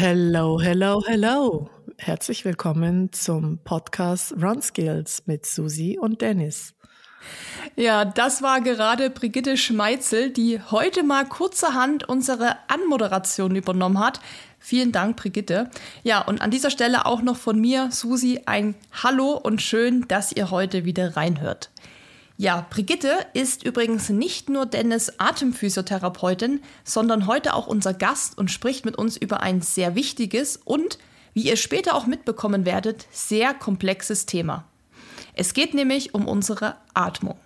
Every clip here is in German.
Hello, hello, hello. Herzlich willkommen zum Podcast Run Skills mit Susi und Dennis. Ja, das war gerade Brigitte Schmeitzel, die heute mal kurzerhand unsere Anmoderation übernommen hat. Vielen Dank, Brigitte. Ja, und an dieser Stelle auch noch von mir, Susi, ein Hallo und schön, dass ihr heute wieder reinhört. Ja, Brigitte ist übrigens nicht nur Dennis Atemphysiotherapeutin, sondern heute auch unser Gast und spricht mit uns über ein sehr wichtiges und, wie ihr später auch mitbekommen werdet, sehr komplexes Thema. Es geht nämlich um unsere Atmung.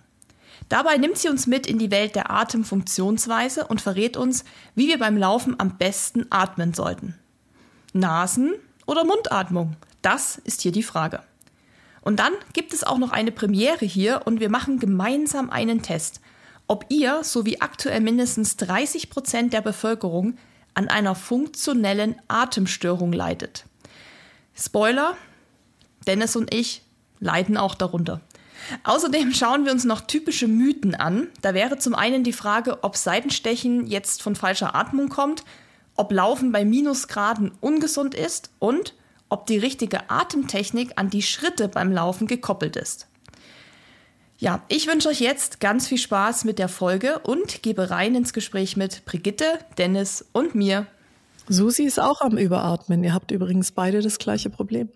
Dabei nimmt sie uns mit in die Welt der Atemfunktionsweise und verrät uns, wie wir beim Laufen am besten atmen sollten. Nasen- oder Mundatmung? Das ist hier die Frage. Und dann gibt es auch noch eine Premiere hier und wir machen gemeinsam einen Test, ob ihr, so wie aktuell mindestens 30 Prozent der Bevölkerung, an einer funktionellen Atemstörung leidet. Spoiler, Dennis und ich leiden auch darunter. Außerdem schauen wir uns noch typische Mythen an. Da wäre zum einen die Frage, ob Seitenstechen jetzt von falscher Atmung kommt, ob Laufen bei Minusgraden ungesund ist und ob die richtige Atemtechnik an die Schritte beim Laufen gekoppelt ist. Ja, ich wünsche euch jetzt ganz viel Spaß mit der Folge und gebe rein ins Gespräch mit Brigitte, Dennis und mir. Susi ist auch am Überatmen. Ihr habt übrigens beide das gleiche Problem.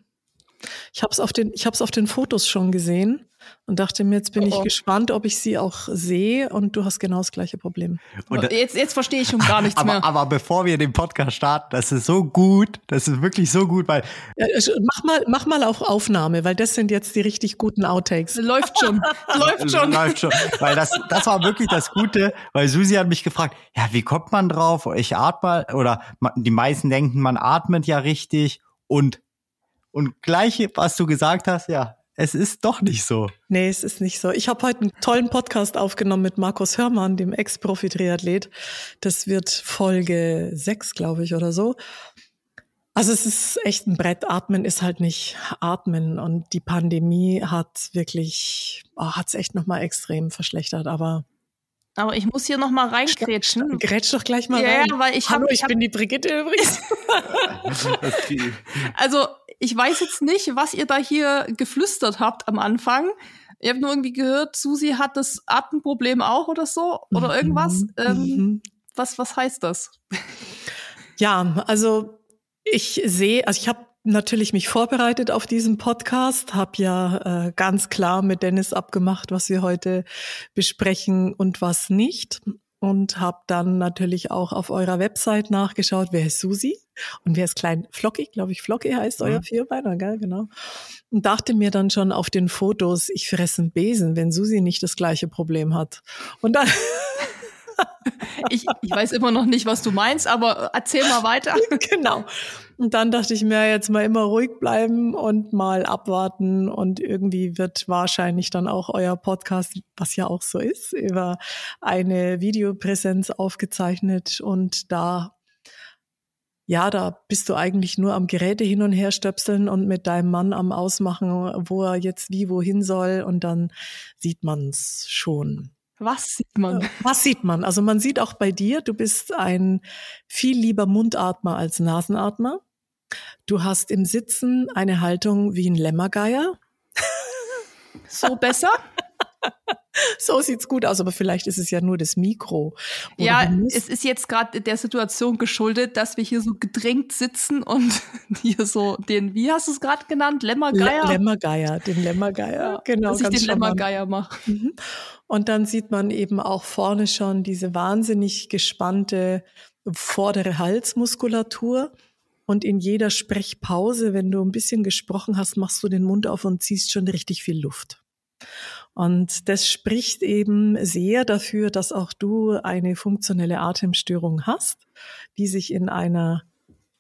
Ich habe es auf, den, auf den Fotos schon gesehen und dachte mir, jetzt bin oh. ich gespannt, ob ich sie auch sehe und du hast genau das gleiche Problem. Und jetzt, jetzt verstehe ich schon gar nichts aber, mehr. Aber bevor wir den Podcast starten, das ist so gut, das ist wirklich so gut, weil ja, mach mal mach mal auch Aufnahme, weil das sind jetzt die richtig guten Outtakes. Läuft schon, läuft schon, läuft schon, weil das das war wirklich das Gute, weil Susi hat mich gefragt, ja wie kommt man drauf? Ich atme oder die meisten denken, man atmet ja richtig und und gleich, was du gesagt hast, ja, es ist doch nicht so. Nee, es ist nicht so. Ich habe heute einen tollen Podcast aufgenommen mit Markus Hörmann, dem Ex-Profi-Triathlet. Das wird Folge 6, glaube ich, oder so. Also es ist echt ein Brett. Atmen ist halt nicht Atmen. Und die Pandemie hat wirklich, oh, hat es echt nochmal extrem verschlechtert. Aber aber ich muss hier noch mal reingrätschen. Grätsch doch gleich mal ja, rein. Ja, weil ich Hallo, hab, ich, ich hab, bin die Brigitte übrigens. also ich weiß jetzt nicht, was ihr da hier geflüstert habt am Anfang. Ihr habt nur irgendwie gehört, Susi hat das Atemproblem auch oder so oder irgendwas. Mhm. Ähm, mhm. was, was heißt das? Ja, also ich sehe, also ich habe natürlich mich vorbereitet auf diesen Podcast, habe ja äh, ganz klar mit Dennis abgemacht, was wir heute besprechen und was nicht. Und habe dann natürlich auch auf eurer Website nachgeschaut, wer ist Susi und wer ist Klein Flocky, glaube ich, Flocky heißt euer mhm. Vierbeiner, gell, genau. Und dachte mir dann schon auf den Fotos, ich fresse einen Besen, wenn Susi nicht das gleiche Problem hat. Und dann ich, ich weiß immer noch nicht, was du meinst, aber erzähl mal weiter. genau. Und dann dachte ich mir jetzt mal immer ruhig bleiben und mal abwarten und irgendwie wird wahrscheinlich dann auch euer Podcast, was ja auch so ist, über eine Videopräsenz aufgezeichnet und da ja, da bist du eigentlich nur am Geräte hin und her stöpseln und mit deinem Mann am Ausmachen, wo er jetzt wie wohin soll und dann sieht man's schon. Was sieht man? Äh, was sieht man? Also man sieht auch bei dir, du bist ein viel lieber Mundatmer als Nasenatmer. Du hast im Sitzen eine Haltung wie ein Lämmergeier. So besser? so sieht's gut aus, aber vielleicht ist es ja nur das Mikro. ja, es ist jetzt gerade der Situation geschuldet, dass wir hier so gedrängt sitzen und hier so den, wie hast du es gerade genannt, Lämmergeier? L Lämmergeier, den Lämmergeier, ja, genau. Dass ich den Lämmergeier mache. Mhm. Und dann sieht man eben auch vorne schon diese wahnsinnig gespannte vordere Halsmuskulatur. Und in jeder Sprechpause, wenn du ein bisschen gesprochen hast, machst du den Mund auf und ziehst schon richtig viel Luft. Und das spricht eben sehr dafür, dass auch du eine funktionelle Atemstörung hast, die sich in einer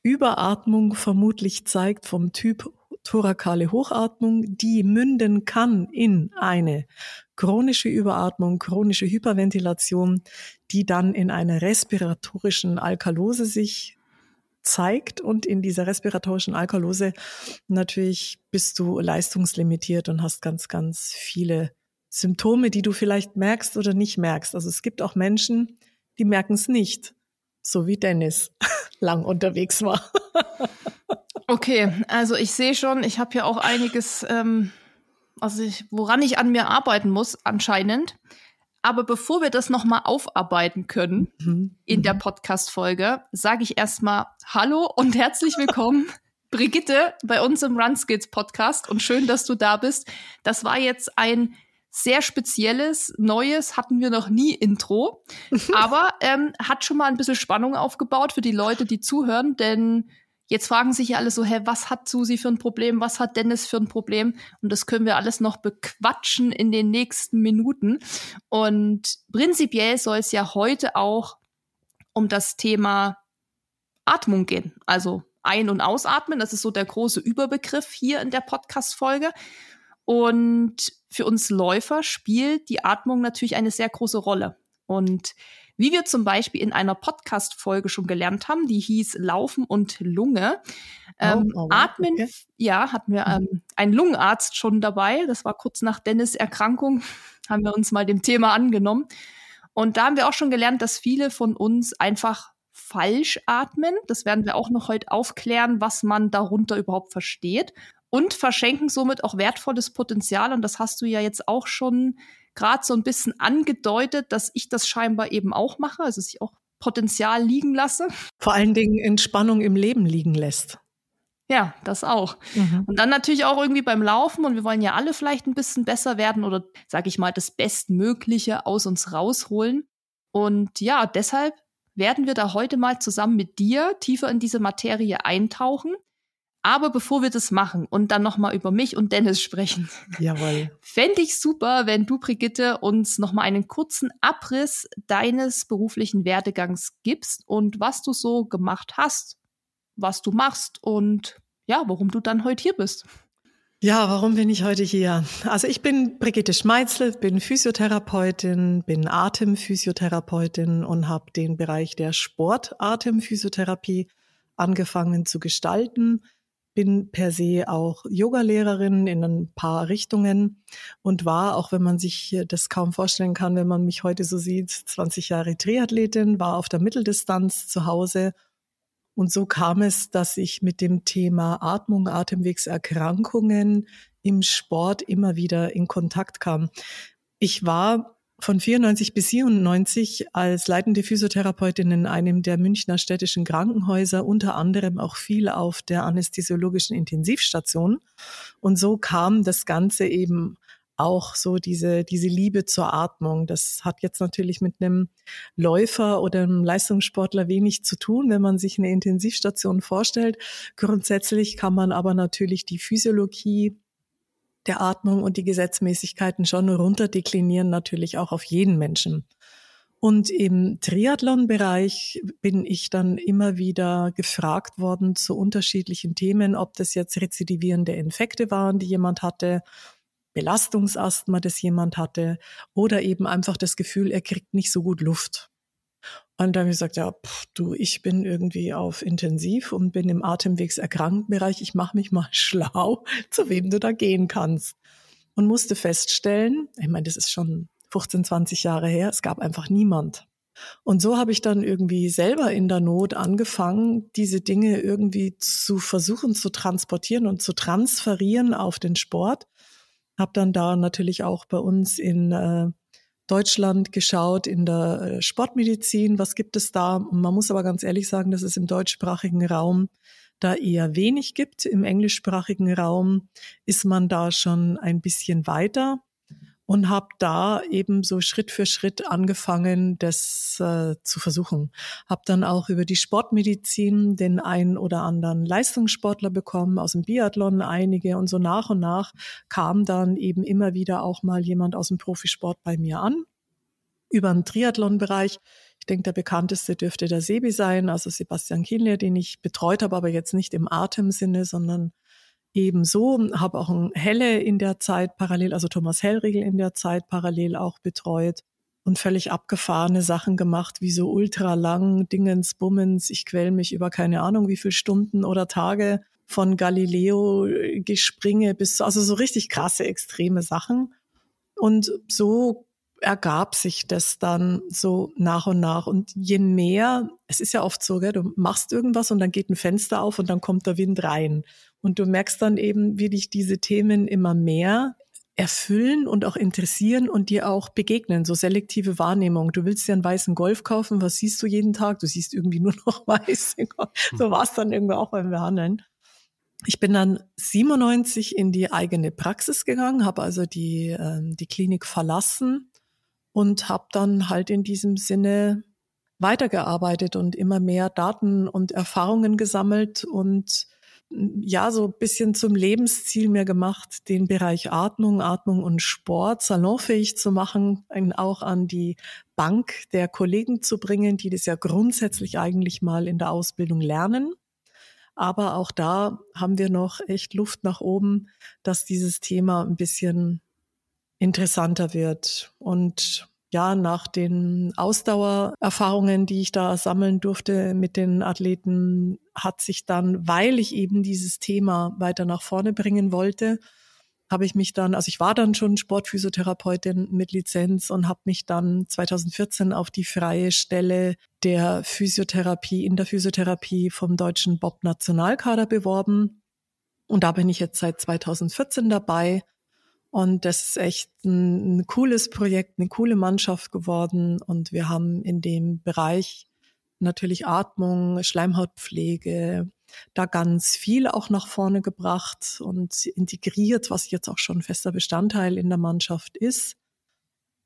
Überatmung vermutlich zeigt vom Typ thorakale Hochatmung, die münden kann in eine chronische Überatmung, chronische Hyperventilation, die dann in einer respiratorischen Alkalose sich zeigt. Und in dieser respiratorischen Alkalose natürlich bist du leistungslimitiert und hast ganz, ganz viele Symptome, die du vielleicht merkst oder nicht merkst. Also es gibt auch Menschen, die merken es nicht, so wie Dennis lang unterwegs war. okay, also ich sehe schon, ich habe hier auch einiges, ähm, also ich, woran ich an mir arbeiten muss, anscheinend. Aber bevor wir das nochmal aufarbeiten können mhm. in der mhm. Podcast-Folge, sage ich erstmal Hallo und herzlich willkommen, Brigitte, bei uns im Runskills Podcast. Und schön, dass du da bist. Das war jetzt ein sehr spezielles, neues, hatten wir noch nie Intro. Aber ähm, hat schon mal ein bisschen Spannung aufgebaut für die Leute, die zuhören, denn Jetzt fragen sich ja alle so, hä, was hat Susi für ein Problem? Was hat Dennis für ein Problem? Und das können wir alles noch bequatschen in den nächsten Minuten. Und prinzipiell soll es ja heute auch um das Thema Atmung gehen. Also ein- und ausatmen. Das ist so der große Überbegriff hier in der Podcast-Folge. Und für uns Läufer spielt die Atmung natürlich eine sehr große Rolle. Und wie wir zum Beispiel in einer Podcast-Folge schon gelernt haben, die hieß Laufen und Lunge. Ähm, oh, oh, Atmen, okay. ja, hatten wir ähm, einen Lungenarzt schon dabei. Das war kurz nach Dennis Erkrankung, haben wir uns mal dem Thema angenommen. Und da haben wir auch schon gelernt, dass viele von uns einfach falsch atmen. Das werden wir auch noch heute aufklären, was man darunter überhaupt versteht. Und verschenken somit auch wertvolles Potenzial. Und das hast du ja jetzt auch schon gerade so ein bisschen angedeutet, dass ich das scheinbar eben auch mache, also dass ich auch Potenzial liegen lasse. Vor allen Dingen Entspannung im Leben liegen lässt. Ja, das auch. Mhm. Und dann natürlich auch irgendwie beim Laufen und wir wollen ja alle vielleicht ein bisschen besser werden oder sage ich mal das Bestmögliche aus uns rausholen. Und ja, deshalb werden wir da heute mal zusammen mit dir tiefer in diese Materie eintauchen. Aber bevor wir das machen und dann nochmal über mich und Dennis sprechen, Jawohl. fände ich super, wenn du, Brigitte, uns nochmal einen kurzen Abriss deines beruflichen Werdegangs gibst und was du so gemacht hast, was du machst und ja, warum du dann heute hier bist. Ja, warum bin ich heute hier? Also ich bin Brigitte Schmeitzel, bin Physiotherapeutin, bin Atemphysiotherapeutin und habe den Bereich der Sportatemпhysiotherapie angefangen zu gestalten bin per se auch Yogalehrerin in ein paar Richtungen und war, auch wenn man sich das kaum vorstellen kann, wenn man mich heute so sieht, 20 Jahre Triathletin, war auf der Mitteldistanz zu Hause. Und so kam es, dass ich mit dem Thema Atmung, Atemwegserkrankungen im Sport immer wieder in Kontakt kam. Ich war von 94 bis 97 als leitende Physiotherapeutin in einem der Münchner städtischen Krankenhäuser, unter anderem auch viel auf der anästhesiologischen Intensivstation. Und so kam das Ganze eben auch so diese, diese Liebe zur Atmung. Das hat jetzt natürlich mit einem Läufer oder einem Leistungssportler wenig zu tun, wenn man sich eine Intensivstation vorstellt. Grundsätzlich kann man aber natürlich die Physiologie der Atmung und die Gesetzmäßigkeiten schon runterdeklinieren, natürlich auch auf jeden Menschen. Und im Triathlon-Bereich bin ich dann immer wieder gefragt worden zu unterschiedlichen Themen, ob das jetzt rezidivierende Infekte waren, die jemand hatte, Belastungsasthma, das jemand hatte, oder eben einfach das Gefühl, er kriegt nicht so gut Luft. Und dann habe ich gesagt, ja, pff, du, ich bin irgendwie auf Intensiv und bin im Atemwegserkranktenbereich. Ich mache mich mal schlau, zu wem du da gehen kannst. Und musste feststellen, ich meine, das ist schon 15, 20 Jahre her, es gab einfach niemand. Und so habe ich dann irgendwie selber in der Not angefangen, diese Dinge irgendwie zu versuchen zu transportieren und zu transferieren auf den Sport. Habe dann da natürlich auch bei uns in äh, Deutschland geschaut in der äh, Sportmedizin, was gibt es da? man muss aber ganz ehrlich sagen, dass es im deutschsprachigen Raum da eher wenig gibt. Im englischsprachigen Raum ist man da schon ein bisschen weiter und habe da eben so Schritt für Schritt angefangen, das äh, zu versuchen. Habe dann auch über die Sportmedizin den einen oder anderen Leistungssportler bekommen, aus dem Biathlon einige und so nach und nach kam dann eben immer wieder auch mal jemand aus dem Profisport bei mir an über den Triathlon-Bereich. Ich denke, der bekannteste dürfte der Sebi sein, also Sebastian Kienle, den ich betreut habe, aber jetzt nicht im Atemsinne, sondern ebenso. Habe auch ein Helle in der Zeit parallel, also Thomas Hellriegel in der Zeit parallel auch betreut und völlig abgefahrene Sachen gemacht, wie so ultra lang Dingens, Bummens. Ich quäl mich über keine Ahnung wie viele Stunden oder Tage von Galileo Gespringe bis, also so richtig krasse, extreme Sachen. Und so ergab sich das dann so nach und nach. Und je mehr, es ist ja oft so, gell, du machst irgendwas und dann geht ein Fenster auf und dann kommt der Wind rein. Und du merkst dann eben, wie dich diese Themen immer mehr erfüllen und auch interessieren und dir auch begegnen, so selektive Wahrnehmung. Du willst dir einen weißen Golf kaufen, was siehst du jeden Tag? Du siehst irgendwie nur noch weiß. So war es dann irgendwie auch beim Behandeln. Ich bin dann 97 in die eigene Praxis gegangen, habe also die, ähm, die Klinik verlassen und habe dann halt in diesem Sinne weitergearbeitet und immer mehr Daten und Erfahrungen gesammelt und ja, so bisschen zum Lebensziel mir gemacht, den Bereich Atmung, Atmung und Sport salonfähig zu machen, auch an die Bank der Kollegen zu bringen, die das ja grundsätzlich eigentlich mal in der Ausbildung lernen. Aber auch da haben wir noch echt Luft nach oben, dass dieses Thema ein bisschen interessanter wird. Und ja, nach den Ausdauererfahrungen, die ich da sammeln durfte mit den Athleten, hat sich dann, weil ich eben dieses Thema weiter nach vorne bringen wollte, habe ich mich dann, also ich war dann schon Sportphysiotherapeutin mit Lizenz und habe mich dann 2014 auf die freie Stelle der Physiotherapie in der Physiotherapie vom deutschen Bob Nationalkader beworben. Und da bin ich jetzt seit 2014 dabei und das ist echt ein, ein, cooles Projekt, eine coole Mannschaft geworden. Und wir haben in dem Bereich natürlich Atmung, Schleimhautpflege, da ganz viel auch nach vorne gebracht und integriert, was jetzt auch schon fester Bestandteil in der Mannschaft ist.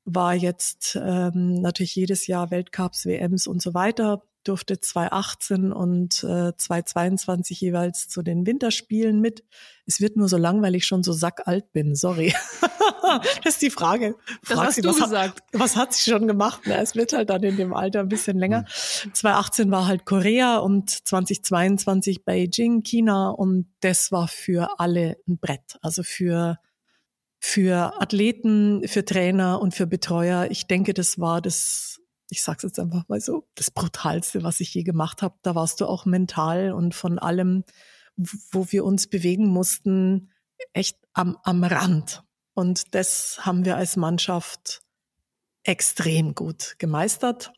War jetzt ähm, natürlich jedes Jahr Weltcups, WMs und so weiter durfte 2018 und äh, 2022 jeweils zu den Winterspielen mit. Es wird nur so lang, weil ich schon so sackalt bin. Sorry. das ist die Frage. Das Frag hast sie, du was gesagt. Hat, was hat sie schon gemacht? Na, es wird halt dann in dem Alter ein bisschen länger. 2018 war halt Korea und 2022 Beijing, China und das war für alle ein Brett. Also für für Athleten, für Trainer und für Betreuer. Ich denke, das war das ich sag's jetzt einfach mal so, das Brutalste, was ich je gemacht habe. Da warst du auch mental und von allem, wo wir uns bewegen mussten, echt am, am Rand. Und das haben wir als Mannschaft extrem gut gemeistert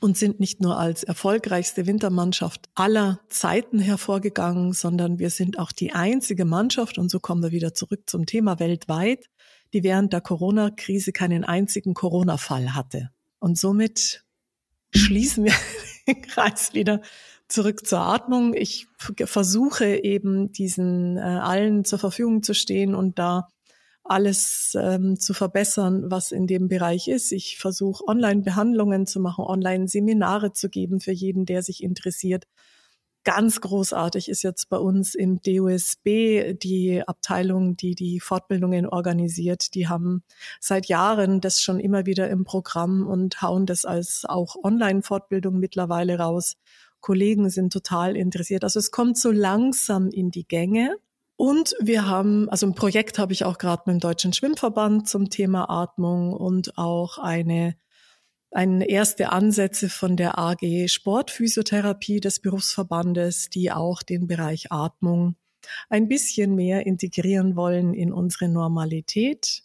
und sind nicht nur als erfolgreichste Wintermannschaft aller Zeiten hervorgegangen, sondern wir sind auch die einzige Mannschaft, und so kommen wir wieder zurück zum Thema weltweit, die während der Corona-Krise keinen einzigen Corona-Fall hatte. Und somit schließen wir den Kreis wieder zurück zur Atmung. Ich versuche eben diesen äh, allen zur Verfügung zu stehen und da alles ähm, zu verbessern, was in dem Bereich ist. Ich versuche Online-Behandlungen zu machen, Online-Seminare zu geben für jeden, der sich interessiert. Ganz großartig ist jetzt bei uns im DOSB die Abteilung, die die Fortbildungen organisiert. Die haben seit Jahren das schon immer wieder im Programm und hauen das als auch Online-Fortbildung mittlerweile raus. Kollegen sind total interessiert. Also es kommt so langsam in die Gänge. Und wir haben, also ein Projekt habe ich auch gerade mit dem Deutschen Schwimmverband zum Thema Atmung und auch eine ein erste Ansätze von der AG Sportphysiotherapie des Berufsverbandes, die auch den Bereich Atmung ein bisschen mehr integrieren wollen in unsere Normalität.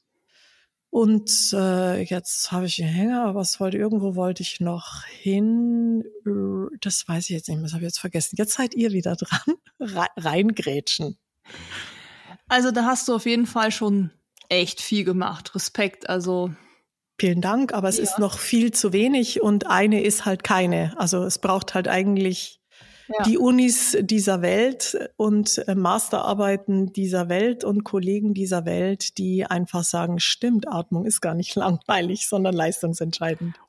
Und äh, jetzt habe ich einen Hänger, was wollte, irgendwo wollte ich noch hin. Das weiß ich jetzt nicht mehr, das habe ich jetzt vergessen. Jetzt seid ihr wieder dran. Reingrätschen. Also da hast du auf jeden Fall schon echt viel gemacht. Respekt. Also Vielen Dank, aber es ja. ist noch viel zu wenig und eine ist halt keine. Also es braucht halt eigentlich ja. die Unis dieser Welt und äh, Masterarbeiten dieser Welt und Kollegen dieser Welt, die einfach sagen, stimmt, Atmung ist gar nicht langweilig, sondern leistungsentscheidend.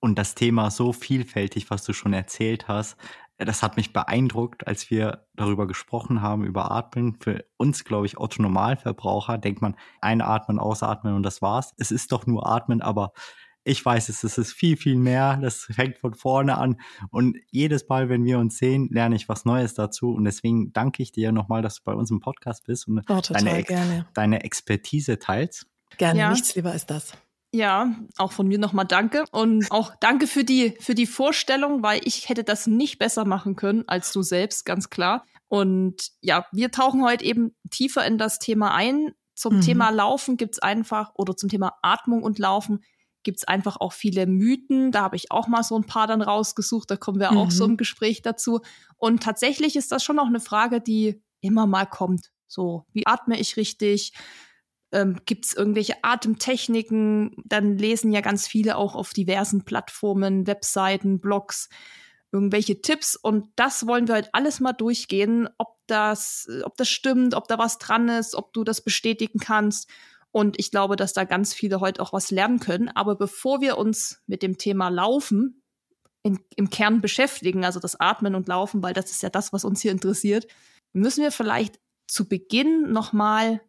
Und das Thema so vielfältig, was du schon erzählt hast, das hat mich beeindruckt, als wir darüber gesprochen haben, über Atmen. Für uns, glaube ich, Otto-Normalverbraucher, denkt man, einatmen, ausatmen und das war's. Es ist doch nur Atmen, aber ich weiß es, es ist viel, viel mehr. Das fängt von vorne an. Und jedes Mal, wenn wir uns sehen, lerne ich was Neues dazu. Und deswegen danke ich dir nochmal, dass du bei uns im Podcast bist und oh, deine, gerne. deine Expertise teilst. Gerne, ja. nichts lieber als das. Ja, auch von mir nochmal danke. Und auch danke für die, für die Vorstellung, weil ich hätte das nicht besser machen können als du selbst, ganz klar. Und ja, wir tauchen heute eben tiefer in das Thema ein. zum mhm. Thema Laufen gibt's einfach, oder zum Thema Atmung und Laufen gibt's einfach auch viele Mythen. Da habe ich auch mal so ein paar dann rausgesucht. Da kommen wir mhm. auch so im Gespräch dazu. Und tatsächlich ist das schon auch eine Frage, die immer mal kommt. So, wie atme ich richtig? Ähm, Gibt es irgendwelche Atemtechniken? Dann lesen ja ganz viele auch auf diversen Plattformen, Webseiten, Blogs irgendwelche Tipps und das wollen wir halt alles mal durchgehen, ob das, ob das stimmt, ob da was dran ist, ob du das bestätigen kannst. Und ich glaube, dass da ganz viele heute auch was lernen können. Aber bevor wir uns mit dem Thema Laufen in, im Kern beschäftigen, also das Atmen und Laufen, weil das ist ja das, was uns hier interessiert, müssen wir vielleicht zu Beginn nochmal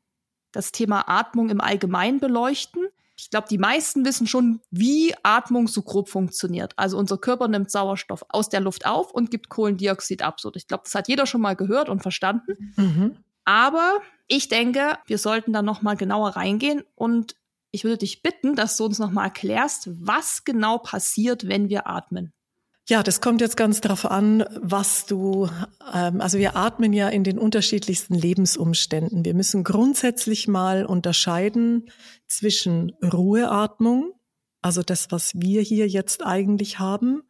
das Thema Atmung im Allgemeinen beleuchten. Ich glaube, die meisten wissen schon, wie Atmung so grob funktioniert. Also unser Körper nimmt Sauerstoff aus der Luft auf und gibt Kohlendioxid ab. So, ich glaube, das hat jeder schon mal gehört und verstanden. Mhm. Aber ich denke, wir sollten da noch mal genauer reingehen und ich würde dich bitten, dass du uns noch mal erklärst, was genau passiert, wenn wir atmen. Ja, das kommt jetzt ganz darauf an, was du, ähm, also wir atmen ja in den unterschiedlichsten Lebensumständen. Wir müssen grundsätzlich mal unterscheiden zwischen Ruheatmung, also das, was wir hier jetzt eigentlich haben.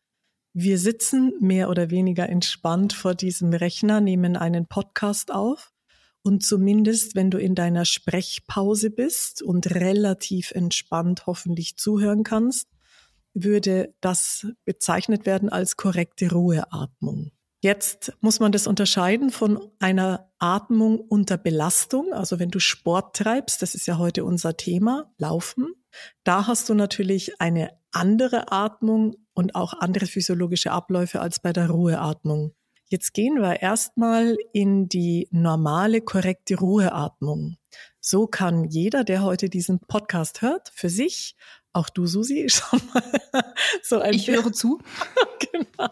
Wir sitzen mehr oder weniger entspannt vor diesem Rechner, nehmen einen Podcast auf. Und zumindest, wenn du in deiner Sprechpause bist und relativ entspannt hoffentlich zuhören kannst, würde das bezeichnet werden als korrekte Ruheatmung. Jetzt muss man das unterscheiden von einer Atmung unter Belastung. Also wenn du Sport treibst, das ist ja heute unser Thema, Laufen, da hast du natürlich eine andere Atmung und auch andere physiologische Abläufe als bei der Ruheatmung. Jetzt gehen wir erstmal in die normale, korrekte Ruheatmung. So kann jeder, der heute diesen Podcast hört, für sich auch du, Susi, schon mal so ein Ich höre zu. genau.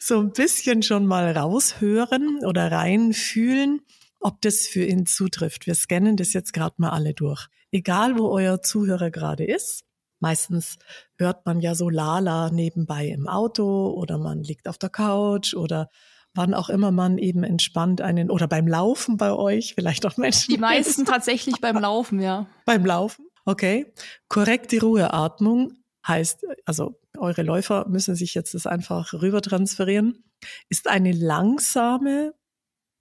So ein bisschen schon mal raushören oder reinfühlen, ob das für ihn zutrifft. Wir scannen das jetzt gerade mal alle durch. Egal, wo euer Zuhörer gerade ist. Meistens hört man ja so Lala nebenbei im Auto oder man liegt auf der Couch oder wann auch immer man eben entspannt einen oder beim Laufen bei euch, vielleicht auch Menschen. Die meisten tatsächlich beim Laufen, ja. Beim Laufen. Okay. Korrekte Ruheatmung heißt, also eure Läufer müssen sich jetzt das einfach rüber transferieren, ist eine langsame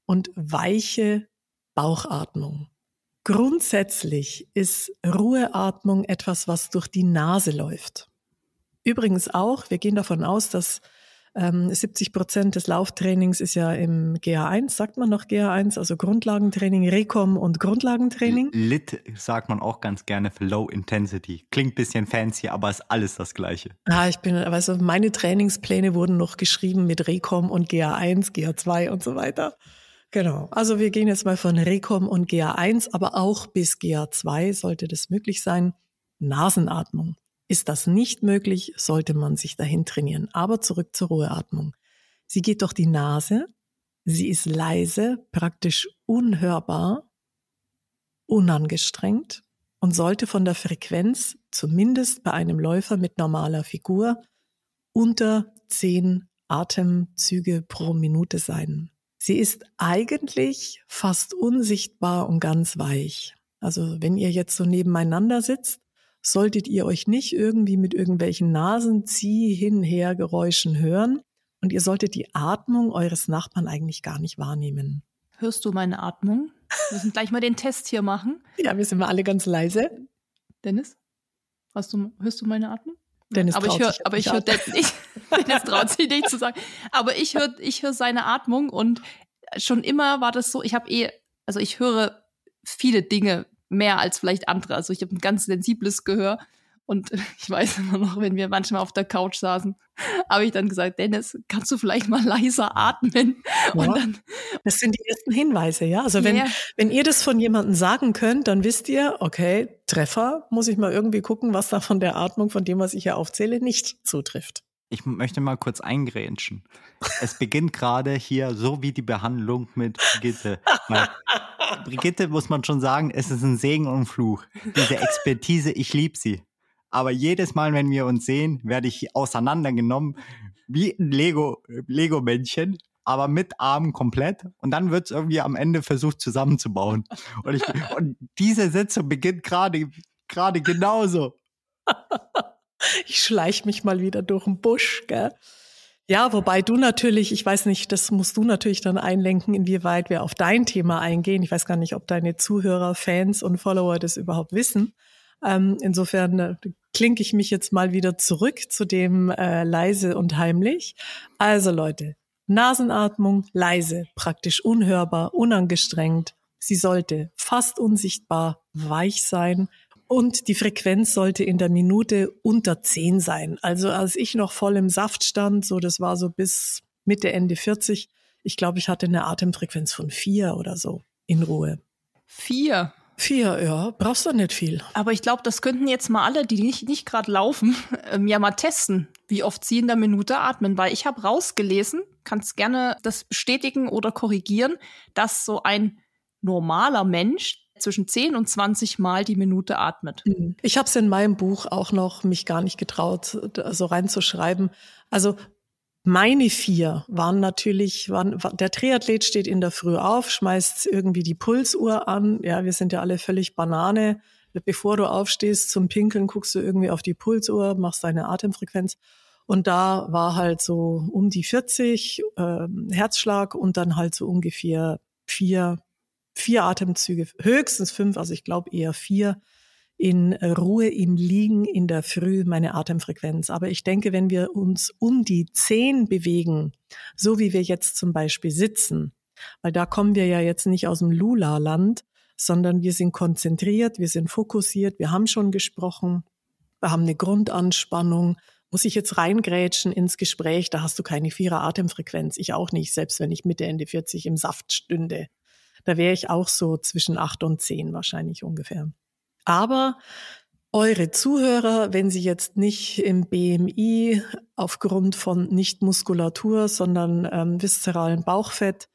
und weiche Bauchatmung. Grundsätzlich ist Ruheatmung etwas, was durch die Nase läuft. Übrigens auch, wir gehen davon aus, dass ähm, 70 Prozent des Lauftrainings ist ja im GA1, sagt man noch GA1, also Grundlagentraining, Recom und Grundlagentraining. Lit sagt man auch ganz gerne für Low Intensity. Klingt bisschen fancy, aber ist alles das Gleiche. Ja, ich bin, also meine Trainingspläne wurden noch geschrieben mit Recom und GA1, GA2 und so weiter. Genau. Also wir gehen jetzt mal von Recom und GA1, aber auch bis GA2 sollte das möglich sein. Nasenatmung. Ist das nicht möglich, sollte man sich dahin trainieren. Aber zurück zur Ruheatmung. Sie geht durch die Nase, sie ist leise, praktisch unhörbar, unangestrengt und sollte von der Frequenz, zumindest bei einem Läufer mit normaler Figur, unter zehn Atemzüge pro Minute sein. Sie ist eigentlich fast unsichtbar und ganz weich. Also wenn ihr jetzt so nebeneinander sitzt, solltet ihr euch nicht irgendwie mit irgendwelchen Nasenzieh hinher Geräuschen hören und ihr solltet die Atmung eures Nachbarn eigentlich gar nicht wahrnehmen. Hörst du meine Atmung? Wir müssen gleich mal den Test hier machen. Ja, wir sind mal alle ganz leise. Dennis, hast du, hörst du meine Atmung? Dennis aber ich höre, aber ich höre nicht. Dennis traut sich nicht zu sagen. Aber ich höre, ich höre seine Atmung und schon immer war das so. Ich habe eh, also ich höre viele Dinge mehr als vielleicht andere. Also ich habe ein ganz sensibles Gehör. Und ich weiß immer noch, wenn wir manchmal auf der Couch saßen, habe ich dann gesagt, Dennis, kannst du vielleicht mal leiser atmen? Ja, und dann, das sind die ersten Hinweise, ja. Also wenn, yeah. wenn ihr das von jemandem sagen könnt, dann wisst ihr, okay, Treffer, muss ich mal irgendwie gucken, was da von der Atmung, von dem, was ich hier aufzähle, nicht zutrifft. Ich möchte mal kurz eingrätschen. Es beginnt gerade hier so wie die Behandlung mit Brigitte. Brigitte muss man schon sagen, es ist ein Segen und ein Fluch. Diese Expertise, ich liebe sie. Aber jedes Mal, wenn wir uns sehen, werde ich auseinandergenommen wie ein Lego, Lego-Männchen. aber mit Armen komplett. Und dann wird es irgendwie am Ende versucht zusammenzubauen. Und, ich, und diese Sitzung beginnt gerade gerade genauso. ich schleich mich mal wieder durch den Busch, gell? Ja, wobei du natürlich, ich weiß nicht, das musst du natürlich dann einlenken, inwieweit wir auf dein Thema eingehen. Ich weiß gar nicht, ob deine Zuhörer, Fans und Follower das überhaupt wissen. Ähm, insofern äh, klinke ich mich jetzt mal wieder zurück zu dem äh, leise und heimlich. Also Leute, Nasenatmung leise, praktisch unhörbar, unangestrengt. Sie sollte fast unsichtbar weich sein und die Frequenz sollte in der Minute unter 10 sein. Also als ich noch voll im Saft stand, so das war so bis Mitte, Ende 40, ich glaube, ich hatte eine Atemfrequenz von vier oder so in Ruhe. Vier? Vier, ja, brauchst du nicht viel. Aber ich glaube, das könnten jetzt mal alle, die nicht, nicht gerade laufen, ähm, ja mal testen, wie oft sie in der Minute atmen. Weil ich habe rausgelesen, kannst gerne das bestätigen oder korrigieren, dass so ein normaler Mensch zwischen 10 und 20 Mal die Minute atmet. Mhm. Ich habe es in meinem Buch auch noch mich gar nicht getraut, so reinzuschreiben. Also meine vier waren natürlich, waren, der Triathlet steht in der Früh auf, schmeißt irgendwie die Pulsuhr an. Ja, wir sind ja alle völlig Banane. Bevor du aufstehst zum Pinkeln, guckst du irgendwie auf die Pulsuhr, machst deine Atemfrequenz. Und da war halt so um die 40 äh, Herzschlag und dann halt so ungefähr vier, vier Atemzüge, höchstens fünf, also ich glaube eher vier in Ruhe im Liegen in der Früh meine Atemfrequenz. Aber ich denke, wenn wir uns um die zehn bewegen, so wie wir jetzt zum Beispiel sitzen, weil da kommen wir ja jetzt nicht aus dem Lula-Land, sondern wir sind konzentriert, wir sind fokussiert, wir haben schon gesprochen, wir haben eine Grundanspannung. Muss ich jetzt reingrätschen ins Gespräch, da hast du keine vierer Atemfrequenz. Ich auch nicht, selbst wenn ich Mitte, Ende 40 im Saft stünde. Da wäre ich auch so zwischen acht und zehn wahrscheinlich ungefähr. Aber eure Zuhörer, wenn sie jetzt nicht im BMI aufgrund von nicht Muskulatur, sondern ähm, viszeralen Bauchfett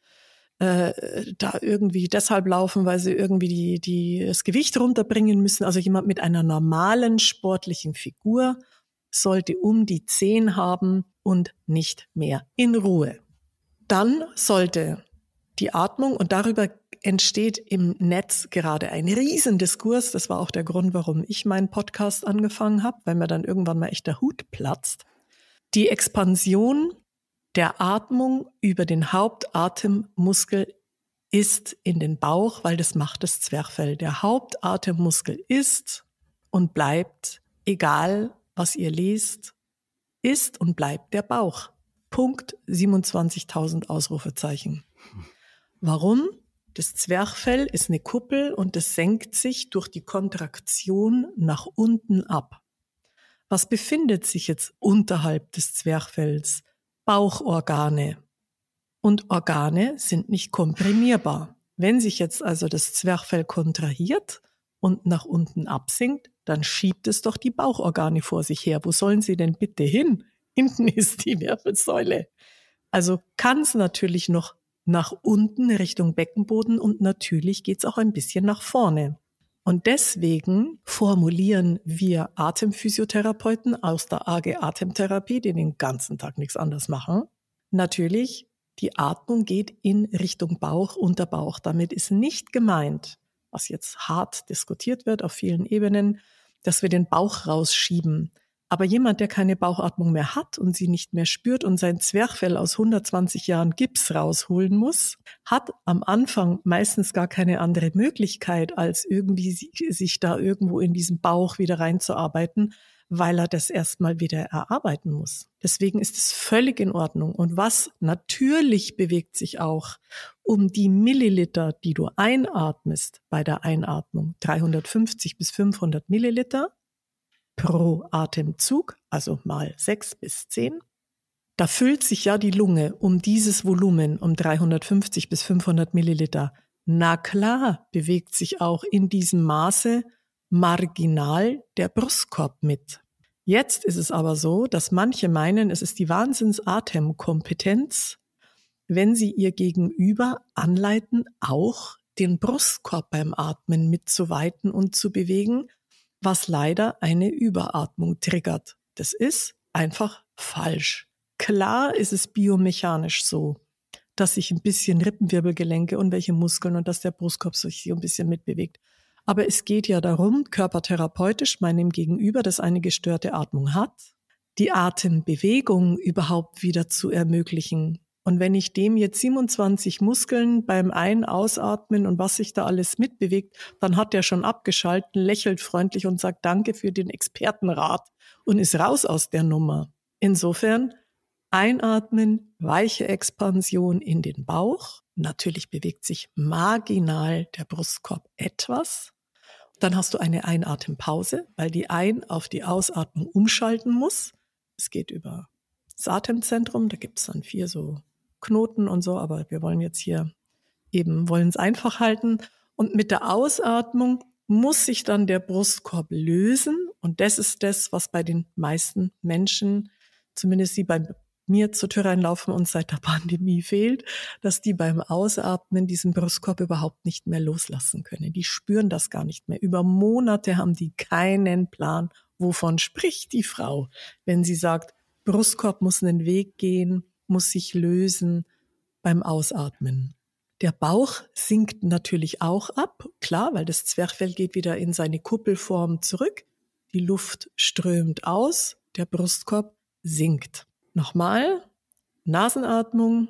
äh, da irgendwie deshalb laufen, weil sie irgendwie die, die, das Gewicht runterbringen müssen. Also jemand mit einer normalen sportlichen Figur sollte um die 10 haben und nicht mehr in Ruhe. Dann sollte die Atmung und darüber entsteht im Netz gerade ein Riesendiskurs. Das war auch der Grund, warum ich meinen Podcast angefangen habe, weil mir dann irgendwann mal echt der Hut platzt. Die Expansion der Atmung über den Hauptatemmuskel ist in den Bauch, weil das macht das Zwerchfell. Der Hauptatemmuskel ist und bleibt, egal was ihr lest, ist und bleibt der Bauch. Punkt 27.000 Ausrufezeichen. Warum? Das Zwerchfell ist eine Kuppel und es senkt sich durch die Kontraktion nach unten ab. Was befindet sich jetzt unterhalb des Zwerchfells? Bauchorgane. Und Organe sind nicht komprimierbar. Wenn sich jetzt also das Zwerchfell kontrahiert und nach unten absinkt, dann schiebt es doch die Bauchorgane vor sich her. Wo sollen sie denn bitte hin? Hinten ist die Wirbelsäule. Also kann es natürlich noch nach unten Richtung Beckenboden und natürlich geht's auch ein bisschen nach vorne. Und deswegen formulieren wir Atemphysiotherapeuten aus der AG Atemtherapie, die den ganzen Tag nichts anderes machen, natürlich, die Atmung geht in Richtung Bauch, Unterbauch. Damit ist nicht gemeint, was jetzt hart diskutiert wird auf vielen Ebenen, dass wir den Bauch rausschieben. Aber jemand, der keine Bauchatmung mehr hat und sie nicht mehr spürt und sein Zwerchfell aus 120 Jahren Gips rausholen muss, hat am Anfang meistens gar keine andere Möglichkeit, als irgendwie sich da irgendwo in diesen Bauch wieder reinzuarbeiten, weil er das erstmal wieder erarbeiten muss. Deswegen ist es völlig in Ordnung. Und was natürlich bewegt sich auch um die Milliliter, die du einatmest bei der Einatmung, 350 bis 500 Milliliter, pro Atemzug, also mal sechs bis zehn. Da füllt sich ja die Lunge um dieses Volumen, um 350 bis 500 Milliliter. Na klar, bewegt sich auch in diesem Maße marginal der Brustkorb mit. Jetzt ist es aber so, dass manche meinen, es ist die Wahnsinnsatemkompetenz, wenn sie ihr Gegenüber anleiten, auch den Brustkorb beim Atmen mitzuweiten und zu bewegen, was leider eine Überatmung triggert. Das ist einfach falsch. Klar ist es biomechanisch so. dass sich ein bisschen Rippenwirbelgelenke und welche Muskeln und dass der Brustkorb sich so ein bisschen mitbewegt. Aber es geht ja darum, körpertherapeutisch meinem Gegenüber, das eine gestörte Atmung hat, die Atembewegung überhaupt wieder zu ermöglichen. Und wenn ich dem jetzt 27 Muskeln beim Ein-, Ausatmen und was sich da alles mitbewegt, dann hat der schon abgeschalten, lächelt freundlich und sagt Danke für den Expertenrat und ist raus aus der Nummer. Insofern einatmen, weiche Expansion in den Bauch. Natürlich bewegt sich marginal der Brustkorb etwas. Dann hast du eine Einatempause, weil die Ein- auf die Ausatmung umschalten muss. Es geht über das Atemzentrum, da gibt es dann vier so Knoten und so, aber wir wollen jetzt hier eben, wollen es einfach halten. Und mit der Ausatmung muss sich dann der Brustkorb lösen. Und das ist das, was bei den meisten Menschen, zumindest die bei mir zur Tür reinlaufen und seit der Pandemie fehlt, dass die beim Ausatmen diesen Brustkorb überhaupt nicht mehr loslassen können. Die spüren das gar nicht mehr. Über Monate haben die keinen Plan, wovon spricht die Frau, wenn sie sagt, Brustkorb muss einen Weg gehen, muss sich lösen beim Ausatmen. Der Bauch sinkt natürlich auch ab, klar, weil das Zwerchfell geht wieder in seine Kuppelform zurück. Die Luft strömt aus, der Brustkorb sinkt. Nochmal, Nasenatmung,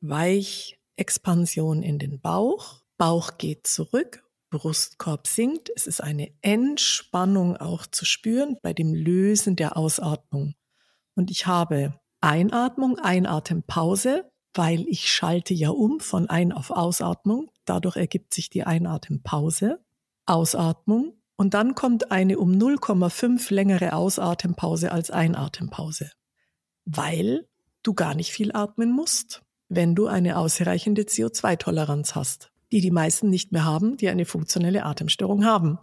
weich, Expansion in den Bauch, Bauch geht zurück, Brustkorb sinkt. Es ist eine Entspannung auch zu spüren bei dem Lösen der Ausatmung. Und ich habe Einatmung, Einatempause, weil ich schalte ja um von Ein- auf Ausatmung. Dadurch ergibt sich die Einatempause, Ausatmung und dann kommt eine um 0,5 längere Ausatempause als Einatempause, weil du gar nicht viel atmen musst, wenn du eine ausreichende CO2-Toleranz hast, die die meisten nicht mehr haben, die eine funktionelle Atemstörung haben.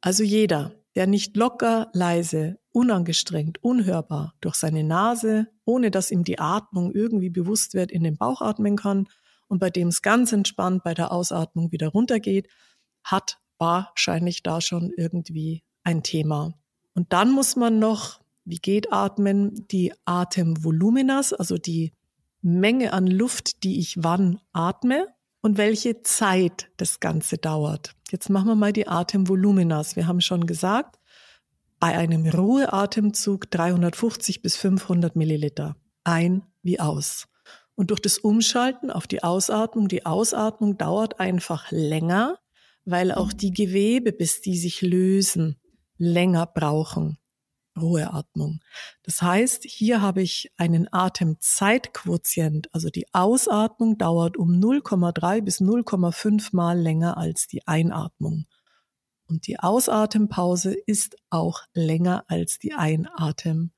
Also jeder, der nicht locker, leise, unangestrengt, unhörbar durch seine Nase, ohne dass ihm die Atmung irgendwie bewusst wird, in den Bauch atmen kann und bei dem es ganz entspannt bei der Ausatmung wieder runtergeht, hat wahrscheinlich da schon irgendwie ein Thema. Und dann muss man noch, wie geht Atmen, die Atemvoluminas, also die Menge an Luft, die ich wann atme und welche Zeit das Ganze dauert. Jetzt machen wir mal die Atemvoluminas. Wir haben schon gesagt, bei einem Ruheatemzug 350 bis 500 Milliliter. Ein wie aus. Und durch das Umschalten auf die Ausatmung, die Ausatmung dauert einfach länger, weil auch die Gewebe, bis die sich lösen, länger brauchen. Ruheatmung. Das heißt, hier habe ich einen Atemzeitquotient, also die Ausatmung dauert um 0,3 bis 0,5 mal länger als die Einatmung. Und die Ausatempause ist auch länger als die Einatempause.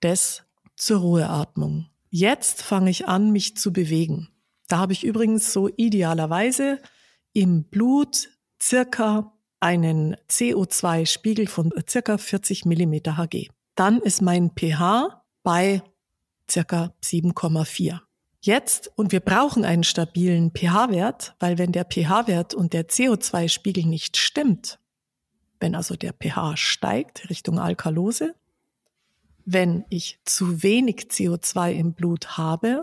Das zur Ruheatmung. Jetzt fange ich an, mich zu bewegen. Da habe ich übrigens so idealerweise im Blut circa einen CO2-Spiegel von circa 40 Millimeter Hg. Dann ist mein pH bei circa 7,4. Jetzt, und wir brauchen einen stabilen pH-Wert, weil wenn der pH-Wert und der CO2-Spiegel nicht stimmt, wenn also der pH steigt Richtung Alkalose, wenn ich zu wenig CO2 im Blut habe,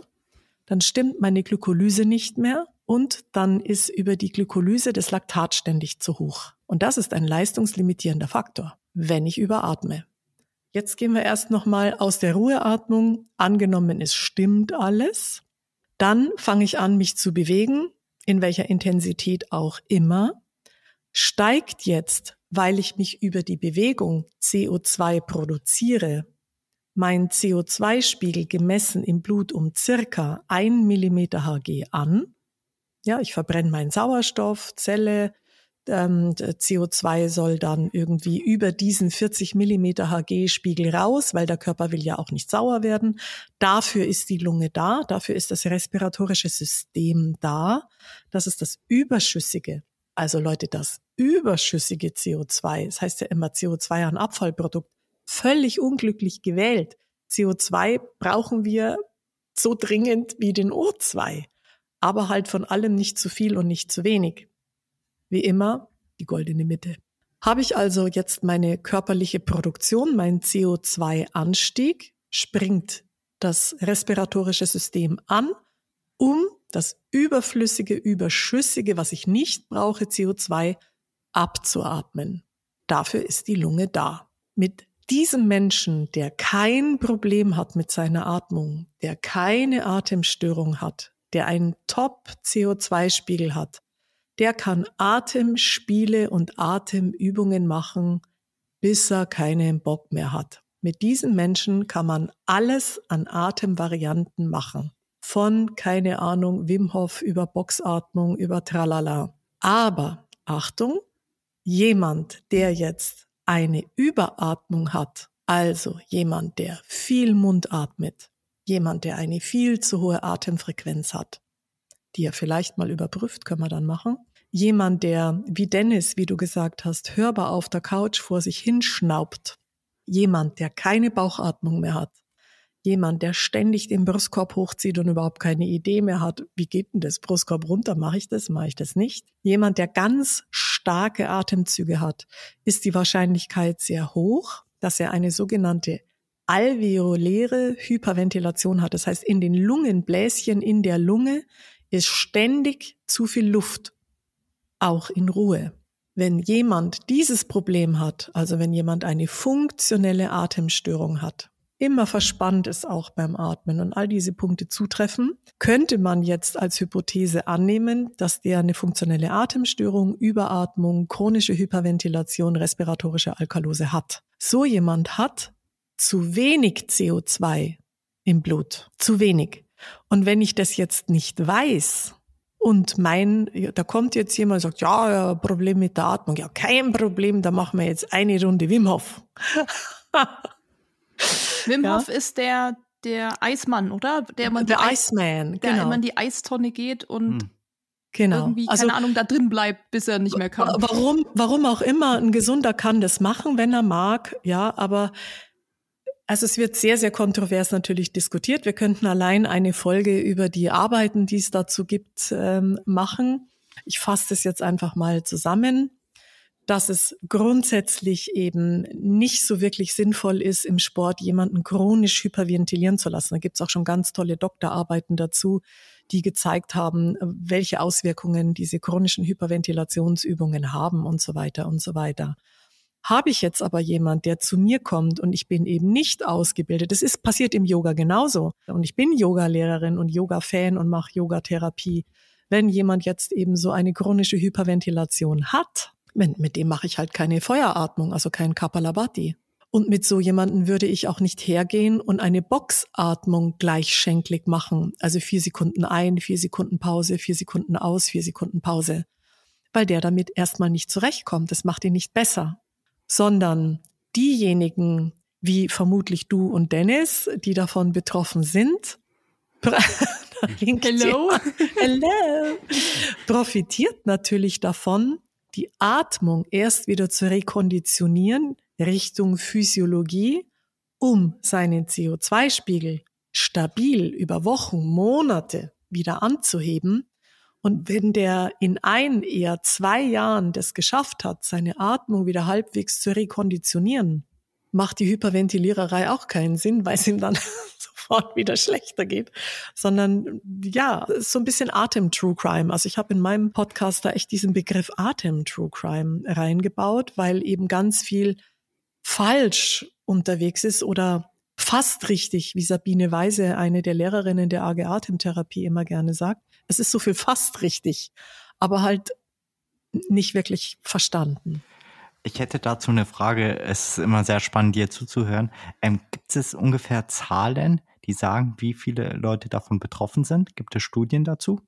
dann stimmt meine Glykolyse nicht mehr und dann ist über die Glykolyse das Laktat ständig zu hoch. Und das ist ein leistungslimitierender Faktor, wenn ich überatme. Jetzt gehen wir erst nochmal aus der Ruheatmung. Angenommen, es stimmt alles. Dann fange ich an, mich zu bewegen, in welcher Intensität auch immer. Steigt jetzt, weil ich mich über die Bewegung CO2 produziere, mein CO2-Spiegel gemessen im Blut um circa ein Millimeter Hg an. Ja, ich verbrenne meinen Sauerstoff, Zelle, ähm, CO2 soll dann irgendwie über diesen 40 Millimeter Hg-Spiegel raus, weil der Körper will ja auch nicht sauer werden. Dafür ist die Lunge da, dafür ist das respiratorische System da. Das ist das Überschüssige. Also Leute, das überschüssige CO2, das heißt ja immer CO2 an Abfallprodukt, völlig unglücklich gewählt. CO2 brauchen wir so dringend wie den O2, aber halt von allem nicht zu viel und nicht zu wenig. Wie immer die goldene Mitte. Habe ich also jetzt meine körperliche Produktion, mein CO2-Anstieg, springt das respiratorische System an, um das überflüssige, überschüssige, was ich nicht brauche, CO2 abzuatmen. Dafür ist die Lunge da. Mit diesem Menschen, der kein Problem hat mit seiner Atmung, der keine Atemstörung hat, der einen Top-CO2-Spiegel hat, der kann Atemspiele und Atemübungen machen, bis er keinen Bock mehr hat. Mit diesen Menschen kann man alles an Atemvarianten machen. Von, keine Ahnung, Wim Hof über Boxatmung, über Tralala. Aber, Achtung, jemand, der jetzt eine Überatmung hat, also jemand, der viel Mund atmet, jemand, der eine viel zu hohe Atemfrequenz hat, die er vielleicht mal überprüft, können wir dann machen. Jemand, der, wie Dennis, wie du gesagt hast, hörbar auf der Couch vor sich hinschnaubt, jemand, der keine Bauchatmung mehr hat, jemand, der ständig den Brustkorb hochzieht und überhaupt keine Idee mehr hat, wie geht denn das Brustkorb runter, mache ich das, mache ich das nicht. Jemand, der ganz starke Atemzüge hat, ist die Wahrscheinlichkeit sehr hoch, dass er eine sogenannte alveoläre Hyperventilation hat. Das heißt, in den Lungenbläschen in der Lunge ist ständig zu viel Luft, auch in Ruhe. Wenn jemand dieses Problem hat, also wenn jemand eine funktionelle Atemstörung hat, immer verspannt ist auch beim Atmen und all diese Punkte zutreffen, könnte man jetzt als Hypothese annehmen, dass der eine funktionelle Atemstörung, Überatmung, chronische Hyperventilation, respiratorische Alkalose hat. So jemand hat zu wenig CO2 im Blut. Zu wenig. Und wenn ich das jetzt nicht weiß, und mein, da kommt jetzt jemand und sagt, ja, ja, Problem mit der Atmung. Ja, kein Problem, da machen wir jetzt eine Runde Wim Hof. Wim ja. Hof ist der, der Eismann, oder? Der, man der Iceman, genau. Der immer in die Eistonne geht und hm. Genau. Irgendwie, keine also, Ahnung, da drin bleibt, bis er nicht mehr kann. Warum, warum auch immer, ein Gesunder kann das machen, wenn er mag, ja, aber also es wird sehr, sehr kontrovers natürlich diskutiert. Wir könnten allein eine Folge über die Arbeiten, die es dazu gibt, ähm, machen. Ich fasse das jetzt einfach mal zusammen, dass es grundsätzlich eben nicht so wirklich sinnvoll ist, im Sport jemanden chronisch hyperventilieren zu lassen. Da gibt es auch schon ganz tolle Doktorarbeiten dazu, die gezeigt haben, welche Auswirkungen diese chronischen Hyperventilationsübungen haben und so weiter und so weiter. Habe ich jetzt aber jemand, der zu mir kommt und ich bin eben nicht ausgebildet, das ist passiert im Yoga genauso. Und ich bin Yogalehrerin und Yoga-Fan und mache Yogatherapie. Wenn jemand jetzt eben so eine chronische Hyperventilation hat, mit, dem mache ich halt keine Feueratmung, also kein Kapalabhati. Und mit so jemanden würde ich auch nicht hergehen und eine Boxatmung gleichschenklig machen. Also vier Sekunden ein, vier Sekunden Pause, vier Sekunden aus, vier Sekunden Pause. Weil der damit erstmal nicht zurechtkommt. Das macht ihn nicht besser sondern diejenigen, wie vermutlich du und Dennis, die davon betroffen sind, Hello. Hello. profitiert natürlich davon, die Atmung erst wieder zu rekonditionieren Richtung Physiologie, um seinen CO2-Spiegel stabil über Wochen, Monate wieder anzuheben und wenn der in ein, eher zwei Jahren das geschafft hat, seine Atmung wieder halbwegs zu rekonditionieren, macht die Hyperventiliererei auch keinen Sinn, weil es ihm dann sofort wieder schlechter geht, sondern ja, so ein bisschen Atem-True Crime. Also ich habe in meinem Podcast da echt diesen Begriff Atem-True Crime reingebaut, weil eben ganz viel falsch unterwegs ist oder fast richtig, wie Sabine Weise, eine der Lehrerinnen der AG Atemtherapie immer gerne sagt. Es ist so viel fast richtig, aber halt nicht wirklich verstanden. Ich hätte dazu eine Frage. Es ist immer sehr spannend, dir zuzuhören. Ähm, gibt es ungefähr Zahlen, die sagen, wie viele Leute davon betroffen sind? Gibt es Studien dazu?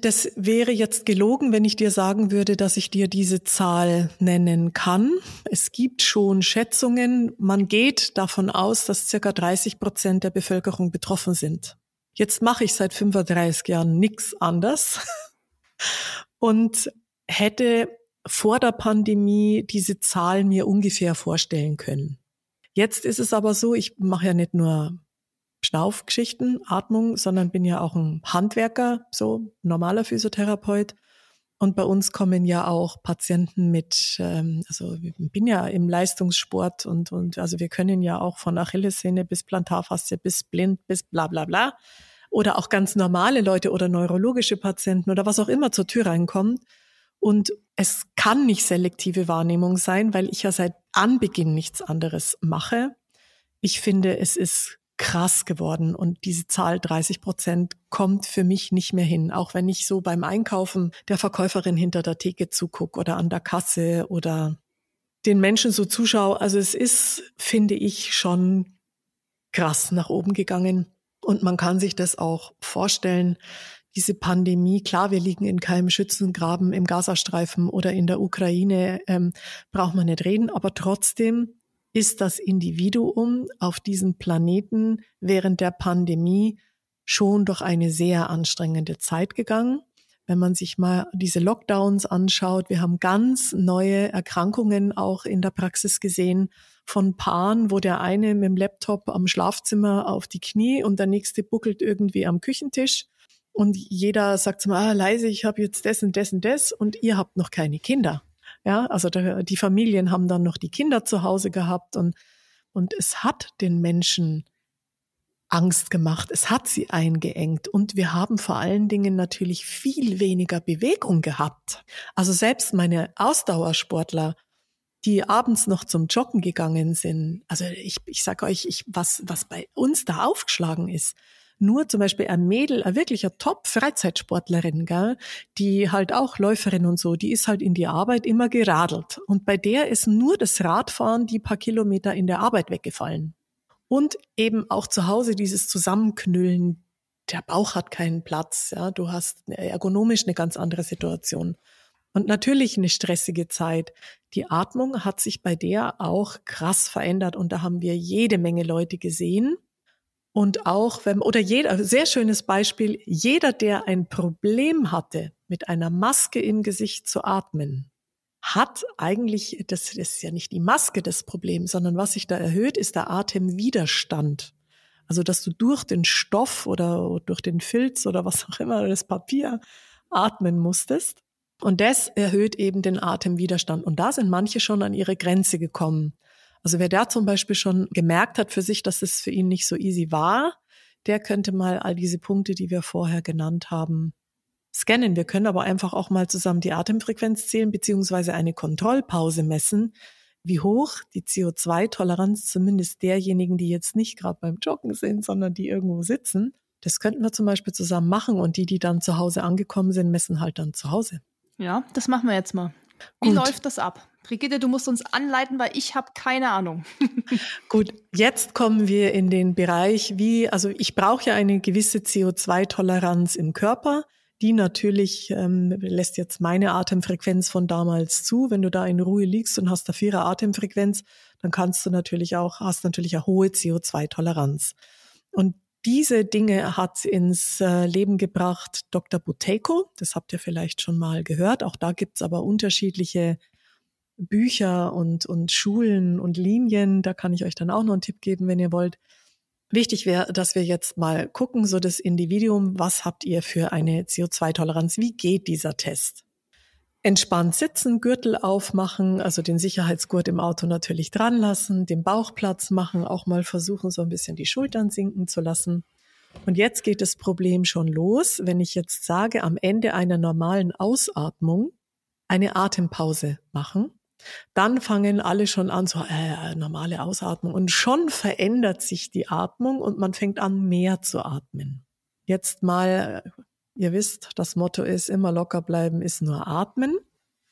Das wäre jetzt gelogen, wenn ich dir sagen würde, dass ich dir diese Zahl nennen kann. Es gibt schon Schätzungen. Man geht davon aus, dass circa 30 Prozent der Bevölkerung betroffen sind. Jetzt mache ich seit 35 Jahren nichts anders und hätte vor der Pandemie diese Zahl mir ungefähr vorstellen können. Jetzt ist es aber so, ich mache ja nicht nur Schnaufgeschichten, Atmung, sondern bin ja auch ein Handwerker, so normaler Physiotherapeut. Und bei uns kommen ja auch Patienten mit, ähm, also ich bin ja im Leistungssport und, und also wir können ja auch von Achillessehne bis Plantarfaszie bis blind bis bla bla bla. Oder auch ganz normale Leute oder neurologische Patienten oder was auch immer zur Tür reinkommt. Und es kann nicht selektive Wahrnehmung sein, weil ich ja seit Anbeginn nichts anderes mache. Ich finde, es ist krass geworden und diese Zahl 30 Prozent kommt für mich nicht mehr hin. Auch wenn ich so beim Einkaufen der Verkäuferin hinter der Theke zugucke oder an der Kasse oder den Menschen so zuschaue. Also es ist, finde ich, schon krass nach oben gegangen. Und man kann sich das auch vorstellen, diese Pandemie, klar, wir liegen in keinem Schützengraben im Gazastreifen oder in der Ukraine, ähm, braucht man nicht reden, aber trotzdem ist das Individuum auf diesem Planeten während der Pandemie schon durch eine sehr anstrengende Zeit gegangen. Wenn man sich mal diese Lockdowns anschaut, wir haben ganz neue Erkrankungen auch in der Praxis gesehen von Paaren, wo der eine mit dem Laptop am Schlafzimmer auf die Knie und der nächste buckelt irgendwie am Küchentisch und jeder sagt so, ah, leise, ich habe jetzt das und das und das und ihr habt noch keine Kinder. Ja, also die Familien haben dann noch die Kinder zu Hause gehabt und, und es hat den Menschen Angst gemacht, es hat sie eingeengt und wir haben vor allen Dingen natürlich viel weniger Bewegung gehabt. Also selbst meine Ausdauersportler, die abends noch zum Joggen gegangen sind, also ich, ich sage euch, ich, was, was bei uns da aufgeschlagen ist, nur zum Beispiel ein Mädel, ein wirklicher Top-Freizeitsportlerin, gell, die halt auch Läuferin und so, die ist halt in die Arbeit immer geradelt. Und bei der ist nur das Radfahren die paar Kilometer in der Arbeit weggefallen. Und eben auch zu Hause dieses Zusammenknüllen, der Bauch hat keinen Platz, ja, du hast ergonomisch eine ganz andere Situation. Und natürlich eine stressige Zeit. Die Atmung hat sich bei der auch krass verändert und da haben wir jede Menge Leute gesehen, und auch wenn, oder jeder, sehr schönes Beispiel, jeder, der ein Problem hatte, mit einer Maske im Gesicht zu atmen, hat eigentlich, das ist ja nicht die Maske das Problem, sondern was sich da erhöht, ist der Atemwiderstand. Also, dass du durch den Stoff oder durch den Filz oder was auch immer, das Papier atmen musstest. Und das erhöht eben den Atemwiderstand. Und da sind manche schon an ihre Grenze gekommen. Also wer da zum Beispiel schon gemerkt hat für sich, dass es für ihn nicht so easy war, der könnte mal all diese Punkte, die wir vorher genannt haben, scannen. Wir können aber einfach auch mal zusammen die Atemfrequenz zählen, beziehungsweise eine Kontrollpause messen, wie hoch die CO2-Toleranz zumindest derjenigen, die jetzt nicht gerade beim Joggen sind, sondern die irgendwo sitzen. Das könnten wir zum Beispiel zusammen machen und die, die dann zu Hause angekommen sind, messen halt dann zu Hause. Ja, das machen wir jetzt mal. Wie Gut. läuft das ab? Brigitte, du musst uns anleiten, weil ich habe keine Ahnung. Gut, jetzt kommen wir in den Bereich, wie, also ich brauche ja eine gewisse CO2-Toleranz im Körper. Die natürlich ähm, lässt jetzt meine Atemfrequenz von damals zu. Wenn du da in Ruhe liegst und hast da vierer Atemfrequenz, dann kannst du natürlich auch, hast natürlich eine hohe CO2-Toleranz. Und diese Dinge hat ins äh, Leben gebracht Dr. Buteiko. Das habt ihr vielleicht schon mal gehört. Auch da gibt's aber unterschiedliche Bücher und, und Schulen und Linien. Da kann ich euch dann auch noch einen Tipp geben, wenn ihr wollt. Wichtig wäre, dass wir jetzt mal gucken, so das Individuum, was habt ihr für eine CO2-Toleranz? Wie geht dieser Test? Entspannt sitzen, Gürtel aufmachen, also den Sicherheitsgurt im Auto natürlich dran lassen, den Bauch Platz machen, auch mal versuchen, so ein bisschen die Schultern sinken zu lassen. Und jetzt geht das Problem schon los, wenn ich jetzt sage, am Ende einer normalen Ausatmung eine Atempause machen dann fangen alle schon an, so äh, normale Ausatmung. Und schon verändert sich die Atmung und man fängt an, mehr zu atmen. Jetzt mal, ihr wisst, das Motto ist, immer locker bleiben ist nur atmen.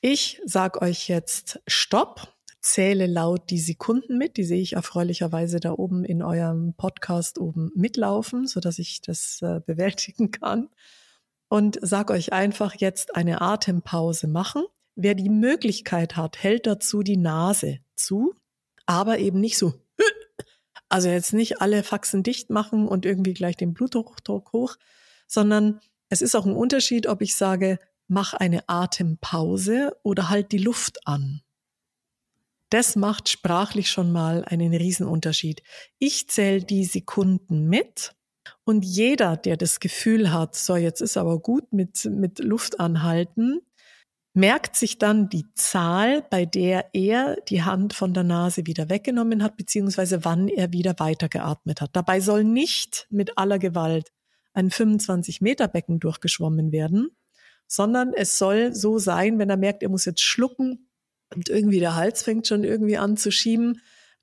Ich sag euch jetzt Stopp, zähle laut die Sekunden mit. Die sehe ich erfreulicherweise da oben in eurem Podcast oben mitlaufen, so dass ich das äh, bewältigen kann. Und sag euch einfach jetzt eine Atempause machen. Wer die Möglichkeit hat, hält dazu die Nase zu, aber eben nicht so. Also jetzt nicht alle Faxen dicht machen und irgendwie gleich den Blutdruck hoch, sondern es ist auch ein Unterschied, ob ich sage, mach eine Atempause oder halt die Luft an. Das macht sprachlich schon mal einen Riesenunterschied. Ich zähle die Sekunden mit und jeder, der das Gefühl hat, so jetzt ist aber gut mit, mit Luft anhalten, merkt sich dann die Zahl, bei der er die Hand von der Nase wieder weggenommen hat, beziehungsweise wann er wieder weitergeatmet hat. Dabei soll nicht mit aller Gewalt ein 25 Meter Becken durchgeschwommen werden, sondern es soll so sein, wenn er merkt, er muss jetzt schlucken und irgendwie der Hals fängt schon irgendwie an zu schieben,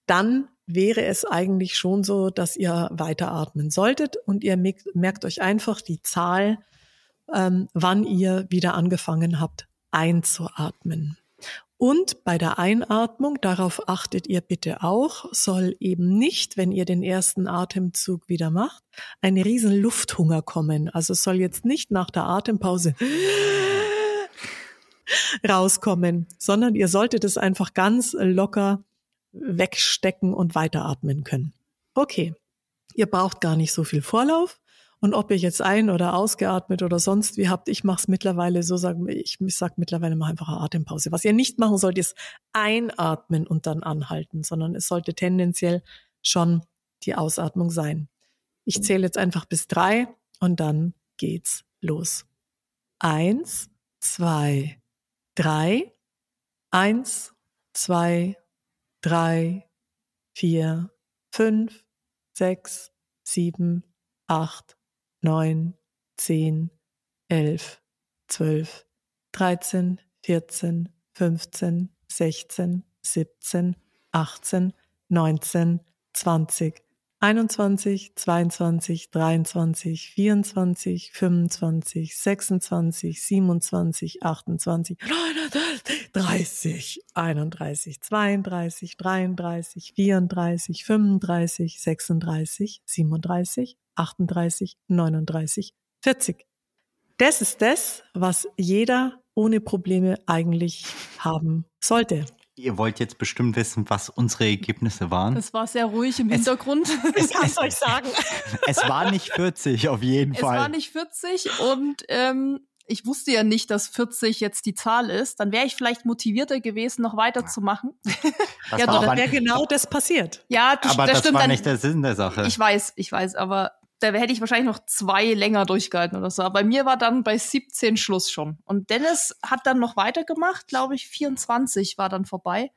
dann wäre es eigentlich schon so, dass ihr weiteratmen solltet und ihr merkt euch einfach die Zahl, ähm, wann ihr wieder angefangen habt einzuatmen. Und bei der Einatmung, darauf achtet ihr bitte auch, soll eben nicht, wenn ihr den ersten Atemzug wieder macht, ein riesen Lufthunger kommen. Also soll jetzt nicht nach der Atempause rauskommen, sondern ihr solltet es einfach ganz locker wegstecken und weiteratmen können. Okay, ihr braucht gar nicht so viel Vorlauf. Und ob ihr jetzt ein- oder ausgeatmet oder sonst wie habt, ich mache es mittlerweile so, sagen ich, ich sage mittlerweile mal einfach eine Atempause. Was ihr nicht machen sollt, ist einatmen und dann anhalten, sondern es sollte tendenziell schon die Ausatmung sein. Ich zähle jetzt einfach bis drei und dann geht's los. Eins, zwei, drei. Eins, zwei, drei, vier, fünf, sechs, sieben, acht, neun, zehn, elf, zwölf, dreizehn, vierzehn, fünfzehn, sechzehn, siebzehn, achtzehn, neunzehn, zwanzig, 21, 22, 23, 24, 25, 26, 27, 28, 30, 31, 32, 33, 34, 35, 36, 37, 38, 39, 40. Das ist das, was jeder ohne Probleme eigentlich haben sollte. Ihr wollt jetzt bestimmt wissen, was unsere Ergebnisse waren. Es war sehr ruhig im Hintergrund. Es, ich kann es euch sagen. Es war nicht 40 auf jeden Fall. Es war nicht 40 und ähm, ich wusste ja nicht, dass 40 jetzt die Zahl ist. Dann wäre ich vielleicht motivierter gewesen, noch weiterzumachen. Das ja, dann wäre genau das passiert. Ja, das, aber das, das stimmt. war nicht der Sinn der Sache. Ich weiß, ich weiß, aber da hätte ich wahrscheinlich noch zwei länger durchgehalten oder so. Aber bei mir war dann bei 17 Schluss schon. Und Dennis hat dann noch weitergemacht, glaube ich, 24 war dann vorbei.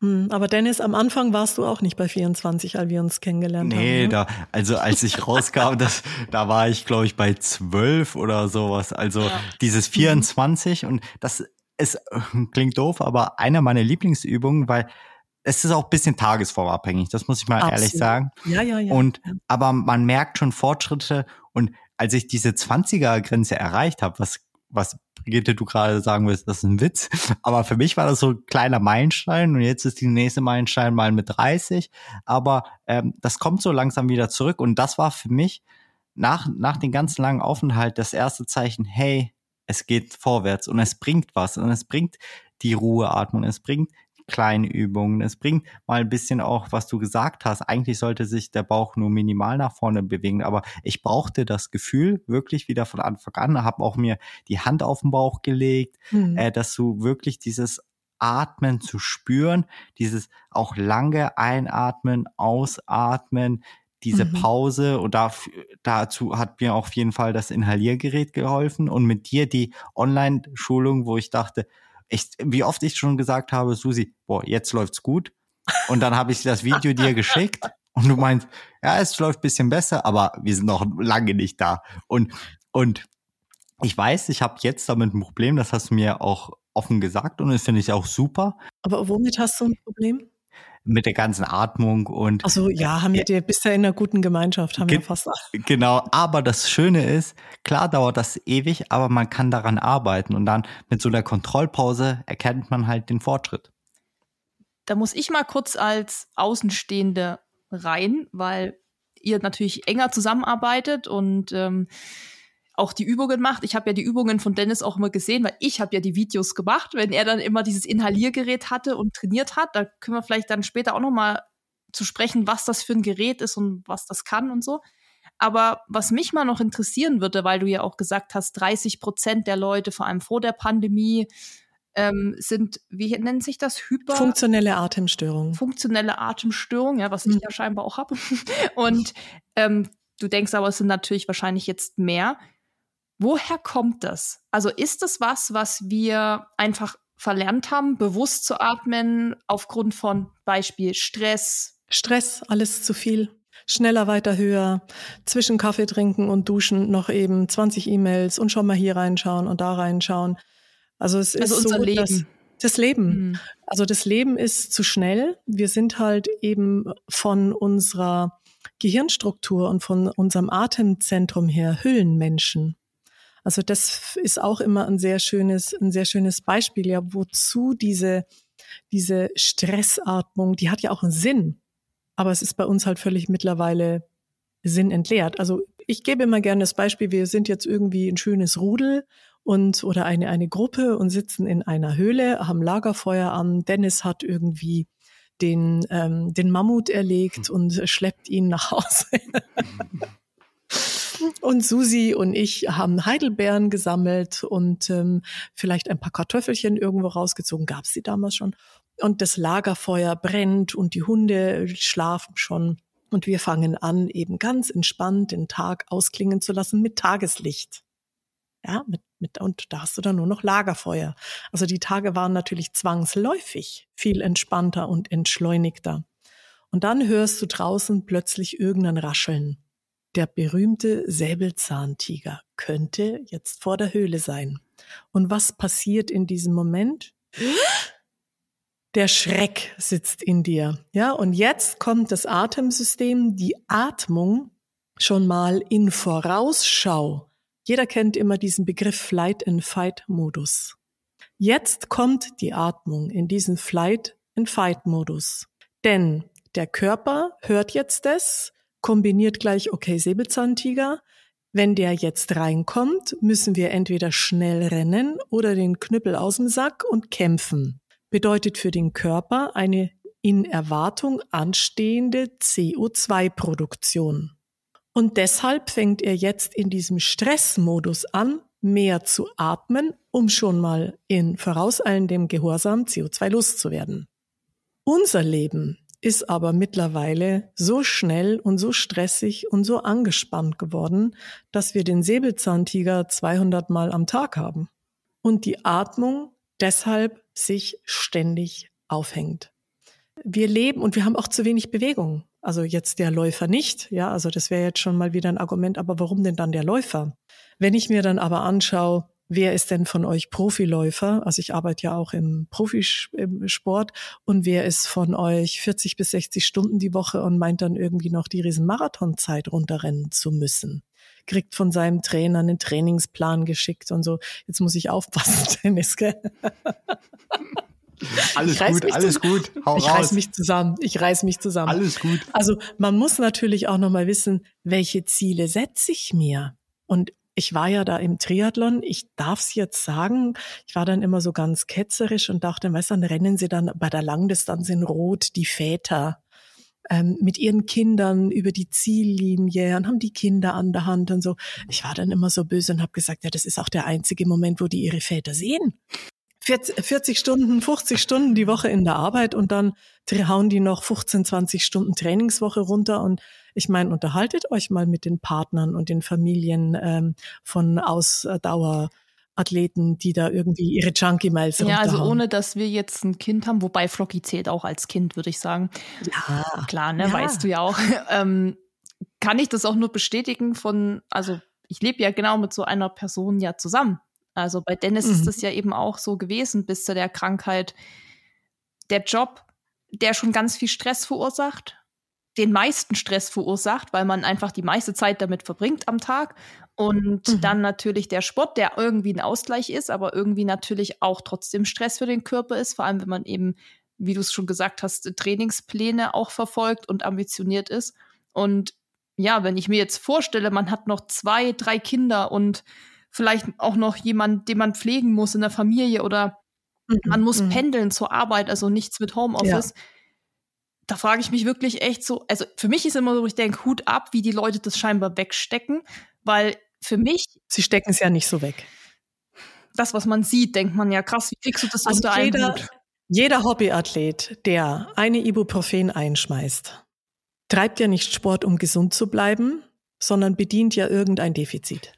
Hm, aber Dennis, am Anfang warst du auch nicht bei 24, als wir uns kennengelernt nee, haben. Nee, ne? da, also als ich rauskam, das, da war ich, glaube ich, bei 12 oder sowas. Also ja. dieses 24 mhm. und das ist, klingt doof, aber eine meiner Lieblingsübungen, weil es ist auch ein bisschen tagesformabhängig, das muss ich mal Absolut. ehrlich sagen. Ja, ja, ja. Und aber man merkt schon Fortschritte und als ich diese 20er Grenze erreicht habe, was was Brigitte du gerade sagen willst, das ist ein Witz, aber für mich war das so ein kleiner Meilenstein und jetzt ist die nächste Meilenstein mal mit 30, aber ähm, das kommt so langsam wieder zurück und das war für mich nach nach dem ganzen langen Aufenthalt das erste Zeichen, hey, es geht vorwärts und es bringt was und es bringt die Ruheatmung, es bringt kleine Übungen. Es bringt mal ein bisschen auch, was du gesagt hast. Eigentlich sollte sich der Bauch nur minimal nach vorne bewegen, aber ich brauchte das Gefühl wirklich wieder von Anfang an, habe auch mir die Hand auf den Bauch gelegt, mhm. äh, dass du wirklich dieses Atmen zu spüren, dieses auch lange Einatmen, Ausatmen, diese mhm. Pause und da, dazu hat mir auf jeden Fall das Inhaliergerät geholfen und mit dir die Online-Schulung, wo ich dachte, ich, wie oft ich schon gesagt habe, Susi, boah, jetzt läuft's gut. Und dann habe ich das Video dir geschickt und du meinst, ja, es läuft bisschen besser, aber wir sind noch lange nicht da. Und, und ich weiß, ich habe jetzt damit ein Problem, das hast du mir auch offen gesagt und das finde ich auch super. Aber womit hast du ein Problem? Mit der ganzen Atmung und. Ach so, ja, haben wir dir bist ja in einer guten Gemeinschaft, haben wir fast. Genau, aber das Schöne ist, klar dauert das ewig, aber man kann daran arbeiten und dann mit so einer Kontrollpause erkennt man halt den Fortschritt. Da muss ich mal kurz als Außenstehende rein, weil ihr natürlich enger zusammenarbeitet und ähm, auch die Übungen macht. Ich habe ja die Übungen von Dennis auch immer gesehen, weil ich habe ja die Videos gemacht, wenn er dann immer dieses Inhaliergerät hatte und trainiert hat. Da können wir vielleicht dann später auch noch mal zu sprechen, was das für ein Gerät ist und was das kann und so. Aber was mich mal noch interessieren würde, weil du ja auch gesagt hast, 30 Prozent der Leute, vor allem vor der Pandemie, ähm, sind, wie nennt sich das? Hyper. Funktionelle Atemstörung. Funktionelle Atemstörung, ja, was ich mhm. ja scheinbar auch habe. Und ähm, du denkst aber, es sind natürlich wahrscheinlich jetzt mehr. Woher kommt das? Also ist das was, was wir einfach verlernt haben, bewusst zu atmen aufgrund von Beispiel Stress? Stress, alles zu viel. Schneller, weiter, höher. Zwischen Kaffee trinken und duschen noch eben 20 E-Mails und schon mal hier reinschauen und da reinschauen. Also es also ist unser so, Leben. das Leben. Mhm. Also das Leben ist zu schnell. Wir sind halt eben von unserer Gehirnstruktur und von unserem Atemzentrum her Hüllenmenschen. Also das ist auch immer ein sehr schönes, ein sehr schönes Beispiel, ja, wozu diese, diese Stressatmung, die hat ja auch einen Sinn. Aber es ist bei uns halt völlig mittlerweile sinnentleert. Also ich gebe immer gerne das Beispiel, wir sind jetzt irgendwie ein schönes Rudel und oder eine, eine Gruppe und sitzen in einer Höhle, haben Lagerfeuer an. Dennis hat irgendwie den, ähm, den Mammut erlegt und schleppt ihn nach Hause. Und Susi und ich haben Heidelbeeren gesammelt und ähm, vielleicht ein paar Kartoffelchen irgendwo rausgezogen. Gab es die damals schon. Und das Lagerfeuer brennt und die Hunde schlafen schon. Und wir fangen an, eben ganz entspannt den Tag ausklingen zu lassen mit Tageslicht. Ja, mit, mit, und da hast du dann nur noch Lagerfeuer. Also die Tage waren natürlich zwangsläufig viel entspannter und entschleunigter. Und dann hörst du draußen plötzlich irgendein Rascheln. Der berühmte Säbelzahntiger könnte jetzt vor der Höhle sein. Und was passiert in diesem Moment? Der Schreck sitzt in dir. Ja, und jetzt kommt das Atemsystem, die Atmung schon mal in Vorausschau. Jeder kennt immer diesen Begriff Flight and Fight Modus. Jetzt kommt die Atmung in diesen Flight and Fight Modus. Denn der Körper hört jetzt das kombiniert gleich, okay, Säbelzahntiger. Wenn der jetzt reinkommt, müssen wir entweder schnell rennen oder den Knüppel aus dem Sack und kämpfen. Bedeutet für den Körper eine in Erwartung anstehende CO2-Produktion. Und deshalb fängt er jetzt in diesem Stressmodus an, mehr zu atmen, um schon mal in vorauseilendem Gehorsam CO2 loszuwerden. Unser Leben ist aber mittlerweile so schnell und so stressig und so angespannt geworden, dass wir den Säbelzahntiger 200 Mal am Tag haben und die Atmung deshalb sich ständig aufhängt. Wir leben und wir haben auch zu wenig Bewegung. Also jetzt der Läufer nicht, ja, also das wäre jetzt schon mal wieder ein Argument, aber warum denn dann der Läufer? Wenn ich mir dann aber anschaue, wer ist denn von euch Profiläufer? Also ich arbeite ja auch im Profisport und wer ist von euch 40 bis 60 Stunden die Woche und meint dann irgendwie noch die Riesenmarathonzeit runterrennen zu müssen? Kriegt von seinem Trainer einen Trainingsplan geschickt und so. Jetzt muss ich aufpassen, Dennis, gell? Alles gut, alles gut. Hau ich reiß mich zusammen. Ich reiß mich zusammen. Alles gut. Also man muss natürlich auch noch mal wissen, welche Ziele setze ich mir? Und ich war ja da im Triathlon, ich darf's jetzt sagen, ich war dann immer so ganz ketzerisch und dachte, weißt du, dann rennen sie dann bei der Langdistanz in Rot die Väter ähm, mit ihren Kindern über die Ziellinie und haben die Kinder an der Hand und so. Ich war dann immer so böse und habe gesagt, ja, das ist auch der einzige Moment, wo die ihre Väter sehen. 40 Stunden, 50 Stunden die Woche in der Arbeit und dann hauen die noch 15, 20 Stunden Trainingswoche runter. Und ich meine, unterhaltet euch mal mit den Partnern und den Familien ähm, von Ausdauerathleten, die da irgendwie ihre Junkie Miles Ja, also ohne, dass wir jetzt ein Kind haben, wobei Flocky zählt auch als Kind, würde ich sagen. Ja. Klar, ne, ja. weißt du ja auch. ähm, kann ich das auch nur bestätigen von, also ich lebe ja genau mit so einer Person ja zusammen. Also bei Dennis mhm. ist es ja eben auch so gewesen bis zu der Krankheit. Der Job, der schon ganz viel Stress verursacht, den meisten Stress verursacht, weil man einfach die meiste Zeit damit verbringt am Tag. Und mhm. dann natürlich der Sport, der irgendwie ein Ausgleich ist, aber irgendwie natürlich auch trotzdem Stress für den Körper ist, vor allem wenn man eben, wie du es schon gesagt hast, Trainingspläne auch verfolgt und ambitioniert ist. Und ja, wenn ich mir jetzt vorstelle, man hat noch zwei, drei Kinder und vielleicht auch noch jemand, den man pflegen muss in der Familie oder mhm. man muss mhm. pendeln zur Arbeit, also nichts mit Homeoffice. Ja. Da frage ich mich wirklich echt so, also für mich ist immer so, ich denke, Hut ab, wie die Leute das scheinbar wegstecken, weil für mich. Sie stecken es ja nicht so weg. Das, was man sieht, denkt man ja krass, wie kriegst du das also unter jeder, einen Hut? Jeder Hobbyathlet, der eine Ibuprofen einschmeißt, treibt ja nicht Sport, um gesund zu bleiben, sondern bedient ja irgendein Defizit.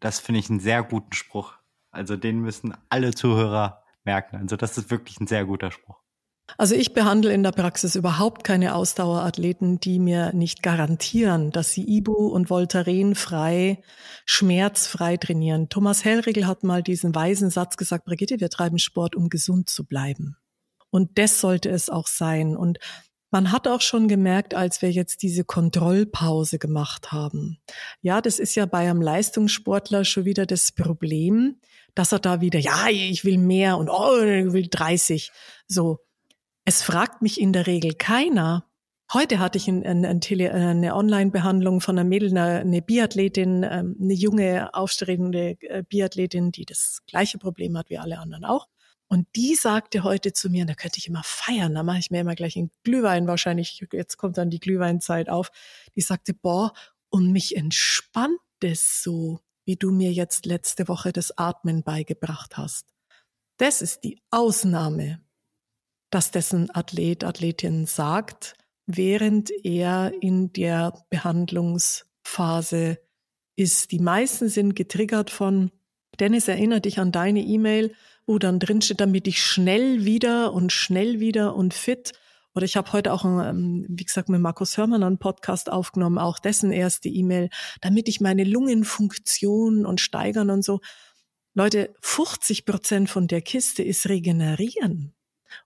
das finde ich einen sehr guten Spruch. Also den müssen alle Zuhörer merken. Also das ist wirklich ein sehr guter Spruch. Also ich behandle in der Praxis überhaupt keine Ausdauerathleten, die mir nicht garantieren, dass sie Ibu und Voltaren frei, schmerzfrei trainieren. Thomas Hellriegel hat mal diesen weisen Satz gesagt, Brigitte, wir treiben Sport, um gesund zu bleiben. Und das sollte es auch sein. Und man hat auch schon gemerkt, als wir jetzt diese Kontrollpause gemacht haben. Ja, das ist ja bei einem Leistungssportler schon wieder das Problem, dass er da wieder, ja, ich will mehr und oh, ich will 30. So. Es fragt mich in der Regel keiner. Heute hatte ich ein, ein, ein Tele, eine Online-Behandlung von einer Mädel, eine, eine Biathletin, ähm, eine junge, aufstrebende äh, Biathletin, die das gleiche Problem hat wie alle anderen auch. Und die sagte heute zu mir, da könnte ich immer feiern, da mache ich mir immer gleich einen Glühwein wahrscheinlich, jetzt kommt dann die Glühweinzeit auf. Die sagte, boah, und mich entspannt es so, wie du mir jetzt letzte Woche das Atmen beigebracht hast. Das ist die Ausnahme, dass dessen Athlet, Athletin sagt, während er in der Behandlungsphase ist. Die meisten sind getriggert von, Dennis, erinnere dich an deine E-Mail, wo dann drin steht, damit ich schnell wieder und schnell wieder und fit. Oder ich habe heute auch, ähm, wie gesagt, mit Markus Hörmann einen Podcast aufgenommen, auch dessen erste E-Mail, damit ich meine Lungenfunktion und steigern und so. Leute, 50 Prozent von der Kiste ist regenerieren.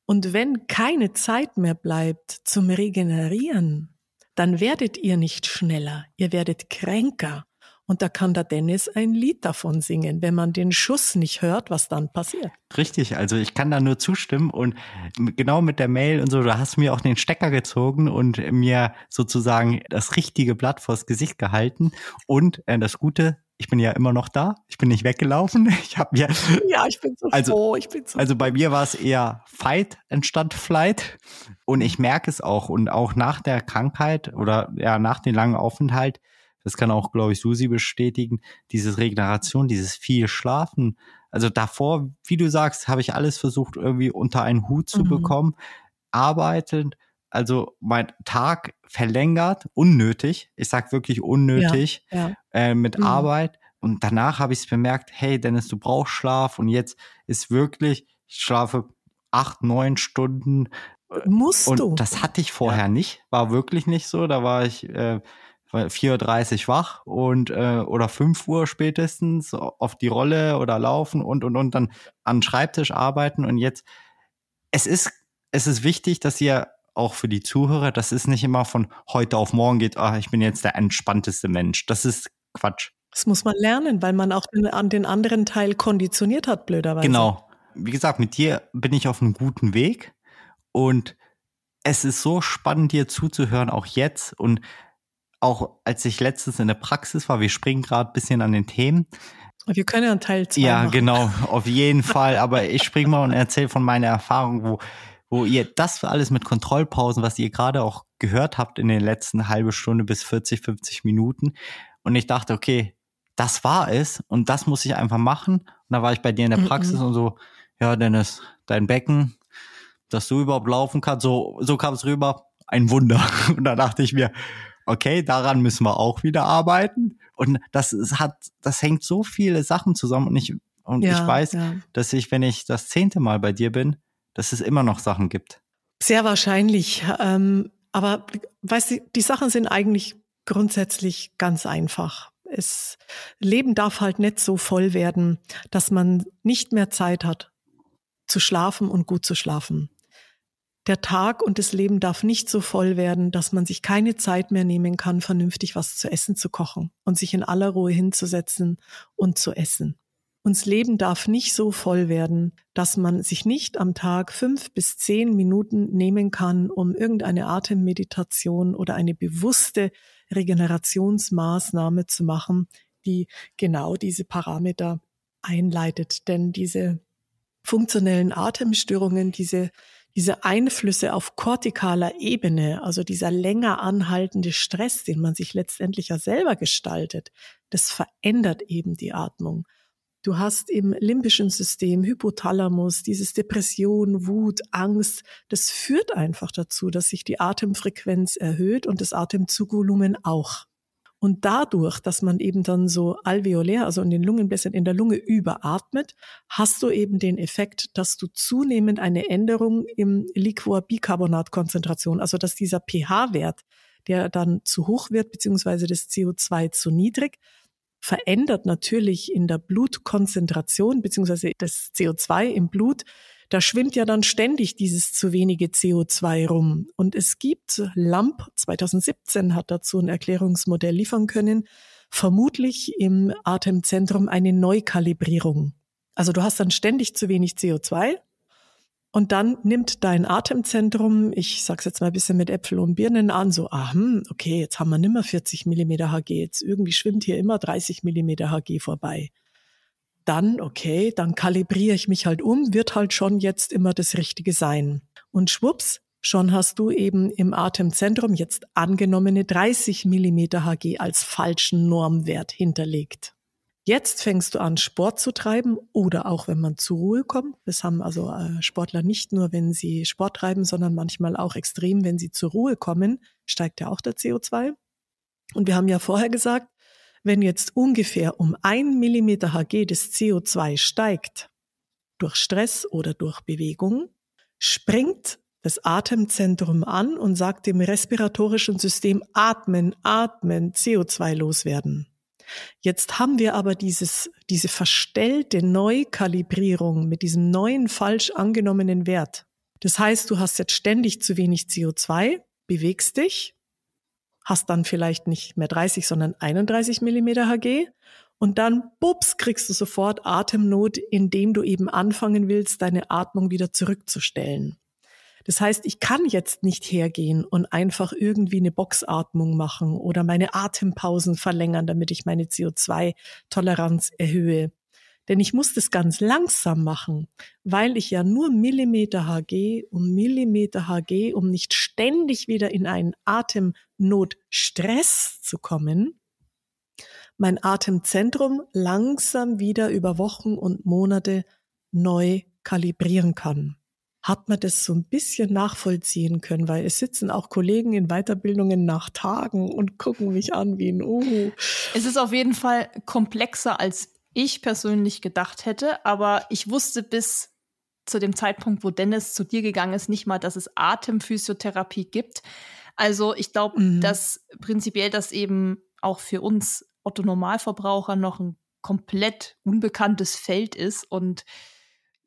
Und wenn keine Zeit mehr bleibt zum Regenerieren, dann werdet ihr nicht schneller, ihr werdet kränker. Und da kann der Dennis ein Lied davon singen, wenn man den Schuss nicht hört, was dann passiert. Richtig, also ich kann da nur zustimmen und genau mit der Mail und so, da hast du mir auch den Stecker gezogen und mir sozusagen das richtige Blatt vors Gesicht gehalten. Und äh, das Gute, ich bin ja immer noch da. Ich bin nicht weggelaufen. Ich habe mir ja, ich bin so also, froh. Ich bin so also bei mir war es eher Fight anstatt Flight und ich merke es auch und auch nach der Krankheit oder ja nach dem langen Aufenthalt das kann auch, glaube ich, Susi bestätigen, dieses Regeneration, dieses viel Schlafen. Also davor, wie du sagst, habe ich alles versucht, irgendwie unter einen Hut zu mhm. bekommen. Arbeitend, also mein Tag verlängert, unnötig. Ich sag wirklich unnötig ja, ja. Äh, mit mhm. Arbeit. Und danach habe ich es bemerkt, hey Dennis, du brauchst Schlaf. Und jetzt ist wirklich, ich schlafe acht, neun Stunden. Musst und du. Das hatte ich vorher ja. nicht, war wirklich nicht so. Da war ich äh, 4.30 Uhr wach und äh, oder 5 Uhr spätestens auf die Rolle oder laufen und und und dann an Schreibtisch arbeiten und jetzt es ist es ist wichtig, dass ihr auch für die Zuhörer, das ist nicht immer von heute auf morgen geht, ah, ich bin jetzt der entspannteste Mensch. Das ist Quatsch. Das muss man lernen, weil man auch den, an den anderen Teil konditioniert hat, blöderweise. Genau. Wie gesagt, mit dir bin ich auf einem guten Weg und es ist so spannend, dir zuzuhören, auch jetzt. Und auch als ich letztens in der Praxis war, wir springen gerade ein bisschen an den Themen. Wir können ja einen Teil zwei Ja, machen. genau, auf jeden Fall. Aber ich springe mal und erzähle von meiner Erfahrung, wo, wo ihr das alles mit Kontrollpausen, was ihr gerade auch gehört habt in den letzten halbe Stunde bis 40, 50 Minuten. Und ich dachte, okay, das war es und das muss ich einfach machen. Und da war ich bei dir in der Praxis mm -mm. und so, ja, Dennis, dein Becken, dass du überhaupt laufen kannst, so, so kam es rüber, ein Wunder. Und da dachte ich mir, okay, daran müssen wir auch wieder arbeiten. Und das hat, das hängt so viele Sachen zusammen. Und ich, und ja, ich weiß, ja. dass ich, wenn ich das zehnte Mal bei dir bin, dass es immer noch Sachen gibt. Sehr wahrscheinlich. Ähm, aber weißt du, die Sachen sind eigentlich grundsätzlich ganz einfach. Es Leben darf halt nicht so voll werden, dass man nicht mehr Zeit hat zu schlafen und gut zu schlafen. Der Tag und das Leben darf nicht so voll werden, dass man sich keine Zeit mehr nehmen kann, vernünftig was zu essen zu kochen und sich in aller Ruhe hinzusetzen und zu essen. Uns Leben darf nicht so voll werden, dass man sich nicht am Tag fünf bis zehn Minuten nehmen kann, um irgendeine Atemmeditation oder eine bewusste Regenerationsmaßnahme zu machen, die genau diese Parameter einleitet. Denn diese funktionellen Atemstörungen, diese diese Einflüsse auf kortikaler Ebene, also dieser länger anhaltende Stress, den man sich letztendlich ja selber gestaltet, das verändert eben die Atmung. Du hast im limbischen System Hypothalamus, dieses Depression, Wut, Angst, das führt einfach dazu, dass sich die Atemfrequenz erhöht und das Atemzugvolumen auch. Und dadurch, dass man eben dann so alveolär, also in den Lungenblättern in der Lunge überatmet, hast du eben den Effekt, dass du zunehmend eine Änderung im Liquorbicarbonat-Konzentration, also dass dieser pH-Wert, der dann zu hoch wird, beziehungsweise das CO2 zu niedrig, verändert natürlich in der Blutkonzentration, beziehungsweise das CO2 im Blut da schwimmt ja dann ständig dieses zu wenige CO2 rum. Und es gibt, LAMP 2017 hat dazu ein Erklärungsmodell liefern können, vermutlich im Atemzentrum eine Neukalibrierung. Also du hast dann ständig zu wenig CO2 und dann nimmt dein Atemzentrum, ich sag's jetzt mal ein bisschen mit Äpfel und Birnen an, so, ah, hm, okay, jetzt haben wir nimmer 40 Millimeter Hg, jetzt irgendwie schwimmt hier immer 30 Millimeter Hg vorbei dann, okay, dann kalibriere ich mich halt um, wird halt schon jetzt immer das Richtige sein. Und schwupps, schon hast du eben im Atemzentrum jetzt angenommene 30 Millimeter Hg als falschen Normwert hinterlegt. Jetzt fängst du an, Sport zu treiben oder auch wenn man zur Ruhe kommt. Das haben also äh, Sportler nicht nur, wenn sie Sport treiben, sondern manchmal auch extrem, wenn sie zur Ruhe kommen, steigt ja auch der CO2. Und wir haben ja vorher gesagt, wenn jetzt ungefähr um ein Millimeter Hg des CO2 steigt, durch Stress oder durch Bewegung, springt das Atemzentrum an und sagt dem respiratorischen System atmen, atmen, CO2 loswerden. Jetzt haben wir aber dieses, diese verstellte Neukalibrierung mit diesem neuen falsch angenommenen Wert. Das heißt, du hast jetzt ständig zu wenig CO2, bewegst dich, hast dann vielleicht nicht mehr 30, sondern 31 Millimeter Hg. Und dann, bups, kriegst du sofort Atemnot, indem du eben anfangen willst, deine Atmung wieder zurückzustellen. Das heißt, ich kann jetzt nicht hergehen und einfach irgendwie eine Boxatmung machen oder meine Atempausen verlängern, damit ich meine CO2-Toleranz erhöhe. Denn ich muss das ganz langsam machen, weil ich ja nur Millimeter Hg um Millimeter Hg, um nicht ständig wieder in einen Atemnotstress zu kommen, mein Atemzentrum langsam wieder über Wochen und Monate neu kalibrieren kann. Hat man das so ein bisschen nachvollziehen können, weil es sitzen auch Kollegen in Weiterbildungen nach Tagen und gucken mich an wie ein Uhu. Es ist auf jeden Fall komplexer als ich persönlich gedacht hätte, aber ich wusste bis zu dem Zeitpunkt, wo Dennis zu dir gegangen ist, nicht mal, dass es Atemphysiotherapie gibt. Also ich glaube, mhm. dass prinzipiell das eben auch für uns Otto Normalverbraucher noch ein komplett unbekanntes Feld ist und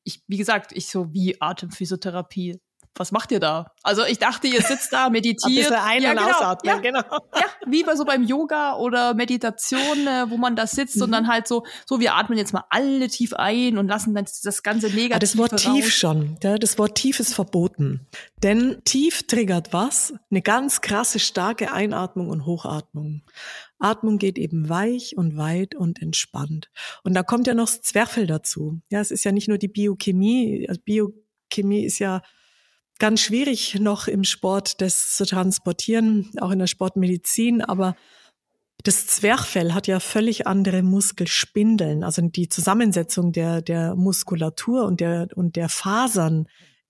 ich, wie gesagt, ich so wie Atemphysiotherapie was macht ihr da? Also ich dachte, ihr sitzt da, meditiert. Ein- ja, und genau, ausatmen, ja, genau. Ja, wie bei so beim Yoga oder Meditation, äh, wo man da sitzt mhm. und dann halt so, so wir atmen jetzt mal alle tief ein und lassen dann das ganze Negative ah, Das Wort raus. tief schon, ja, das Wort tief ist verboten. Denn tief triggert was? Eine ganz krasse, starke Einatmung und Hochatmung. Atmung geht eben weich und weit und entspannt. Und da kommt ja noch das Zwerchfell dazu. Ja, es ist ja nicht nur die Biochemie. Also Biochemie ist ja ganz schwierig noch im Sport das zu transportieren, auch in der Sportmedizin, aber das Zwerchfell hat ja völlig andere Muskelspindeln, also die Zusammensetzung der, der Muskulatur und der, und der Fasern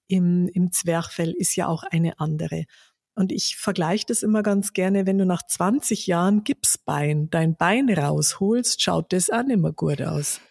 im, im Zwerchfell ist ja auch eine andere. Und ich vergleiche das immer ganz gerne, wenn du nach 20 Jahren Gipsbein dein Bein rausholst, schaut das auch nicht mehr gut aus.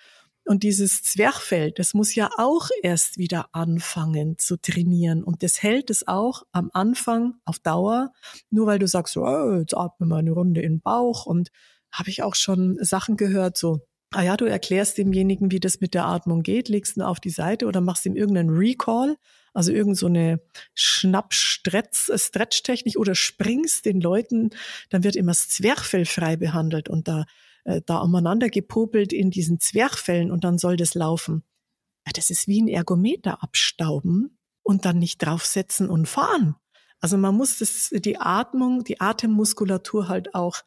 Und dieses Zwerchfell, das muss ja auch erst wieder anfangen zu trainieren. Und das hält es auch am Anfang auf Dauer. Nur weil du sagst, oh, jetzt atme mal eine Runde in den Bauch. Und habe ich auch schon Sachen gehört, so, ah ja, du erklärst demjenigen, wie das mit der Atmung geht, legst ihn auf die Seite oder machst ihm irgendeinen Recall, also irgend so eine Schnapp-Stretch-Technik oder springst den Leuten, dann wird immer das Zwerchfell frei behandelt und da äh, da umeinander gepopelt in diesen Zwerchfällen und dann soll das laufen. Das ist wie ein Ergometer abstauben und dann nicht draufsetzen und fahren. Also man muss das, die Atmung, die Atemmuskulatur halt auch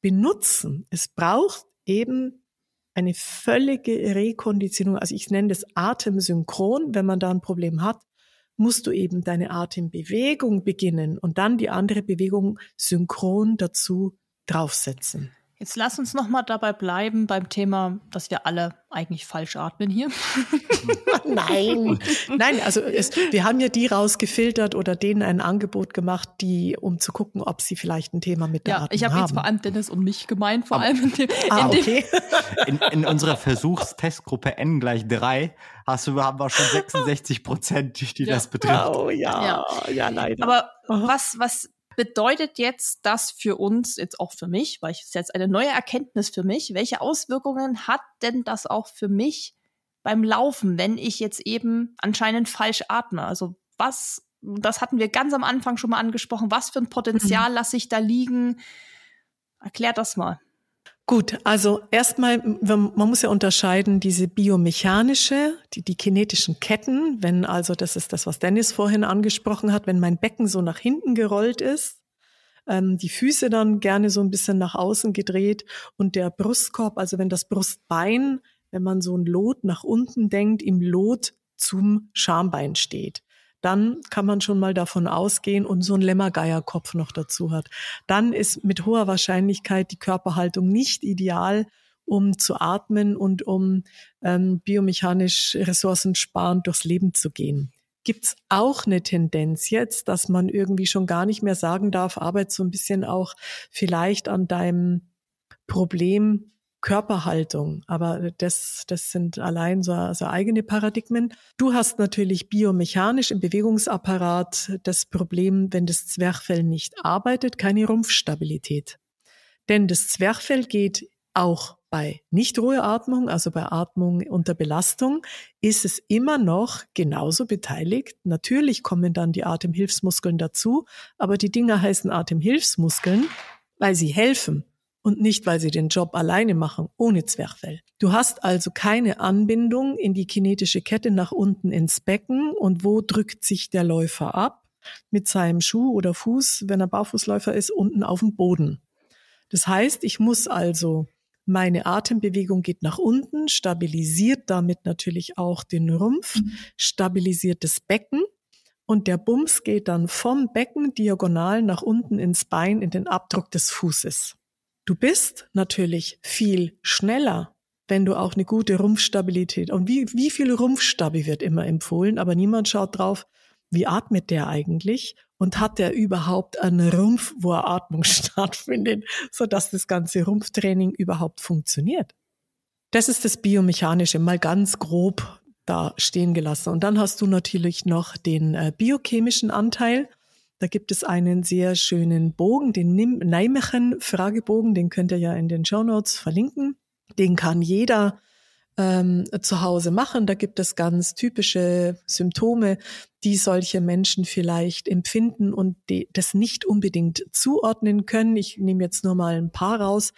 benutzen. Es braucht eben eine völlige Rekonditionierung. Also ich nenne das Atemsynchron. Wenn man da ein Problem hat, musst du eben deine Atembewegung beginnen und dann die andere Bewegung synchron dazu draufsetzen. Jetzt lass uns noch mal dabei bleiben beim Thema, dass wir alle eigentlich falsch atmen hier. Nein, nein, also es, wir haben ja die rausgefiltert oder denen ein Angebot gemacht, die, um zu gucken, ob sie vielleicht ein Thema mit der ja, Atmung ich habe haben. jetzt vor allem Dennis und mich gemeint, vor allem in dem, ah, in dem okay. In, in unserer Versuchstestgruppe N gleich drei hast du, haben wir schon 66 Prozent, die Ja. das betrifft. Oh ja, ja, Ja. leider. Aber was, was bedeutet jetzt das für uns, jetzt auch für mich, weil es ist jetzt eine neue Erkenntnis für mich, welche Auswirkungen hat denn das auch für mich beim Laufen, wenn ich jetzt eben anscheinend falsch atme? Also was, das hatten wir ganz am Anfang schon mal angesprochen, was für ein Potenzial lasse ich da liegen? Erklärt das mal. Gut, also erstmal, man muss ja unterscheiden, diese biomechanische, die, die kinetischen Ketten, wenn also, das ist das, was Dennis vorhin angesprochen hat, wenn mein Becken so nach hinten gerollt ist, ähm, die Füße dann gerne so ein bisschen nach außen gedreht und der Brustkorb, also wenn das Brustbein, wenn man so ein Lot nach unten denkt, im Lot zum Schambein steht. Dann kann man schon mal davon ausgehen und so ein Lämmergeierkopf noch dazu hat dann ist mit hoher Wahrscheinlichkeit die Körperhaltung nicht ideal, um zu atmen und um ähm, biomechanisch ressourcensparend durchs Leben zu gehen. Gibt's auch eine Tendenz jetzt, dass man irgendwie schon gar nicht mehr sagen darf, arbeit so ein bisschen auch vielleicht an deinem Problem Körperhaltung, aber das, das sind allein so, so eigene Paradigmen. Du hast natürlich biomechanisch im Bewegungsapparat das Problem, wenn das Zwerchfell nicht arbeitet, keine Rumpfstabilität. Denn das Zwerchfell geht auch bei Nichtruheatmung, also bei Atmung unter Belastung, ist es immer noch genauso beteiligt. Natürlich kommen dann die Atemhilfsmuskeln dazu, aber die Dinger heißen Atemhilfsmuskeln, weil sie helfen und nicht, weil sie den Job alleine machen, ohne Zwerchfell. Du hast also keine Anbindung in die kinetische Kette nach unten ins Becken und wo drückt sich der Läufer ab? Mit seinem Schuh oder Fuß, wenn er Barfußläufer ist, unten auf dem Boden. Das heißt, ich muss also, meine Atembewegung geht nach unten, stabilisiert damit natürlich auch den Rumpf, stabilisiert das Becken und der Bums geht dann vom Becken diagonal nach unten ins Bein in den Abdruck des Fußes. Du bist natürlich viel schneller, wenn du auch eine gute Rumpfstabilität und wie, wie viel Rumpfstabi wird immer empfohlen, aber niemand schaut drauf, wie atmet der eigentlich und hat der überhaupt einen Rumpf, wo er Atmung stattfindet, sodass das ganze Rumpftraining überhaupt funktioniert. Das ist das Biomechanische, mal ganz grob da stehen gelassen. Und dann hast du natürlich noch den äh, biochemischen Anteil. Da gibt es einen sehr schönen Bogen, den Nijmegen-Fragebogen, den könnt ihr ja in den Show Notes verlinken. Den kann jeder ähm, zu Hause machen. Da gibt es ganz typische Symptome, die solche Menschen vielleicht empfinden und die, das nicht unbedingt zuordnen können. Ich nehme jetzt nur mal ein paar raus.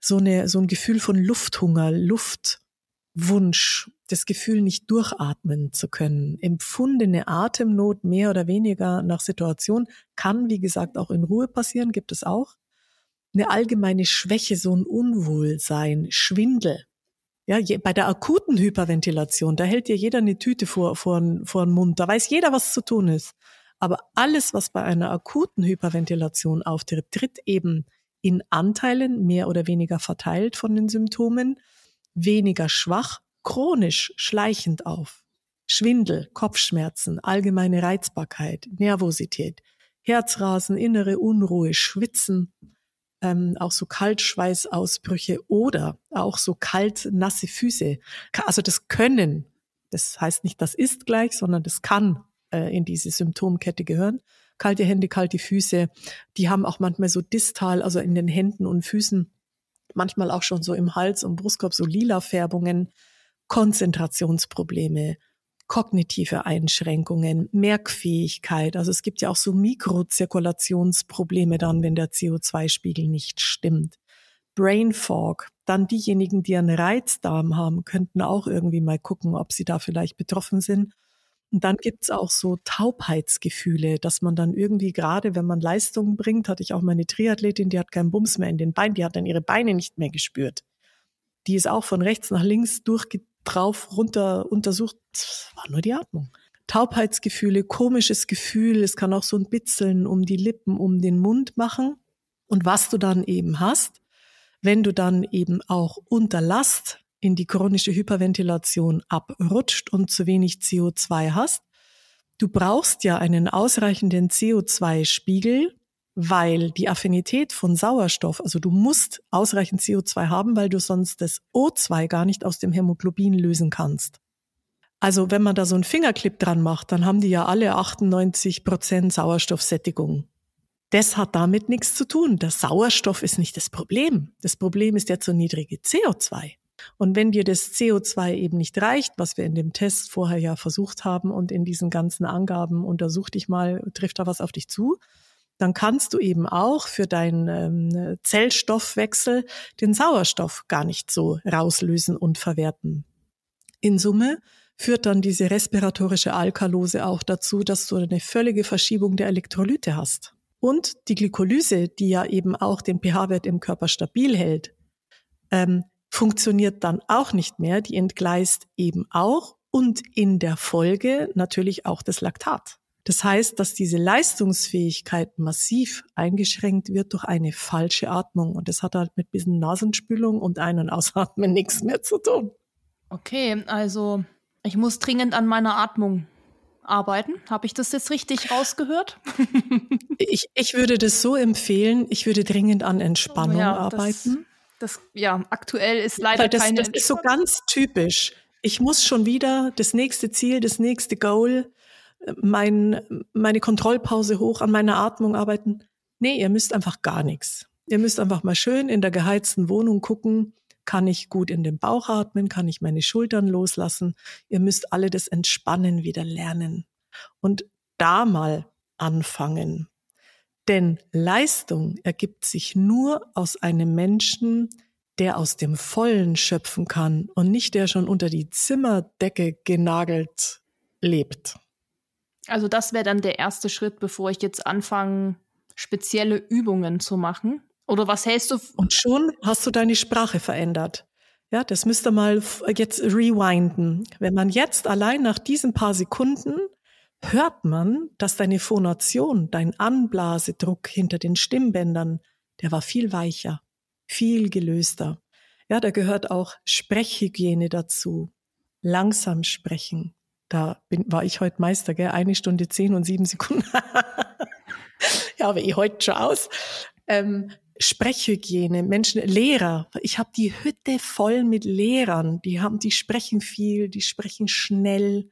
So, eine, so ein Gefühl von Lufthunger, Luftwunsch, das Gefühl, nicht durchatmen zu können. Empfundene Atemnot mehr oder weniger nach Situation kann, wie gesagt, auch in Ruhe passieren, gibt es auch. Eine allgemeine Schwäche, so ein Unwohlsein, Schwindel. Ja, je, bei der akuten Hyperventilation, da hält dir jeder eine Tüte vor, vor, vor den Mund. Da weiß jeder, was zu tun ist. Aber alles, was bei einer akuten Hyperventilation auftritt, tritt eben in Anteilen mehr oder weniger verteilt von den Symptomen, weniger schwach, chronisch schleichend auf. Schwindel, Kopfschmerzen, allgemeine Reizbarkeit, Nervosität, Herzrasen, innere Unruhe, Schwitzen, ähm, auch so Kaltschweißausbrüche oder auch so kalt nasse Füße. Also das können, das heißt nicht, das ist gleich, sondern das kann äh, in diese Symptomkette gehören. Kalte Hände, kalte Füße, die haben auch manchmal so distal, also in den Händen und Füßen, manchmal auch schon so im Hals und Brustkorb so lila Färbungen, Konzentrationsprobleme, kognitive Einschränkungen, Merkfähigkeit. Also es gibt ja auch so Mikrozirkulationsprobleme dann, wenn der CO2-Spiegel nicht stimmt. Brain Fog. Dann diejenigen, die einen Reizdarm haben, könnten auch irgendwie mal gucken, ob sie da vielleicht betroffen sind. Und dann gibt's auch so Taubheitsgefühle, dass man dann irgendwie gerade, wenn man Leistungen bringt, hatte ich auch meine Triathletin, die hat keinen Bums mehr in den Beinen, die hat dann ihre Beine nicht mehr gespürt. Die ist auch von rechts nach links durchge drauf runter untersucht, war nur die Atmung. Taubheitsgefühle, komisches Gefühl, es kann auch so ein Bitzeln um die Lippen, um den Mund machen. Und was du dann eben hast, wenn du dann eben auch unter Last in die chronische Hyperventilation abrutscht und zu wenig CO2 hast, du brauchst ja einen ausreichenden CO2-Spiegel, weil die Affinität von Sauerstoff, also du musst ausreichend CO2 haben, weil du sonst das O2 gar nicht aus dem Hämoglobin lösen kannst. Also wenn man da so einen Fingerclip dran macht, dann haben die ja alle 98 Prozent Sauerstoffsättigung. Das hat damit nichts zu tun. Der Sauerstoff ist nicht das Problem. Das Problem ist der zu niedrige CO2. Und wenn dir das CO2 eben nicht reicht, was wir in dem Test vorher ja versucht haben und in diesen ganzen Angaben untersuch dich mal, trifft da was auf dich zu, dann kannst du eben auch für deinen ähm, Zellstoffwechsel den Sauerstoff gar nicht so rauslösen und verwerten. In Summe führt dann diese respiratorische Alkalose auch dazu, dass du eine völlige Verschiebung der Elektrolyte hast. Und die Glykolyse, die ja eben auch den pH-Wert im Körper stabil hält, ähm, funktioniert dann auch nicht mehr. Die entgleist eben auch und in der Folge natürlich auch das Laktat. Das heißt, dass diese Leistungsfähigkeit massiv eingeschränkt wird durch eine falsche Atmung. Und das hat halt mit bisschen Nasenspülung und Ein- und Ausatmen nichts mehr zu tun. Okay, also ich muss dringend an meiner Atmung arbeiten. Habe ich das jetzt richtig rausgehört? ich, ich würde das so empfehlen, ich würde dringend an Entspannung ja, arbeiten. Das, das, ja, aktuell ist leider Weil das, keine Das ist so ganz typisch. Ich muss schon wieder das nächste Ziel, das nächste Goal, mein, meine Kontrollpause hoch an meiner Atmung arbeiten. Nee, ihr müsst einfach gar nichts. Ihr müsst einfach mal schön in der geheizten Wohnung gucken, kann ich gut in den Bauch atmen? Kann ich meine Schultern loslassen? Ihr müsst alle das Entspannen wieder lernen. Und da mal anfangen. Denn Leistung ergibt sich nur aus einem Menschen, der aus dem Vollen schöpfen kann und nicht der schon unter die Zimmerdecke genagelt lebt. Also das wäre dann der erste Schritt, bevor ich jetzt anfange, spezielle Übungen zu machen. Oder was hältst du? Und schon hast du deine Sprache verändert. Ja, das müsste mal jetzt rewinden. Wenn man jetzt allein nach diesen paar Sekunden hört man, dass deine Phonation, dein Anblasedruck hinter den Stimmbändern, der war viel weicher, viel gelöster. Ja, da gehört auch Sprechhygiene dazu. Langsam sprechen. Da bin, war ich heute Meister, gell? Eine Stunde zehn und sieben Sekunden. ja, aber ich heute schon aus. Ähm, Sprechhygiene, Menschen, Lehrer. Ich habe die Hütte voll mit Lehrern. Die haben, die sprechen viel, die sprechen schnell,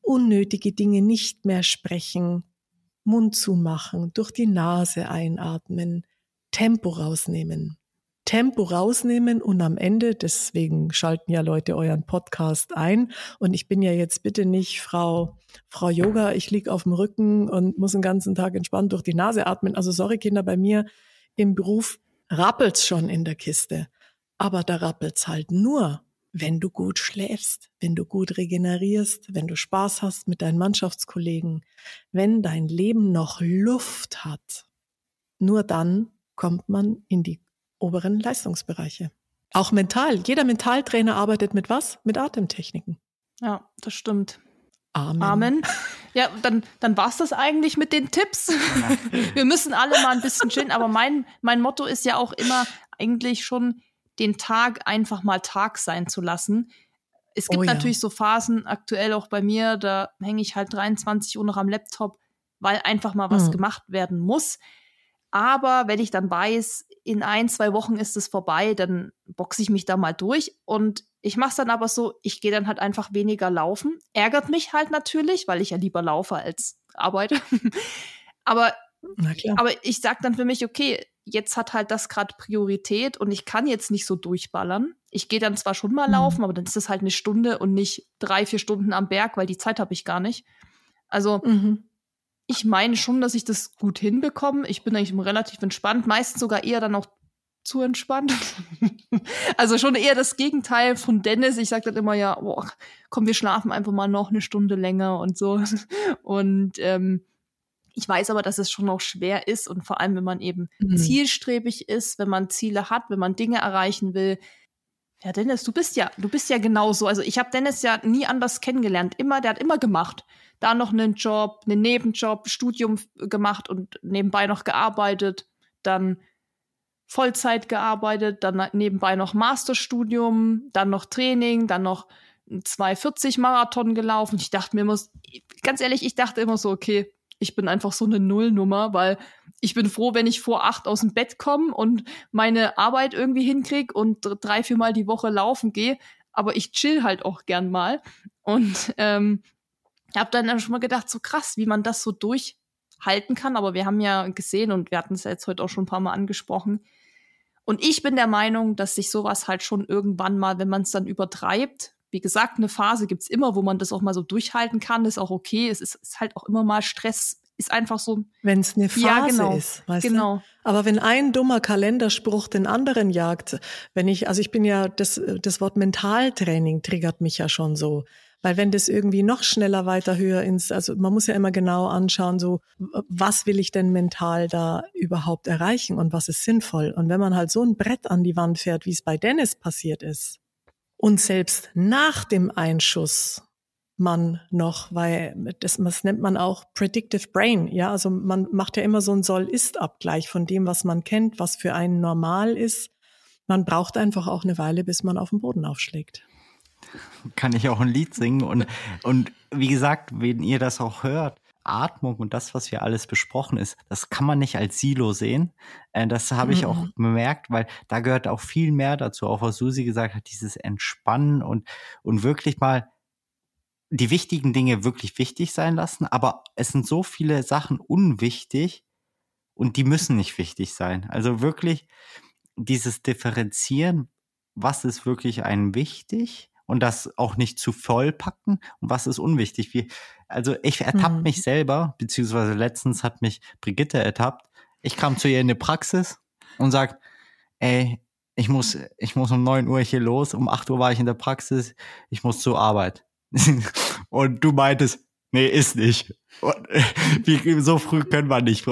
unnötige Dinge nicht mehr sprechen, Mund zumachen, durch die Nase einatmen, Tempo rausnehmen. Tempo rausnehmen und am Ende, deswegen schalten ja Leute euren Podcast ein. Und ich bin ja jetzt bitte nicht Frau, Frau Yoga, ich lieg auf dem Rücken und muss den ganzen Tag entspannt durch die Nase atmen. Also sorry Kinder, bei mir im Beruf rappelt's schon in der Kiste. Aber da rappelt's halt nur, wenn du gut schläfst, wenn du gut regenerierst, wenn du Spaß hast mit deinen Mannschaftskollegen, wenn dein Leben noch Luft hat. Nur dann kommt man in die oberen Leistungsbereiche. Auch mental. Jeder Mentaltrainer arbeitet mit was? Mit Atemtechniken. Ja, das stimmt. Amen. Amen. Ja, dann, dann war es das eigentlich mit den Tipps. Wir müssen alle mal ein bisschen chillen, aber mein, mein Motto ist ja auch immer eigentlich schon, den Tag einfach mal Tag sein zu lassen. Es gibt oh ja. natürlich so Phasen, aktuell auch bei mir, da hänge ich halt 23 Uhr noch am Laptop, weil einfach mal was mhm. gemacht werden muss. Aber wenn ich dann weiß, in ein, zwei Wochen ist es vorbei, dann boxe ich mich da mal durch. Und ich mache es dann aber so, ich gehe dann halt einfach weniger laufen. Ärgert mich halt natürlich, weil ich ja lieber laufe als arbeite. aber, aber ich sage dann für mich, okay, jetzt hat halt das gerade Priorität und ich kann jetzt nicht so durchballern. Ich gehe dann zwar schon mal mhm. laufen, aber dann ist es halt eine Stunde und nicht drei, vier Stunden am Berg, weil die Zeit habe ich gar nicht. Also mhm ich meine schon, dass ich das gut hinbekomme. Ich bin eigentlich relativ entspannt, meistens sogar eher dann auch zu entspannt. also schon eher das Gegenteil von Dennis. Ich sage dann immer ja, boah, komm, wir schlafen einfach mal noch eine Stunde länger und so. Und ähm, ich weiß aber, dass es schon noch schwer ist und vor allem, wenn man eben mhm. zielstrebig ist, wenn man Ziele hat, wenn man Dinge erreichen will. Ja, Dennis, du bist ja, du bist ja genauso. Also ich habe Dennis ja nie anders kennengelernt. Immer, der hat immer gemacht da noch einen Job, einen Nebenjob, Studium gemacht und nebenbei noch gearbeitet. Dann Vollzeit gearbeitet, dann nebenbei noch Masterstudium, dann noch Training, dann noch 240 Marathon gelaufen. Ich dachte mir immer, ganz ehrlich, ich dachte immer so, okay, ich bin einfach so eine Nullnummer, weil ich bin froh, wenn ich vor acht aus dem Bett komme und meine Arbeit irgendwie hinkrieg und drei, viermal die Woche laufen gehe. Aber ich chill halt auch gern mal. Und ähm, habe dann schon mal gedacht, so krass, wie man das so durchhalten kann. Aber wir haben ja gesehen und wir hatten es ja jetzt heute auch schon ein paar Mal angesprochen, und ich bin der Meinung, dass sich sowas halt schon irgendwann mal, wenn man es dann übertreibt, wie gesagt, eine Phase gibt's immer, wo man das auch mal so durchhalten kann, ist auch okay. Es ist, ist halt auch immer mal Stress, ist einfach so. Wenn es eine Phase ja, genau, ist, weißt genau. du? Aber wenn ein dummer Kalenderspruch den anderen jagt, wenn ich, also ich bin ja, das, das Wort Mentaltraining triggert mich ja schon so. Weil wenn das irgendwie noch schneller weiter höher ins, also man muss ja immer genau anschauen, so, was will ich denn mental da überhaupt erreichen und was ist sinnvoll? Und wenn man halt so ein Brett an die Wand fährt, wie es bei Dennis passiert ist, und selbst nach dem Einschuss man noch, weil das, das nennt man auch Predictive Brain, ja, also man macht ja immer so einen Soll-Ist-Abgleich von dem, was man kennt, was für einen normal ist. Man braucht einfach auch eine Weile, bis man auf den Boden aufschlägt kann ich auch ein Lied singen. Und, und wie gesagt, wenn ihr das auch hört, Atmung und das, was hier alles besprochen ist, das kann man nicht als Silo sehen. Äh, das habe ich auch mhm. bemerkt, weil da gehört auch viel mehr dazu, auch was Susi gesagt hat, dieses Entspannen und, und wirklich mal die wichtigen Dinge wirklich wichtig sein lassen. Aber es sind so viele Sachen unwichtig und die müssen nicht wichtig sein. Also wirklich dieses Differenzieren, was ist wirklich einem wichtig und das auch nicht zu voll packen und was ist unwichtig. Wie, also ich ertappe mhm. mich selber, beziehungsweise letztens hat mich Brigitte ertappt. Ich kam zu ihr in die Praxis und sagt, ey, ich muss, ich muss um neun Uhr hier los, um acht Uhr war ich in der Praxis, ich muss zur Arbeit. und du meintest, nee, ist nicht. Und, wie, so früh können wir nicht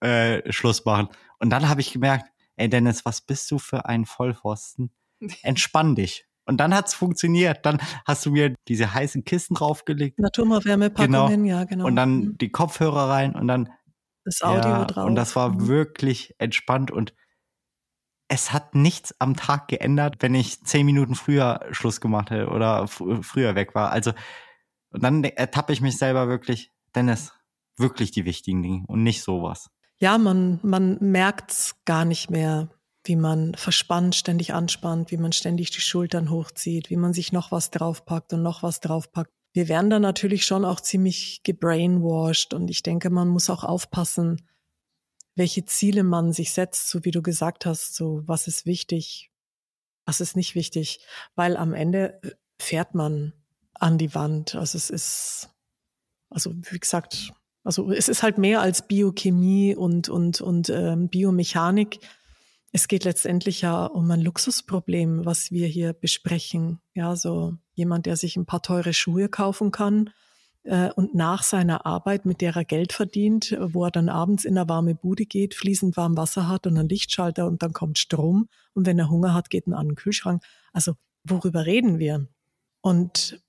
äh, Schluss machen. Und dann habe ich gemerkt, ey Dennis, was bist du für ein Vollpfosten? Entspann dich. Und dann hat's funktioniert. Dann hast du mir diese heißen Kisten draufgelegt. Naturwärmepackungen, genau. ja, genau. Und dann mhm. die Kopfhörer rein und dann das Audio ja, drauf. Und das war mhm. wirklich entspannt und es hat nichts am Tag geändert, wenn ich zehn Minuten früher Schluss gemacht hätte oder früher weg war. Also, und dann ertappe ich mich selber wirklich, Dennis, wirklich die wichtigen Dinge und nicht sowas. Ja, man, man merkt's gar nicht mehr wie man verspannt, ständig anspannt, wie man ständig die Schultern hochzieht, wie man sich noch was draufpackt und noch was draufpackt. Wir werden da natürlich schon auch ziemlich gebrainwashed und ich denke, man muss auch aufpassen, welche Ziele man sich setzt, so wie du gesagt hast, so was ist wichtig, was ist nicht wichtig, weil am Ende äh, fährt man an die Wand. Also es ist, also wie gesagt, also es ist halt mehr als Biochemie und und und ähm, Biomechanik es geht letztendlich ja um ein Luxusproblem, was wir hier besprechen. Ja, so jemand, der sich ein paar teure Schuhe kaufen kann und nach seiner Arbeit, mit der er Geld verdient, wo er dann abends in eine warme Bude geht, fließend warm Wasser hat und einen Lichtschalter und dann kommt Strom und wenn er Hunger hat, geht er an den Kühlschrank. Also worüber reden wir? Und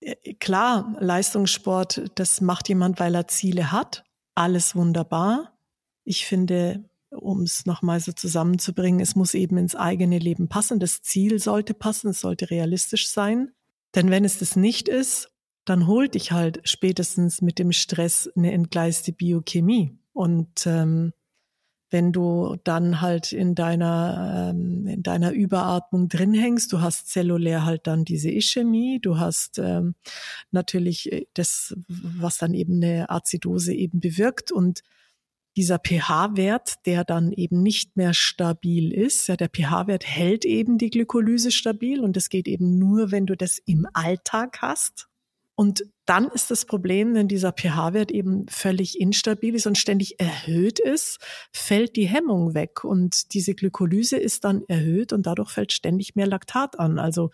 äh, klar, Leistungssport, das macht jemand, weil er Ziele hat. Alles wunderbar. Ich finde, um es nochmal so zusammenzubringen, es muss eben ins eigene Leben passen. Das Ziel sollte passen, es sollte realistisch sein. Denn wenn es das nicht ist, dann holt dich halt spätestens mit dem Stress eine entgleiste Biochemie. Und ähm, wenn du dann halt in deiner, ähm, in deiner Überatmung drin hängst, du hast zellulär halt dann diese Ischämie, du hast ähm, natürlich äh, das, was dann eben eine Azidose eben bewirkt und dieser pH-Wert, der dann eben nicht mehr stabil ist. Ja, der pH-Wert hält eben die Glykolyse stabil und das geht eben nur, wenn du das im Alltag hast. Und dann ist das Problem, wenn dieser pH-Wert eben völlig instabil ist und ständig erhöht ist, fällt die Hemmung weg und diese Glykolyse ist dann erhöht und dadurch fällt ständig mehr Laktat an. Also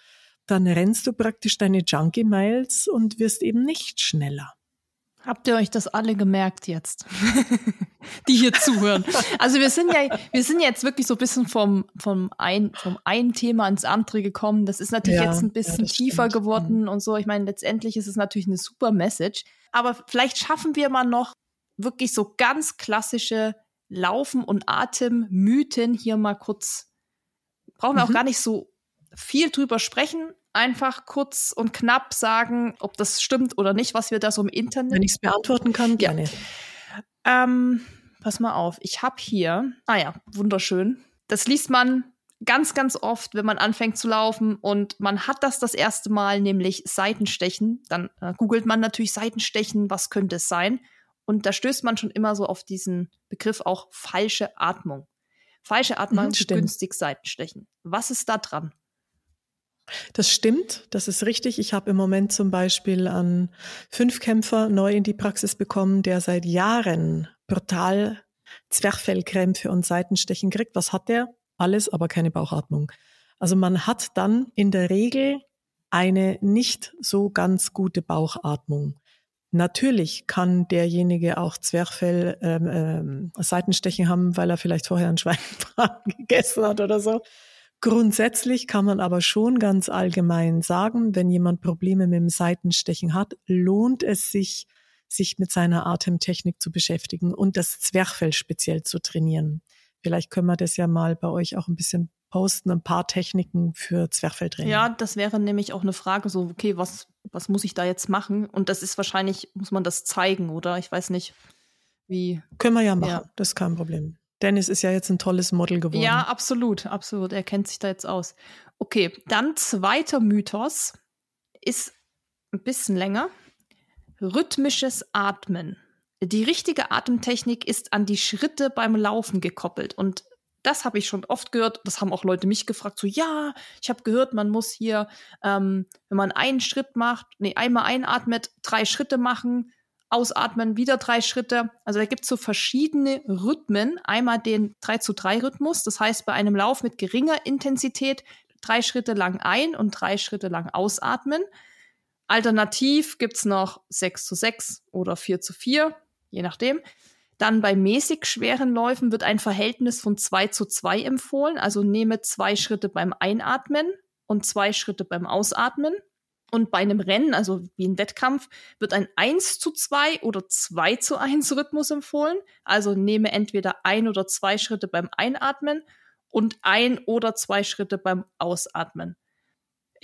dann rennst du praktisch deine Junkie Miles und wirst eben nicht schneller. Habt ihr euch das alle gemerkt jetzt, die hier zuhören? Also wir sind ja, wir sind jetzt wirklich so ein bisschen vom, vom ein, vom einen Thema ins andere gekommen. Das ist natürlich ja, jetzt ein bisschen ja, tiefer stimmt. geworden und so. Ich meine, letztendlich ist es natürlich eine super Message. Aber vielleicht schaffen wir mal noch wirklich so ganz klassische Laufen und Atemmythen hier mal kurz. Brauchen wir mhm. auch gar nicht so viel drüber sprechen. Einfach kurz und knapp sagen, ob das stimmt oder nicht, was wir da so im Internet. Wenn ich es beantworten kann, gerne. Ja. Ähm, pass mal auf. Ich habe hier, ah ja, wunderschön. Das liest man ganz, ganz oft, wenn man anfängt zu laufen und man hat das das erste Mal, nämlich Seitenstechen. Dann äh, googelt man natürlich Seitenstechen, was könnte es sein? Und da stößt man schon immer so auf diesen Begriff auch falsche Atmung. Falsche Atmung, mhm, günstig Seitenstechen. Was ist da dran? Das stimmt, das ist richtig. Ich habe im Moment zum Beispiel einen Fünfkämpfer neu in die Praxis bekommen, der seit Jahren brutal Zwerchfellkrämpfe und Seitenstechen kriegt. Was hat der? Alles, aber keine Bauchatmung. Also man hat dann in der Regel eine nicht so ganz gute Bauchatmung. Natürlich kann derjenige auch Zwerchfell ähm, ähm, Seitenstechen haben, weil er vielleicht vorher einen Schweinebraten gegessen hat oder so. Grundsätzlich kann man aber schon ganz allgemein sagen, wenn jemand Probleme mit dem Seitenstechen hat, lohnt es sich, sich mit seiner Atemtechnik zu beschäftigen und das Zwerchfell speziell zu trainieren. Vielleicht können wir das ja mal bei euch auch ein bisschen posten, ein paar Techniken für Zwerchfelltraining. Ja, das wäre nämlich auch eine Frage, so, okay, was, was muss ich da jetzt machen? Und das ist wahrscheinlich, muss man das zeigen, oder? Ich weiß nicht, wie. Können wir ja machen, ja. das ist kein Problem. Dennis ist ja jetzt ein tolles Model geworden. Ja, absolut, absolut. Er kennt sich da jetzt aus. Okay, dann zweiter Mythos ist ein bisschen länger. Rhythmisches Atmen. Die richtige Atemtechnik ist an die Schritte beim Laufen gekoppelt. Und das habe ich schon oft gehört. Das haben auch Leute mich gefragt. So, ja, ich habe gehört, man muss hier, ähm, wenn man einen Schritt macht, nee, einmal einatmet, drei Schritte machen, ausatmen, wieder drei Schritte. Also da gibt es so verschiedene Rhythmen. Einmal den 3 zu 3 Rhythmus. Das heißt, bei einem Lauf mit geringer Intensität drei Schritte lang ein und drei Schritte lang ausatmen. Alternativ gibt es noch 6 zu 6 oder 4 zu 4, je nachdem. Dann bei mäßig schweren Läufen wird ein Verhältnis von 2 zu 2 empfohlen. Also nehme zwei Schritte beim Einatmen und zwei Schritte beim Ausatmen. Und bei einem Rennen, also wie ein Wettkampf, wird ein 1 zu 2 oder 2 zu 1 Rhythmus empfohlen. Also nehme entweder ein oder zwei Schritte beim Einatmen und ein oder zwei Schritte beim Ausatmen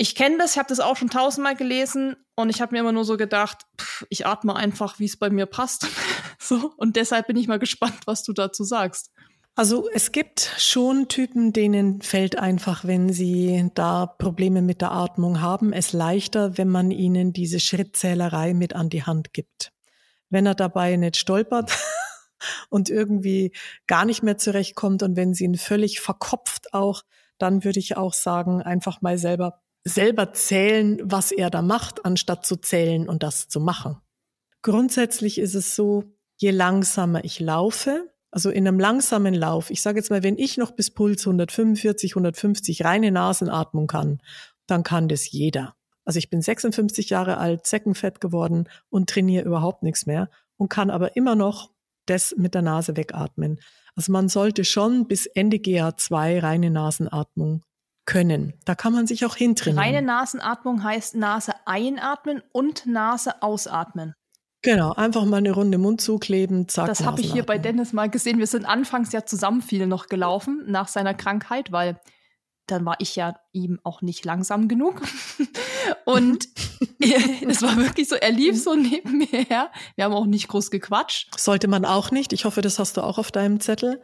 ich kenne das, ich habe das auch schon tausendmal gelesen und ich habe mir immer nur so gedacht, pff, ich atme einfach, wie es bei mir passt. so und deshalb bin ich mal gespannt, was du dazu sagst. Also es gibt schon Typen, denen fällt einfach, wenn sie da Probleme mit der Atmung haben, es leichter, wenn man ihnen diese Schrittzählerei mit an die Hand gibt. Wenn er dabei nicht stolpert und irgendwie gar nicht mehr zurechtkommt und wenn sie ihn völlig verkopft auch, dann würde ich auch sagen, einfach mal selber selber zählen, was er da macht, anstatt zu zählen und das zu machen. Grundsätzlich ist es so, je langsamer ich laufe, also in einem langsamen Lauf, ich sage jetzt mal, wenn ich noch bis Puls 145, 150 reine Nasenatmung kann, dann kann das jeder. Also ich bin 56 Jahre alt, Zeckenfett geworden und trainiere überhaupt nichts mehr und kann aber immer noch das mit der Nase wegatmen. Also man sollte schon bis Ende GA2 reine Nasenatmung können. Da kann man sich auch hintrainieren. Reine Nasenatmung heißt Nase einatmen und Nase ausatmen. Genau, einfach mal eine Runde Mund zukleben, zack. Das habe ich hier bei Dennis mal gesehen. Wir sind anfangs ja zusammen viel noch gelaufen nach seiner Krankheit, weil dann war ich ja ihm auch nicht langsam genug. Und es war wirklich so, er lief so neben mir her. Wir haben auch nicht groß gequatscht. Sollte man auch nicht. Ich hoffe, das hast du auch auf deinem Zettel.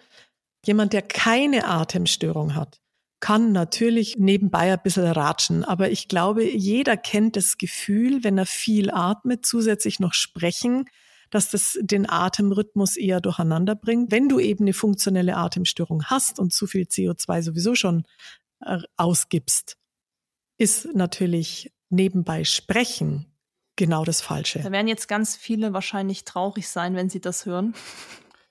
Jemand, der keine Atemstörung hat, kann natürlich nebenbei ein bisschen ratschen, aber ich glaube, jeder kennt das Gefühl, wenn er viel atmet, zusätzlich noch sprechen, dass das den Atemrhythmus eher durcheinander bringt. Wenn du eben eine funktionelle Atemstörung hast und zu viel CO2 sowieso schon äh, ausgibst, ist natürlich nebenbei sprechen genau das Falsche. Da werden jetzt ganz viele wahrscheinlich traurig sein, wenn sie das hören.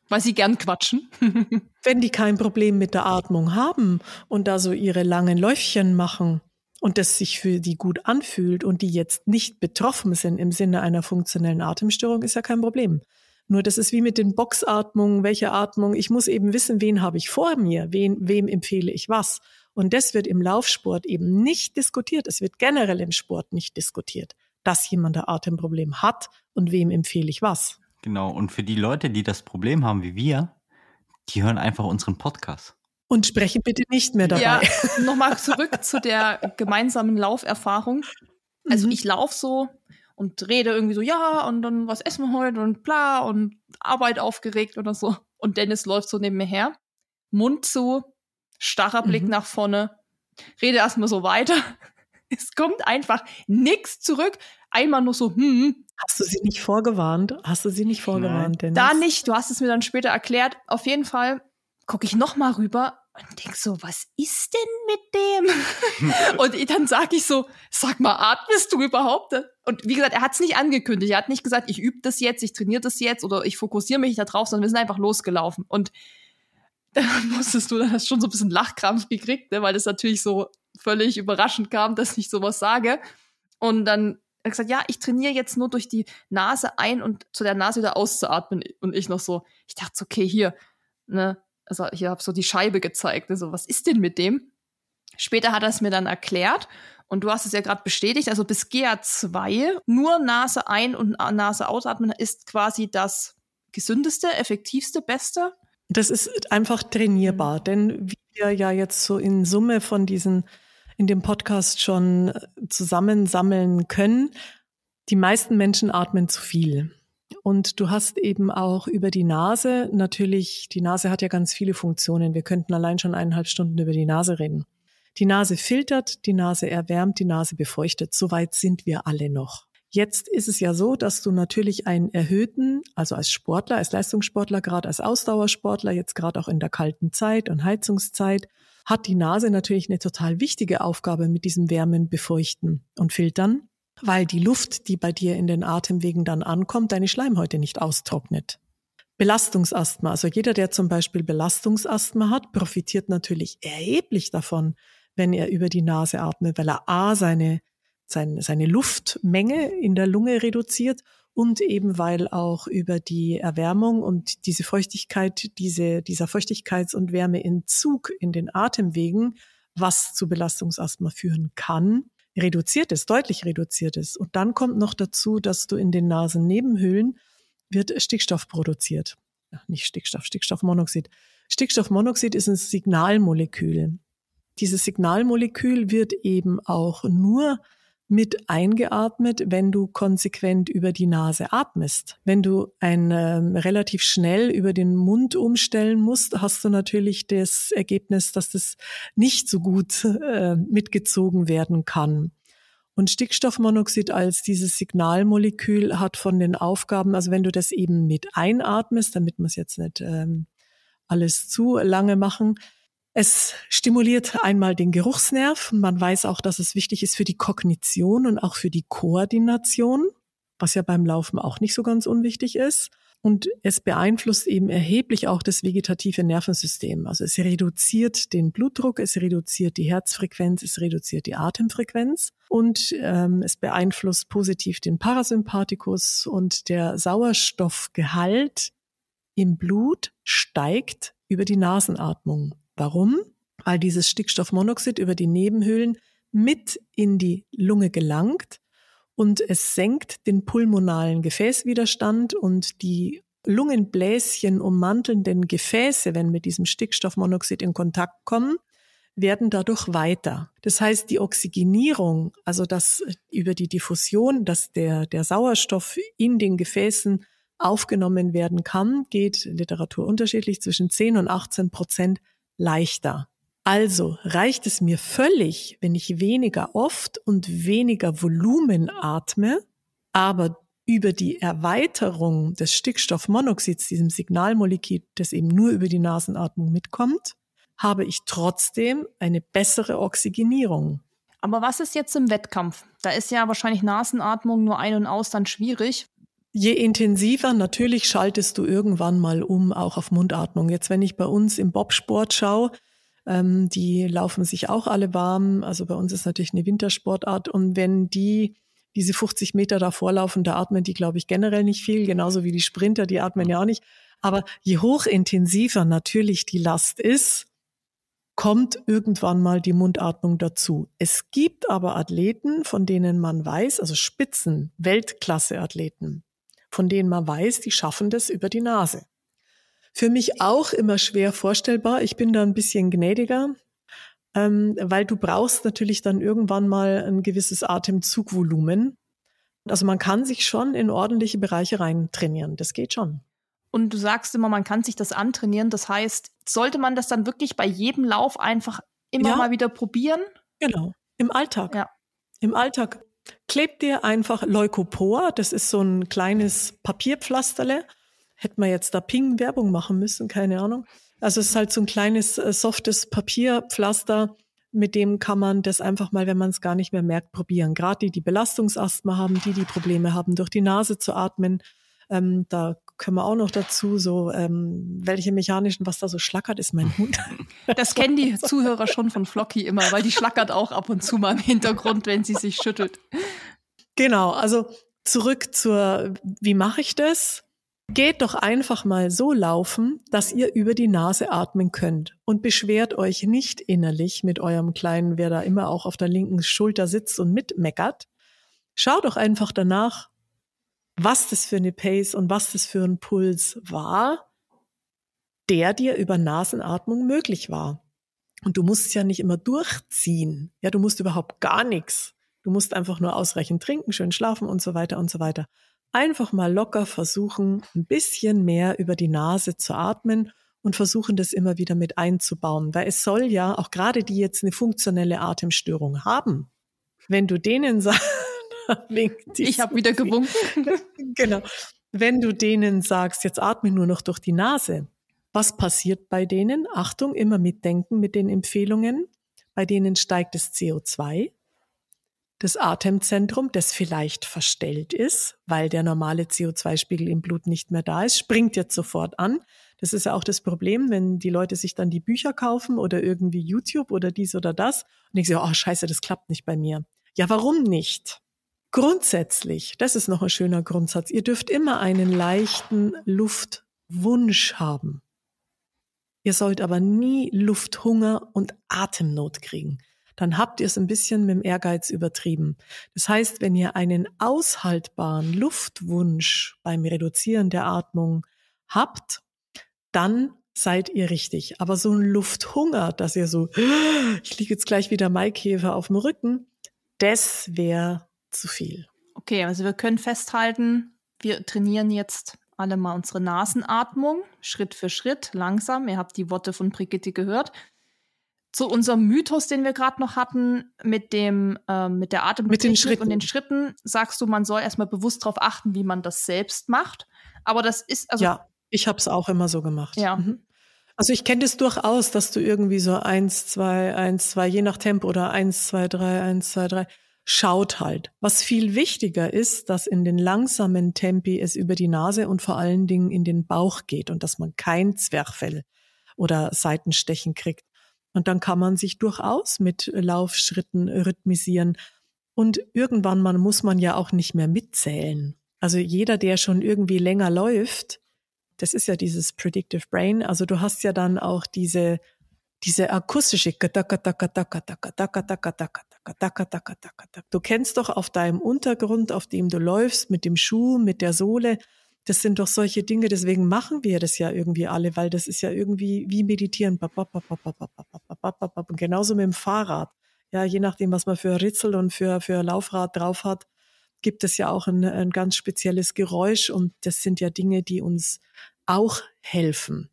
Weil sie gern quatschen. Wenn die kein Problem mit der Atmung haben und da so ihre langen Läufchen machen und das sich für die gut anfühlt und die jetzt nicht betroffen sind im Sinne einer funktionellen Atemstörung, ist ja kein Problem. Nur das ist wie mit den Boxatmungen, welche Atmung. Ich muss eben wissen, wen habe ich vor mir, wen, wem empfehle ich was. Und das wird im Laufsport eben nicht diskutiert. Es wird generell im Sport nicht diskutiert, dass jemand ein Atemproblem hat und wem empfehle ich was. Genau, und für die Leute, die das Problem haben wie wir, Die hören einfach unseren Podcast. Und sprechen bitte nicht mehr dabei. Ja, nochmal zurück zu der gemeinsamen Lauferfahrung. Also mhm. ich laufe so und rede irgendwie so, ja, und dann was essen wir heute und bla und Arbeit aufgeregt oder so. Und Dennis läuft so neben mir her, Mund zu, starrer Blick mhm. nach vorne, rede erstmal so weiter. Es kommt einfach nichts zurück. Einmal nur so, hm. Hast du sie nicht vorgewarnt? Hast du sie nicht vorgewarnt, Dennis? Da nicht. Du hast es mir dann später erklärt. Auf jeden Fall gucke ich noch mal rüber und denk so, was ist denn mit dem? und dann sag ich so, sag mal, atmest du überhaupt? Und wie gesagt, er hat es nicht angekündigt. Er hat nicht gesagt, ich übe das jetzt, ich trainiere das jetzt oder ich fokussiere mich da drauf, sondern wir sind einfach losgelaufen. Und dann musstest du, dann hast schon so ein bisschen Lachkrampf gekriegt, ne, weil das natürlich so völlig überraschend kam, dass ich sowas sage. Und dann hat er gesagt, ja, ich trainiere jetzt nur durch die Nase ein und zu der Nase wieder auszuatmen. Und ich noch so, ich dachte, okay, hier, ne, also ich habe so die Scheibe gezeigt, ne, so, was ist denn mit dem? Später hat er es mir dann erklärt und du hast es ja gerade bestätigt, also bis GA2 nur Nase ein und Nase ausatmen ist quasi das gesündeste, effektivste, beste. Das ist einfach trainierbar, denn wie wir ja jetzt so in Summe von diesen in dem Podcast schon zusammensammeln können, die meisten Menschen atmen zu viel. Und du hast eben auch über die Nase, natürlich, die Nase hat ja ganz viele Funktionen. Wir könnten allein schon eineinhalb Stunden über die Nase reden. Die Nase filtert, die Nase erwärmt, die Nase befeuchtet. Soweit sind wir alle noch. Jetzt ist es ja so, dass du natürlich einen erhöhten, also als Sportler, als Leistungssportler, gerade als Ausdauersportler, jetzt gerade auch in der kalten Zeit und Heizungszeit, hat die Nase natürlich eine total wichtige Aufgabe mit diesem Wärmen, Befeuchten und Filtern, weil die Luft, die bei dir in den Atemwegen dann ankommt, deine Schleimhäute nicht austrocknet. Belastungsasthma, also jeder, der zum Beispiel Belastungsasthma hat, profitiert natürlich erheblich davon, wenn er über die Nase atmet, weil er A, seine, seine, seine Luftmenge in der Lunge reduziert und eben weil auch über die Erwärmung und diese Feuchtigkeit, diese, dieser Feuchtigkeits- und Wärmeentzug in den Atemwegen, was zu Belastungsasthma führen kann, reduziert ist, deutlich reduziert ist. Und dann kommt noch dazu, dass du in den Nasennebenhöhlen wird Stickstoff produziert. Ach, nicht Stickstoff, Stickstoffmonoxid. Stickstoffmonoxid ist ein Signalmolekül. Dieses Signalmolekül wird eben auch nur mit eingeatmet, wenn du konsequent über die Nase atmest. Wenn du ein ähm, relativ schnell über den Mund umstellen musst, hast du natürlich das Ergebnis, dass das nicht so gut äh, mitgezogen werden kann. Und Stickstoffmonoxid als dieses Signalmolekül hat von den Aufgaben, also wenn du das eben mit einatmest, damit wir es jetzt nicht ähm, alles zu lange machen, es stimuliert einmal den Geruchsnerv. Man weiß auch, dass es wichtig ist für die Kognition und auch für die Koordination, was ja beim Laufen auch nicht so ganz unwichtig ist. Und es beeinflusst eben erheblich auch das vegetative Nervensystem. Also es reduziert den Blutdruck, es reduziert die Herzfrequenz, es reduziert die Atemfrequenz und ähm, es beeinflusst positiv den Parasympathikus und der Sauerstoffgehalt im Blut steigt über die Nasenatmung. Warum? Weil dieses Stickstoffmonoxid über die Nebenhöhlen mit in die Lunge gelangt und es senkt den pulmonalen Gefäßwiderstand und die Lungenbläschen ummantelnden Gefäße, wenn mit diesem Stickstoffmonoxid in Kontakt kommen, werden dadurch weiter. Das heißt, die Oxygenierung, also dass über die Diffusion, dass der, der Sauerstoff in den Gefäßen aufgenommen werden kann, geht Literatur unterschiedlich zwischen 10 und 18 Prozent leichter. Also reicht es mir völlig, wenn ich weniger oft und weniger Volumen atme, aber über die Erweiterung des Stickstoffmonoxids, diesem Signalmolekül, das eben nur über die Nasenatmung mitkommt, habe ich trotzdem eine bessere Oxygenierung. Aber was ist jetzt im Wettkampf? Da ist ja wahrscheinlich Nasenatmung nur ein und aus dann schwierig. Je intensiver, natürlich schaltest du irgendwann mal um, auch auf Mundatmung. Jetzt, wenn ich bei uns im Bobsport schaue, ähm, die laufen sich auch alle warm. Also bei uns ist natürlich eine Wintersportart. Und wenn die diese 50 Meter davor laufen, da atmen die, glaube ich, generell nicht viel, genauso wie die Sprinter, die atmen ja auch nicht. Aber je hochintensiver natürlich die Last ist, kommt irgendwann mal die Mundatmung dazu. Es gibt aber Athleten, von denen man weiß, also Spitzen, Weltklasse-Athleten, von denen man weiß, die schaffen das über die Nase. Für mich auch immer schwer vorstellbar. Ich bin da ein bisschen gnädiger, ähm, weil du brauchst natürlich dann irgendwann mal ein gewisses Atemzugvolumen. Also man kann sich schon in ordentliche Bereiche rein trainieren. Das geht schon. Und du sagst immer, man kann sich das antrainieren. Das heißt, sollte man das dann wirklich bei jedem Lauf einfach immer ja. mal wieder probieren? Genau. Im Alltag. Ja. Im Alltag. Klebt dir einfach Leukopor, das ist so ein kleines Papierpflasterle. Hätte man jetzt da Ping-Werbung machen müssen, keine Ahnung. Also es ist halt so ein kleines, äh, softes Papierpflaster, mit dem kann man das einfach mal, wenn man es gar nicht mehr merkt, probieren. Gerade die, die Belastungsasthma haben, die, die Probleme haben, durch die Nase zu atmen. Ähm, da können wir auch noch dazu, so ähm, welche mechanischen, was da so schlackert, ist mein Hund. Das kennen die Zuhörer schon von Flocky immer, weil die schlackert auch ab und zu mal im Hintergrund, wenn sie sich schüttelt. Genau, also zurück zur, wie mache ich das? Geht doch einfach mal so laufen, dass ihr über die Nase atmen könnt und beschwert euch nicht innerlich mit eurem kleinen, wer da immer auch auf der linken Schulter sitzt und mitmeckert. Schaut doch einfach danach, was das für eine Pace und was das für ein Puls war, der dir über Nasenatmung möglich war. Und du musst es ja nicht immer durchziehen. Ja, du musst überhaupt gar nichts. Du musst einfach nur ausreichend trinken, schön schlafen und so weiter und so weiter einfach mal locker versuchen, ein bisschen mehr über die Nase zu atmen und versuchen, das immer wieder mit einzubauen. Weil es soll ja, auch gerade die jetzt eine funktionelle Atemstörung haben, wenn du denen sagst, ich habe wieder gewunken. genau. Wenn du denen sagst, jetzt atme nur noch durch die Nase, was passiert bei denen? Achtung, immer mitdenken mit den Empfehlungen. Bei denen steigt das CO2, das Atemzentrum, das vielleicht verstellt ist, weil der normale CO2-Spiegel im Blut nicht mehr da ist, springt jetzt sofort an. Das ist ja auch das Problem, wenn die Leute sich dann die Bücher kaufen oder irgendwie YouTube oder dies oder das und ich so, oh scheiße, das klappt nicht bei mir. Ja, warum nicht? Grundsätzlich, das ist noch ein schöner Grundsatz, ihr dürft immer einen leichten Luftwunsch haben. Ihr sollt aber nie Lufthunger und Atemnot kriegen dann habt ihr es ein bisschen mit dem Ehrgeiz übertrieben. Das heißt, wenn ihr einen aushaltbaren Luftwunsch beim Reduzieren der Atmung habt, dann seid ihr richtig. Aber so ein Lufthunger, dass ihr so, ich liege jetzt gleich wieder Maikäfer auf dem Rücken, das wäre zu viel. Okay, also wir können festhalten, wir trainieren jetzt alle mal unsere Nasenatmung, Schritt für Schritt, langsam. Ihr habt die Worte von Brigitte gehört zu unserem Mythos, den wir gerade noch hatten, mit dem äh, mit der Atem mit den Schritten und den Schritten, sagst du, man soll erstmal bewusst darauf achten, wie man das selbst macht. Aber das ist also ja, ich habe es auch immer so gemacht. Ja. Mhm. Also ich kenne das durchaus, dass du irgendwie so eins, zwei, eins, zwei, je nach Tempo oder eins, zwei, drei, eins, zwei, drei, schaut halt. Was viel wichtiger ist, dass in den langsamen Tempi es über die Nase und vor allen Dingen in den Bauch geht und dass man kein Zwerchfell oder Seitenstechen kriegt. Und dann kann man sich durchaus mit Laufschritten rhythmisieren. Und irgendwann man muss man ja auch nicht mehr mitzählen. Also jeder, der schon irgendwie länger läuft, das ist ja dieses Predictive Brain. Also du hast ja dann auch diese, diese akustische Du kennst doch auf deinem Untergrund, auf dem du läufst, mit dem Schuh, mit der Sohle, das sind doch solche Dinge, deswegen machen wir das ja irgendwie alle, weil das ist ja irgendwie wie meditieren. Und genauso mit dem Fahrrad. Ja, je nachdem, was man für Ritzel und für, für Laufrad drauf hat, gibt es ja auch ein, ein ganz spezielles Geräusch und das sind ja Dinge, die uns auch helfen.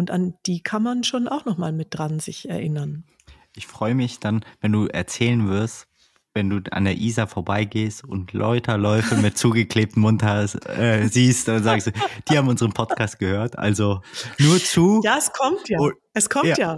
Und an die kann man schon auch nochmal mit dran sich erinnern. Ich freue mich dann, wenn du erzählen wirst, wenn du an der Isar vorbeigehst und Läuterläufe mit zugeklebtem Mund hast, äh, siehst, dann sagst du, die haben unseren Podcast gehört. Also nur zu. Ja, es kommt ja. Oh, es kommt ja. ja.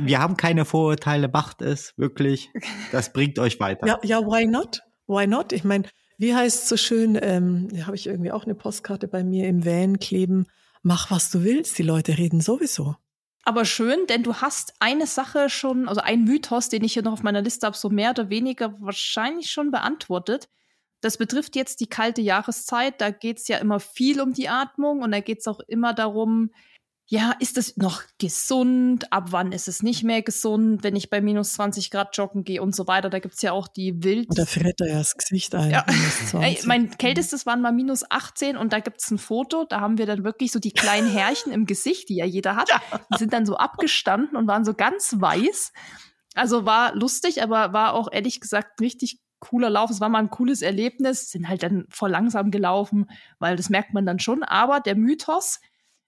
Wir haben keine Vorurteile, macht es wirklich. Das bringt euch weiter. Ja, ja, why not? Why not? Ich meine, wie heißt es so schön, ähm, da habe ich irgendwie auch eine Postkarte bei mir im Van kleben. Mach, was du willst, die Leute reden sowieso. Aber schön, denn du hast eine Sache schon, also ein Mythos, den ich hier noch auf meiner Liste habe, so mehr oder weniger wahrscheinlich schon beantwortet. Das betrifft jetzt die kalte Jahreszeit. Da geht es ja immer viel um die Atmung und da geht es auch immer darum, ja, ist es noch gesund? Ab wann ist es nicht mehr gesund, wenn ich bei minus 20 Grad joggen gehe und so weiter? Da gibt's ja auch die Wild. Da friert er ja das Gesicht ein. Ja. Ey, mein kältestes waren mal minus 18 und da gibt's ein Foto, da haben wir dann wirklich so die kleinen Härchen im Gesicht, die ja jeder hat. Die sind dann so abgestanden und waren so ganz weiß. Also war lustig, aber war auch ehrlich gesagt richtig cooler Lauf. Es war mal ein cooles Erlebnis. Sind halt dann voll langsam gelaufen, weil das merkt man dann schon. Aber der Mythos,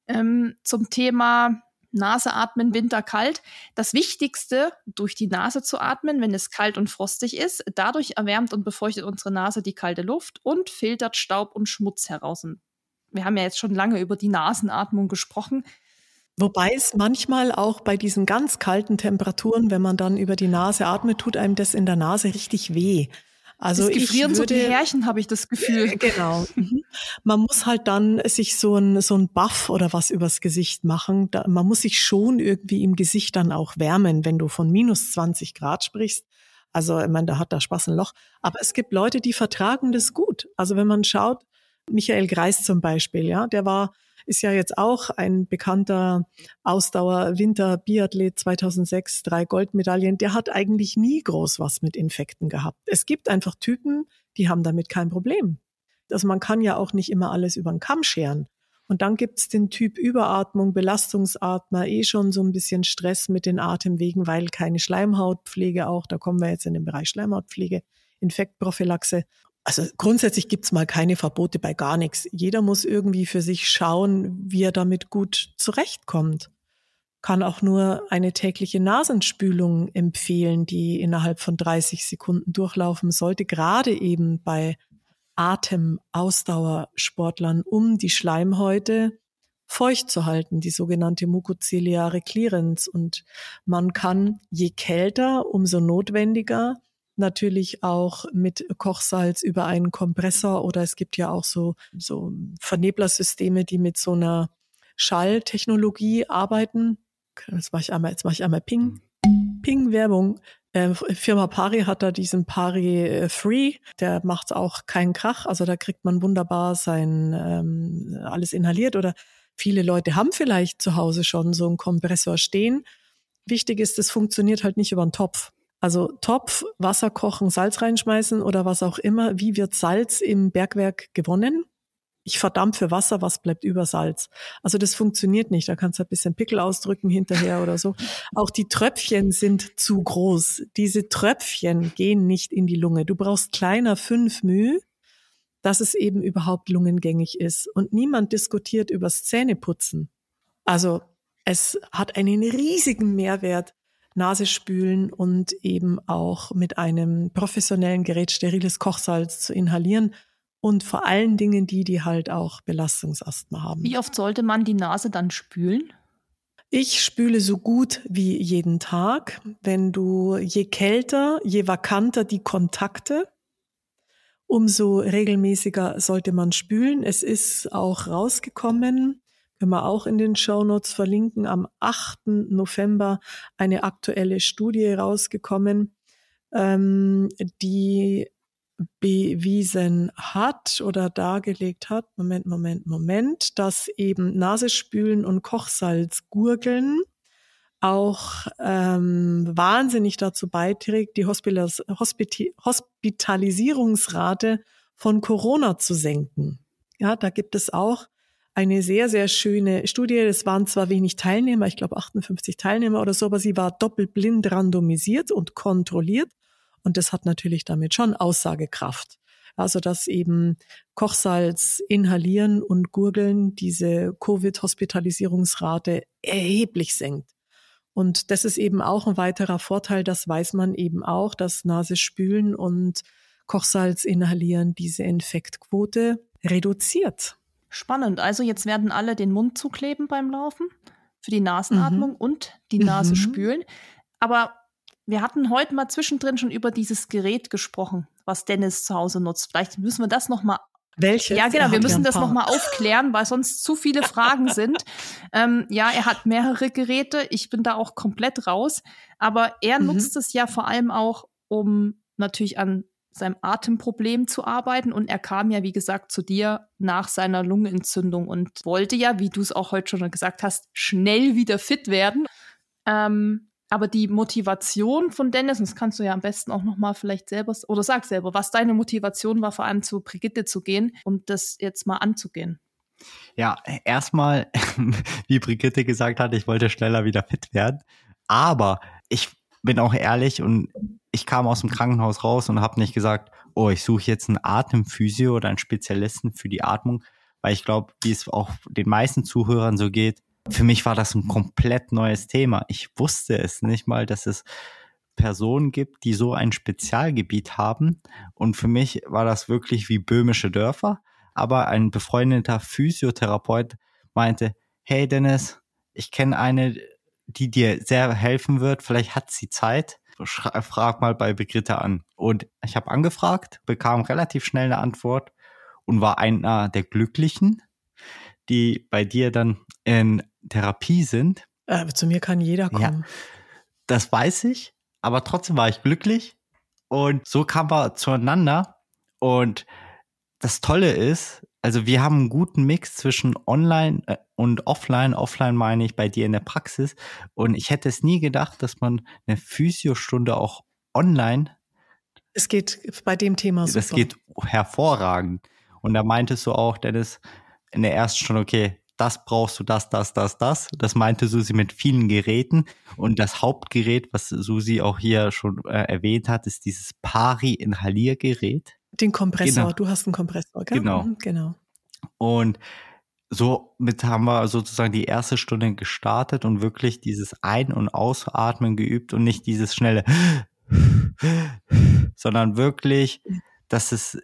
ähm, zum Thema Nase atmen, Winter kalt. Das Wichtigste, durch die Nase zu atmen, wenn es kalt und frostig ist. Dadurch erwärmt und befeuchtet unsere Nase die kalte Luft und filtert Staub und Schmutz heraus. Und wir haben ja jetzt schon lange über die Nasenatmung gesprochen. Wobei es manchmal auch bei diesen ganz kalten Temperaturen, wenn man dann über die Nase atmet, tut einem das in der Nase richtig weh. Also das Gefrieren ich würde, so Härchen, habe ich das Gefühl. Äh, genau. Mhm. Man muss halt dann sich so ein, so ein Buff oder was übers Gesicht machen. Da, man muss sich schon irgendwie im Gesicht dann auch wärmen, wenn du von minus 20 Grad sprichst. Also, ich meine, da hat der Spaß ein Loch. Aber es gibt Leute, die vertragen das gut. Also, wenn man schaut, Michael Greis zum Beispiel, ja, der war ist ja jetzt auch ein bekannter Ausdauer-Winter-Biathlet 2006, drei Goldmedaillen. Der hat eigentlich nie groß was mit Infekten gehabt. Es gibt einfach Typen, die haben damit kein Problem. Also man kann ja auch nicht immer alles über den Kamm scheren. Und dann gibt's den Typ Überatmung, Belastungsatmer, eh schon so ein bisschen Stress mit den Atemwegen, weil keine Schleimhautpflege auch, da kommen wir jetzt in den Bereich Schleimhautpflege, Infektprophylaxe. Also grundsätzlich gibt's mal keine Verbote bei gar nichts. Jeder muss irgendwie für sich schauen, wie er damit gut zurechtkommt. Kann auch nur eine tägliche Nasenspülung empfehlen, die innerhalb von 30 Sekunden durchlaufen sollte, gerade eben bei Atemausdauersportlern, um die Schleimhäute feucht zu halten, die sogenannte mukoziliare Clearance. Und man kann, je kälter, umso notwendiger, natürlich auch mit Kochsalz über einen Kompressor oder es gibt ja auch so, so Verneblersysteme, die mit so einer Schalltechnologie arbeiten. Jetzt mache ich einmal, jetzt mache ich einmal Ping. Ping Werbung. Äh, Firma Pari hat da diesen Pari äh, Free, der macht auch keinen Krach, also da kriegt man wunderbar sein ähm, alles inhaliert oder viele Leute haben vielleicht zu Hause schon so einen Kompressor stehen. Wichtig ist, es funktioniert halt nicht über einen Topf. Also Topf, Wasser kochen, Salz reinschmeißen oder was auch immer. Wie wird Salz im Bergwerk gewonnen? Ich verdampfe Wasser, was bleibt über Salz? Also das funktioniert nicht. Da kannst du ein bisschen Pickel ausdrücken hinterher oder so. Auch die Tröpfchen sind zu groß. Diese Tröpfchen gehen nicht in die Lunge. Du brauchst kleiner fünf Mühe, dass es eben überhaupt lungengängig ist. Und niemand diskutiert übers Zähneputzen. Also es hat einen riesigen Mehrwert, Nase spülen und eben auch mit einem professionellen Gerät steriles Kochsalz zu inhalieren und vor allen Dingen die, die halt auch Belastungsasthma haben. Wie oft sollte man die Nase dann spülen? Ich spüle so gut wie jeden Tag. Wenn du je kälter, je vakanter die Kontakte, umso regelmäßiger sollte man spülen. Es ist auch rausgekommen, können wir auch in den Show Notes verlinken, am 8. November eine aktuelle Studie rausgekommen, ähm, die bewiesen hat oder dargelegt hat, Moment, Moment, Moment, dass eben Nasespülen und Kochsalzgurgeln auch ähm, wahnsinnig dazu beiträgt, die Hospitalisierungsrate von Corona zu senken. Ja, da gibt es auch eine sehr, sehr schöne Studie. Es waren zwar wenig Teilnehmer, ich glaube 58 Teilnehmer oder so, aber sie war doppelblind randomisiert und kontrolliert. Und das hat natürlich damit schon Aussagekraft. Also, dass eben Kochsalz inhalieren und gurgeln diese Covid-Hospitalisierungsrate erheblich senkt. Und das ist eben auch ein weiterer Vorteil, das weiß man eben auch, dass Nase spülen und Kochsalz inhalieren diese Infektquote reduziert. Spannend. Also jetzt werden alle den Mund zukleben beim Laufen für die Nasenatmung mhm. und die Nase mhm. spülen. Aber wir hatten heute mal zwischendrin schon über dieses Gerät gesprochen, was Dennis zu Hause nutzt. Vielleicht müssen wir das noch mal welche? Ja, genau. Wir müssen das nochmal aufklären, weil sonst zu viele Fragen sind. Ähm, ja, er hat mehrere Geräte. Ich bin da auch komplett raus. Aber er mhm. nutzt es ja vor allem auch, um natürlich an seinem Atemproblem zu arbeiten. Und er kam ja, wie gesagt, zu dir nach seiner Lungenentzündung und wollte ja, wie du es auch heute schon gesagt hast, schnell wieder fit werden. Ähm, aber die Motivation von Dennis, und das kannst du ja am besten auch noch mal vielleicht selber oder sag selber, was deine Motivation war, vor allem zu Brigitte zu gehen und das jetzt mal anzugehen. Ja, erstmal, wie Brigitte gesagt hat, ich wollte schneller wieder fit werden. Aber ich bin auch ehrlich und ich kam aus dem Krankenhaus raus und habe nicht gesagt, oh, ich suche jetzt einen Atemphysio oder einen Spezialisten für die Atmung, weil ich glaube, wie es auch den meisten Zuhörern so geht, für mich war das ein komplett neues Thema. Ich wusste es nicht mal, dass es Personen gibt, die so ein Spezialgebiet haben. Und für mich war das wirklich wie böhmische Dörfer. Aber ein befreundeter Physiotherapeut meinte, hey Dennis, ich kenne eine, die dir sehr helfen wird. Vielleicht hat sie Zeit. Frag mal bei Begriffe an. Und ich habe angefragt, bekam relativ schnell eine Antwort und war einer der Glücklichen, die bei dir dann in Therapie sind. Äh, zu mir kann jeder kommen. Ja, das weiß ich, aber trotzdem war ich glücklich und so kamen wir zueinander und das Tolle ist, also wir haben einen guten Mix zwischen online äh, und offline. Offline meine ich bei dir in der Praxis. Und ich hätte es nie gedacht, dass man eine Physiostunde auch online. Es geht bei dem Thema super. Das geht hervorragend. Und da meintest du auch, Dennis, in der ersten Stunde, okay, das brauchst du, das, das, das, das. Das meinte Susi mit vielen Geräten. Und das Hauptgerät, was Susi auch hier schon äh, erwähnt hat, ist dieses Pari-Inhaliergerät. Den Kompressor, genau. du hast einen Kompressor, gell? Genau. Mhm, genau. Und somit haben wir sozusagen die erste Stunde gestartet und wirklich dieses Ein- und Ausatmen geübt und nicht dieses schnelle, sondern wirklich, dass es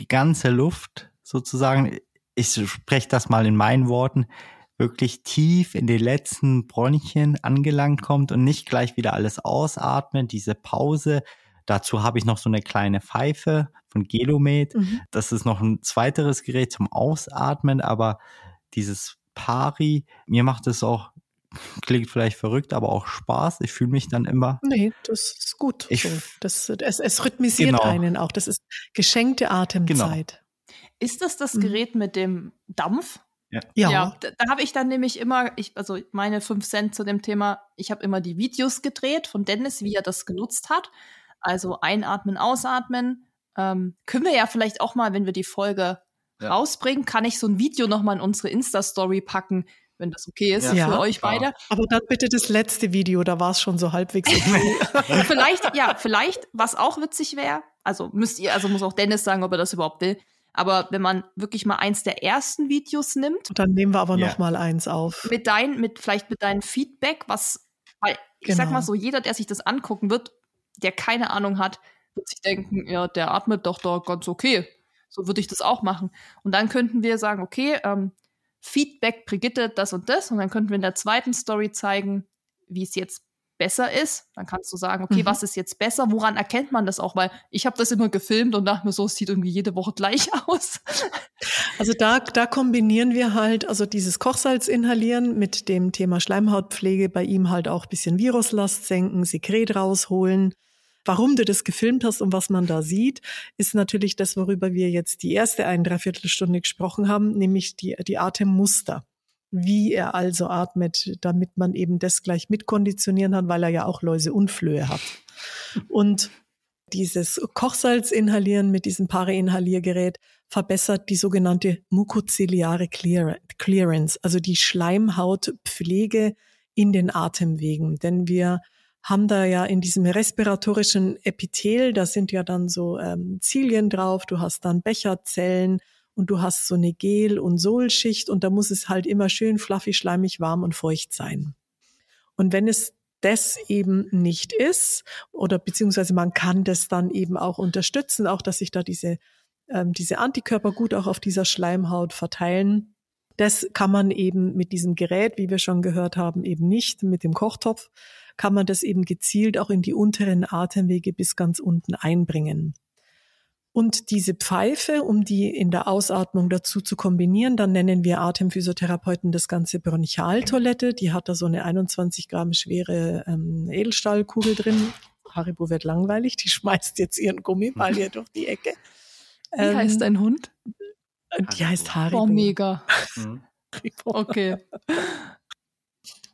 die ganze Luft sozusagen ich spreche das mal in meinen Worten, wirklich tief in die letzten Bronchien angelangt kommt und nicht gleich wieder alles ausatmen, diese Pause. Dazu habe ich noch so eine kleine Pfeife von Gelomed. Mhm. Das ist noch ein zweiteres Gerät zum Ausatmen, aber dieses Pari, mir macht es auch, klingt vielleicht verrückt, aber auch Spaß. Ich fühle mich dann immer. Nee, das ist gut. Ich, so. das, es, es rhythmisiert genau. einen auch. Das ist geschenkte Atemzeit. Genau. Ist das das mhm. Gerät mit dem Dampf? Ja. ja. ja da, da habe ich dann nämlich immer, ich, also meine fünf Cent zu dem Thema, ich habe immer die Videos gedreht von Dennis, wie er das genutzt hat. Also einatmen, ausatmen. Ähm, können wir ja vielleicht auch mal, wenn wir die Folge ja. rausbringen, kann ich so ein Video nochmal in unsere Insta-Story packen, wenn das okay ist ja, für euch klar. beide. Aber dann bitte das letzte Video, da war es schon so halbwegs okay. vielleicht, ja, vielleicht, was auch witzig wäre, also müsst ihr, also muss auch Dennis sagen, ob er das überhaupt will. Aber wenn man wirklich mal eins der ersten Videos nimmt. Dann nehmen wir aber yeah. noch mal eins auf. Mit dein, mit, vielleicht mit deinem Feedback, was, weil ich genau. sag mal so, jeder, der sich das angucken wird, der keine Ahnung hat, wird sich denken, ja, der atmet doch da ganz okay. So würde ich das auch machen. Und dann könnten wir sagen, okay, ähm, Feedback Brigitte, das und das. Und dann könnten wir in der zweiten Story zeigen, wie es jetzt besser ist. Dann kannst du sagen, okay, mhm. was ist jetzt besser? Woran erkennt man das auch? Weil ich habe das immer gefilmt und dachte mir so, es sieht irgendwie jede Woche gleich aus. Also da, da kombinieren wir halt, also dieses Kochsalz inhalieren mit dem Thema Schleimhautpflege, bei ihm halt auch bisschen Viruslast senken, Sekret rausholen. Warum du das gefilmt hast und was man da sieht, ist natürlich das, worüber wir jetzt die erste ein Dreiviertelstunde gesprochen haben, nämlich die, die Atemmuster wie er also atmet, damit man eben das gleich mitkonditionieren kann, weil er ja auch Läuse und Flöhe hat. Und dieses Kochsalz inhalieren mit diesem Pare-Inhaliergerät verbessert die sogenannte mukoziliare Clearance, also die Schleimhautpflege in den Atemwegen. Denn wir haben da ja in diesem respiratorischen Epithel, da sind ja dann so ähm, Zilien drauf, du hast dann Becherzellen, und du hast so eine Gel- und Sohlschicht und da muss es halt immer schön fluffy, schleimig, warm und feucht sein. Und wenn es das eben nicht ist oder beziehungsweise man kann das dann eben auch unterstützen, auch dass sich da diese, ähm, diese Antikörper gut auch auf dieser Schleimhaut verteilen. Das kann man eben mit diesem Gerät, wie wir schon gehört haben, eben nicht. Mit dem Kochtopf kann man das eben gezielt auch in die unteren Atemwege bis ganz unten einbringen. Und diese Pfeife, um die in der Ausatmung dazu zu kombinieren, dann nennen wir Atemphysiotherapeuten das Ganze Bronchialtoilette. Die hat da so eine 21 Gramm schwere ähm, Edelstahlkugel drin. Haribo wird langweilig, die schmeißt jetzt ihren Gummiball hier durch die Ecke. Wie ähm, heißt dein Hund? Die heißt Haribo. Oh, mega. Mhm. okay.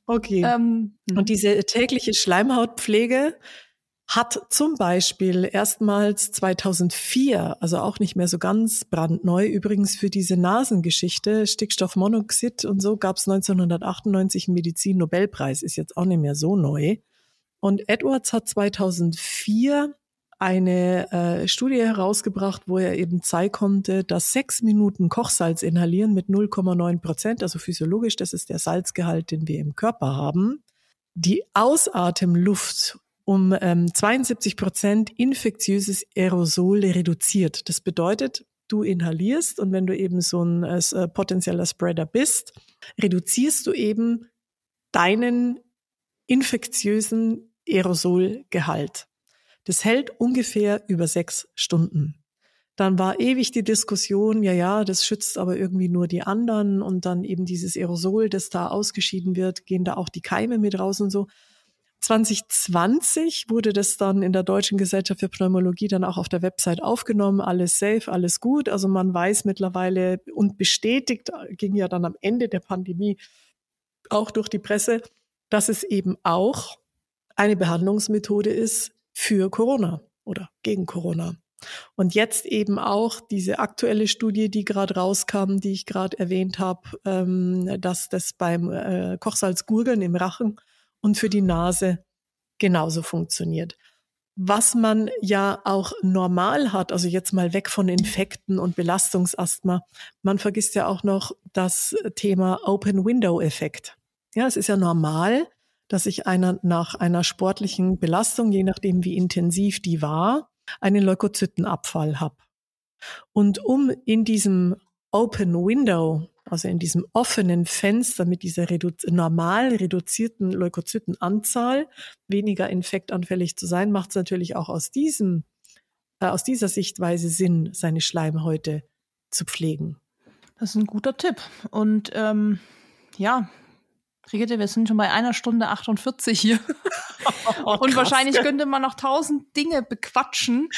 Okay. Ähm, und hm. diese tägliche Schleimhautpflege hat zum Beispiel erstmals 2004, also auch nicht mehr so ganz brandneu, übrigens für diese Nasengeschichte, Stickstoffmonoxid und so, gab es 1998 einen Medizin-Nobelpreis, ist jetzt auch nicht mehr so neu. Und Edwards hat 2004 eine äh, Studie herausgebracht, wo er eben zeigen konnte, dass sechs Minuten Kochsalz inhalieren mit 0,9 Prozent, also physiologisch, das ist der Salzgehalt, den wir im Körper haben, die Ausatemluft um ähm, 72 Prozent infektiöses Aerosol reduziert. Das bedeutet, du inhalierst und wenn du eben so ein äh, potenzieller Spreader bist, reduzierst du eben deinen infektiösen Aerosolgehalt. Das hält ungefähr über sechs Stunden. Dann war ewig die Diskussion, ja, ja, das schützt aber irgendwie nur die anderen und dann eben dieses Aerosol, das da ausgeschieden wird, gehen da auch die Keime mit raus und so. 2020 wurde das dann in der Deutschen Gesellschaft für Pneumologie dann auch auf der Website aufgenommen, alles safe, alles gut. Also man weiß mittlerweile und bestätigt, ging ja dann am Ende der Pandemie auch durch die Presse, dass es eben auch eine Behandlungsmethode ist, für Corona oder gegen Corona. Und jetzt eben auch diese aktuelle Studie, die gerade rauskam, die ich gerade erwähnt habe, ähm, dass das beim äh, Kochsalzgurgeln im Rachen und für die Nase genauso funktioniert. Was man ja auch normal hat, also jetzt mal weg von Infekten und Belastungsasthma, man vergisst ja auch noch das Thema Open Window Effekt. Ja, es ist ja normal, dass ich einer nach einer sportlichen Belastung, je nachdem wie intensiv die war, einen Leukozytenabfall habe. Und um in diesem Open Window, also in diesem offenen Fenster mit dieser redu normal reduzierten Leukozytenanzahl weniger infektanfällig zu sein, macht es natürlich auch aus diesem äh, aus dieser Sichtweise Sinn, seine Schleimhäute zu pflegen. Das ist ein guter Tipp. Und ähm, ja, Brigitte, wir sind schon bei einer Stunde 48 hier. Oh, und wahrscheinlich könnte man noch tausend Dinge bequatschen.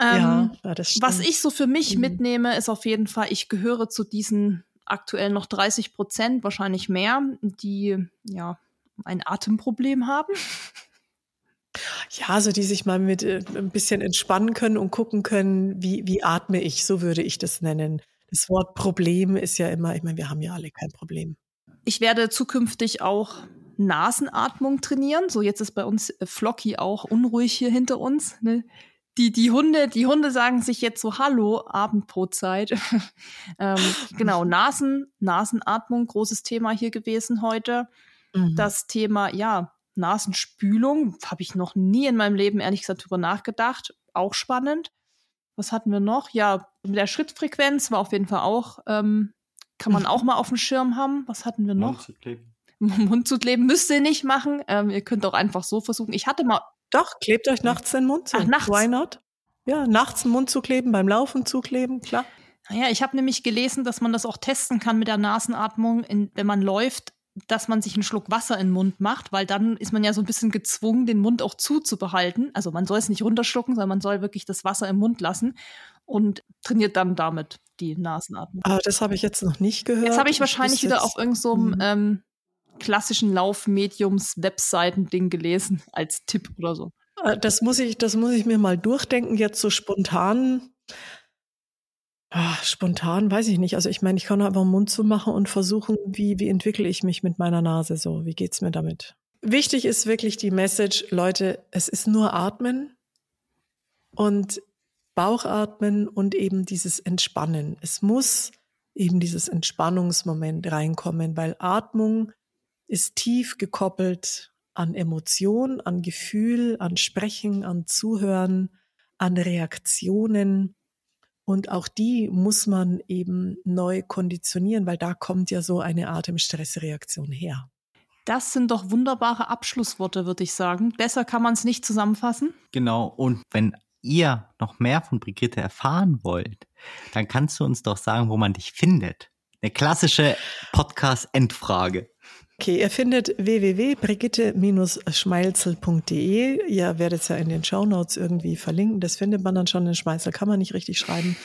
Ähm, ja. Was ich so für mich mhm. mitnehme, ist auf jeden Fall, ich gehöre zu diesen aktuell noch 30 Prozent, wahrscheinlich mehr, die ja ein Atemproblem haben. Ja, also die sich mal mit äh, ein bisschen entspannen können und gucken können, wie, wie atme ich, so würde ich das nennen. Das Wort Problem ist ja immer, ich meine, wir haben ja alle kein Problem. Ich werde zukünftig auch Nasenatmung trainieren. So, jetzt ist bei uns äh, Flocky auch unruhig hier hinter uns. Ne? Die, die Hunde, die Hunde sagen sich jetzt so Hallo, Abendbrotzeit. ähm, genau, Nasen, Nasenatmung, großes Thema hier gewesen heute. Mhm. Das Thema, ja, Nasenspülung, habe ich noch nie in meinem Leben ehrlich gesagt drüber nachgedacht. Auch spannend. Was hatten wir noch? Ja, mit der Schrittfrequenz war auf jeden Fall auch ähm, kann man auch mal auf dem Schirm haben. Was hatten wir noch? Mund zu kleben. Mund zu kleben müsst ihr nicht machen. Ähm, ihr könnt auch einfach so versuchen. Ich hatte mal. Doch, klebt euch nachts den Mund zu. Ach, nachts. Why not? Ja, nachts den Mund zu kleben, beim Laufen zu kleben, klar. Naja, ich habe nämlich gelesen, dass man das auch testen kann mit der Nasenatmung, in, wenn man läuft, dass man sich einen Schluck Wasser in den Mund macht, weil dann ist man ja so ein bisschen gezwungen, den Mund auch zuzubehalten. Also man soll es nicht runterschlucken, sondern man soll wirklich das Wasser im Mund lassen und trainiert dann damit die Nasenatmung. Aber das habe ich jetzt noch nicht gehört. Jetzt habe ich wahrscheinlich wieder auf irgendeinem so mhm. ähm, klassischen Laufmediums-Webseiten-Ding gelesen als Tipp oder so. Äh, das muss ich, das muss ich mir mal durchdenken, jetzt so spontan. Ach, spontan weiß ich nicht. Also ich meine, ich kann einfach den Mund zu machen und versuchen, wie, wie entwickle ich mich mit meiner Nase so? Wie geht's mir damit? Wichtig ist wirklich die Message, Leute, es ist nur Atmen. Und Bauchatmen und eben dieses Entspannen. Es muss eben dieses Entspannungsmoment reinkommen, weil Atmung ist tief gekoppelt an Emotion, an Gefühl, an Sprechen, an Zuhören, an Reaktionen. Und auch die muss man eben neu konditionieren, weil da kommt ja so eine Atemstressreaktion her. Das sind doch wunderbare Abschlussworte, würde ich sagen. Besser kann man es nicht zusammenfassen. Genau. Und wenn ihr noch mehr von Brigitte erfahren wollt, dann kannst du uns doch sagen, wo man dich findet. Eine klassische Podcast-Endfrage. Okay, ihr findet www.brigitte-schmeilzel.de. Ihr werdet es ja in den Shownotes irgendwie verlinken. Das findet man dann schon. Den Schmeisel kann man nicht richtig schreiben.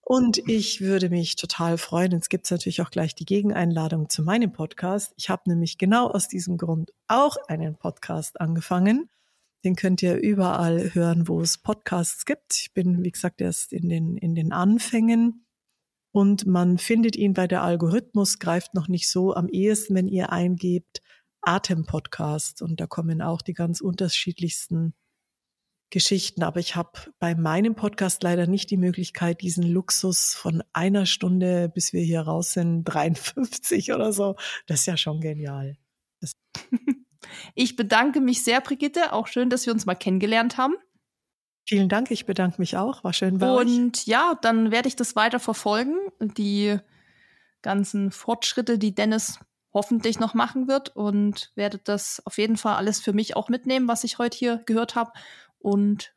Und ich würde mich total freuen. Jetzt gibt es natürlich auch gleich die Gegeneinladung zu meinem Podcast. Ich habe nämlich genau aus diesem Grund auch einen Podcast angefangen. Den könnt ihr überall hören, wo es Podcasts gibt. Ich bin, wie gesagt, erst in den, in den Anfängen und man findet ihn, weil der Algorithmus greift noch nicht so am ehesten, wenn ihr eingebt Atem-Podcast. Und da kommen auch die ganz unterschiedlichsten Geschichten. Aber ich habe bei meinem Podcast leider nicht die Möglichkeit, diesen Luxus von einer Stunde, bis wir hier raus sind, 53 oder so. Das ist ja schon genial. ich bedanke mich sehr, Brigitte. Auch schön, dass wir uns mal kennengelernt haben. Vielen Dank, ich bedanke mich auch. War schön bei Und euch. Und ja, dann werde ich das weiter verfolgen. Die ganzen Fortschritte, die Dennis hoffentlich noch machen wird und werde das auf jeden Fall alles für mich auch mitnehmen, was ich heute hier gehört habe. Und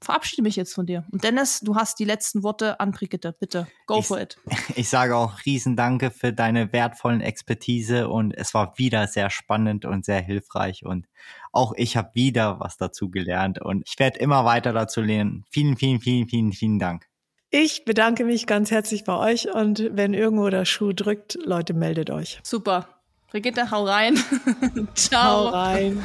verabschiede mich jetzt von dir. Und Dennis, du hast die letzten Worte an Brigitte. Bitte, go ich, for it. Ich sage auch Riesendanke für deine wertvollen Expertise und es war wieder sehr spannend und sehr hilfreich und auch ich habe wieder was dazu gelernt und ich werde immer weiter dazu lernen. Vielen, vielen, vielen, vielen, vielen Dank. Ich bedanke mich ganz herzlich bei euch und wenn irgendwo der Schuh drückt, Leute, meldet euch. Super. Brigitte, hau rein. Ciao. Hau rein.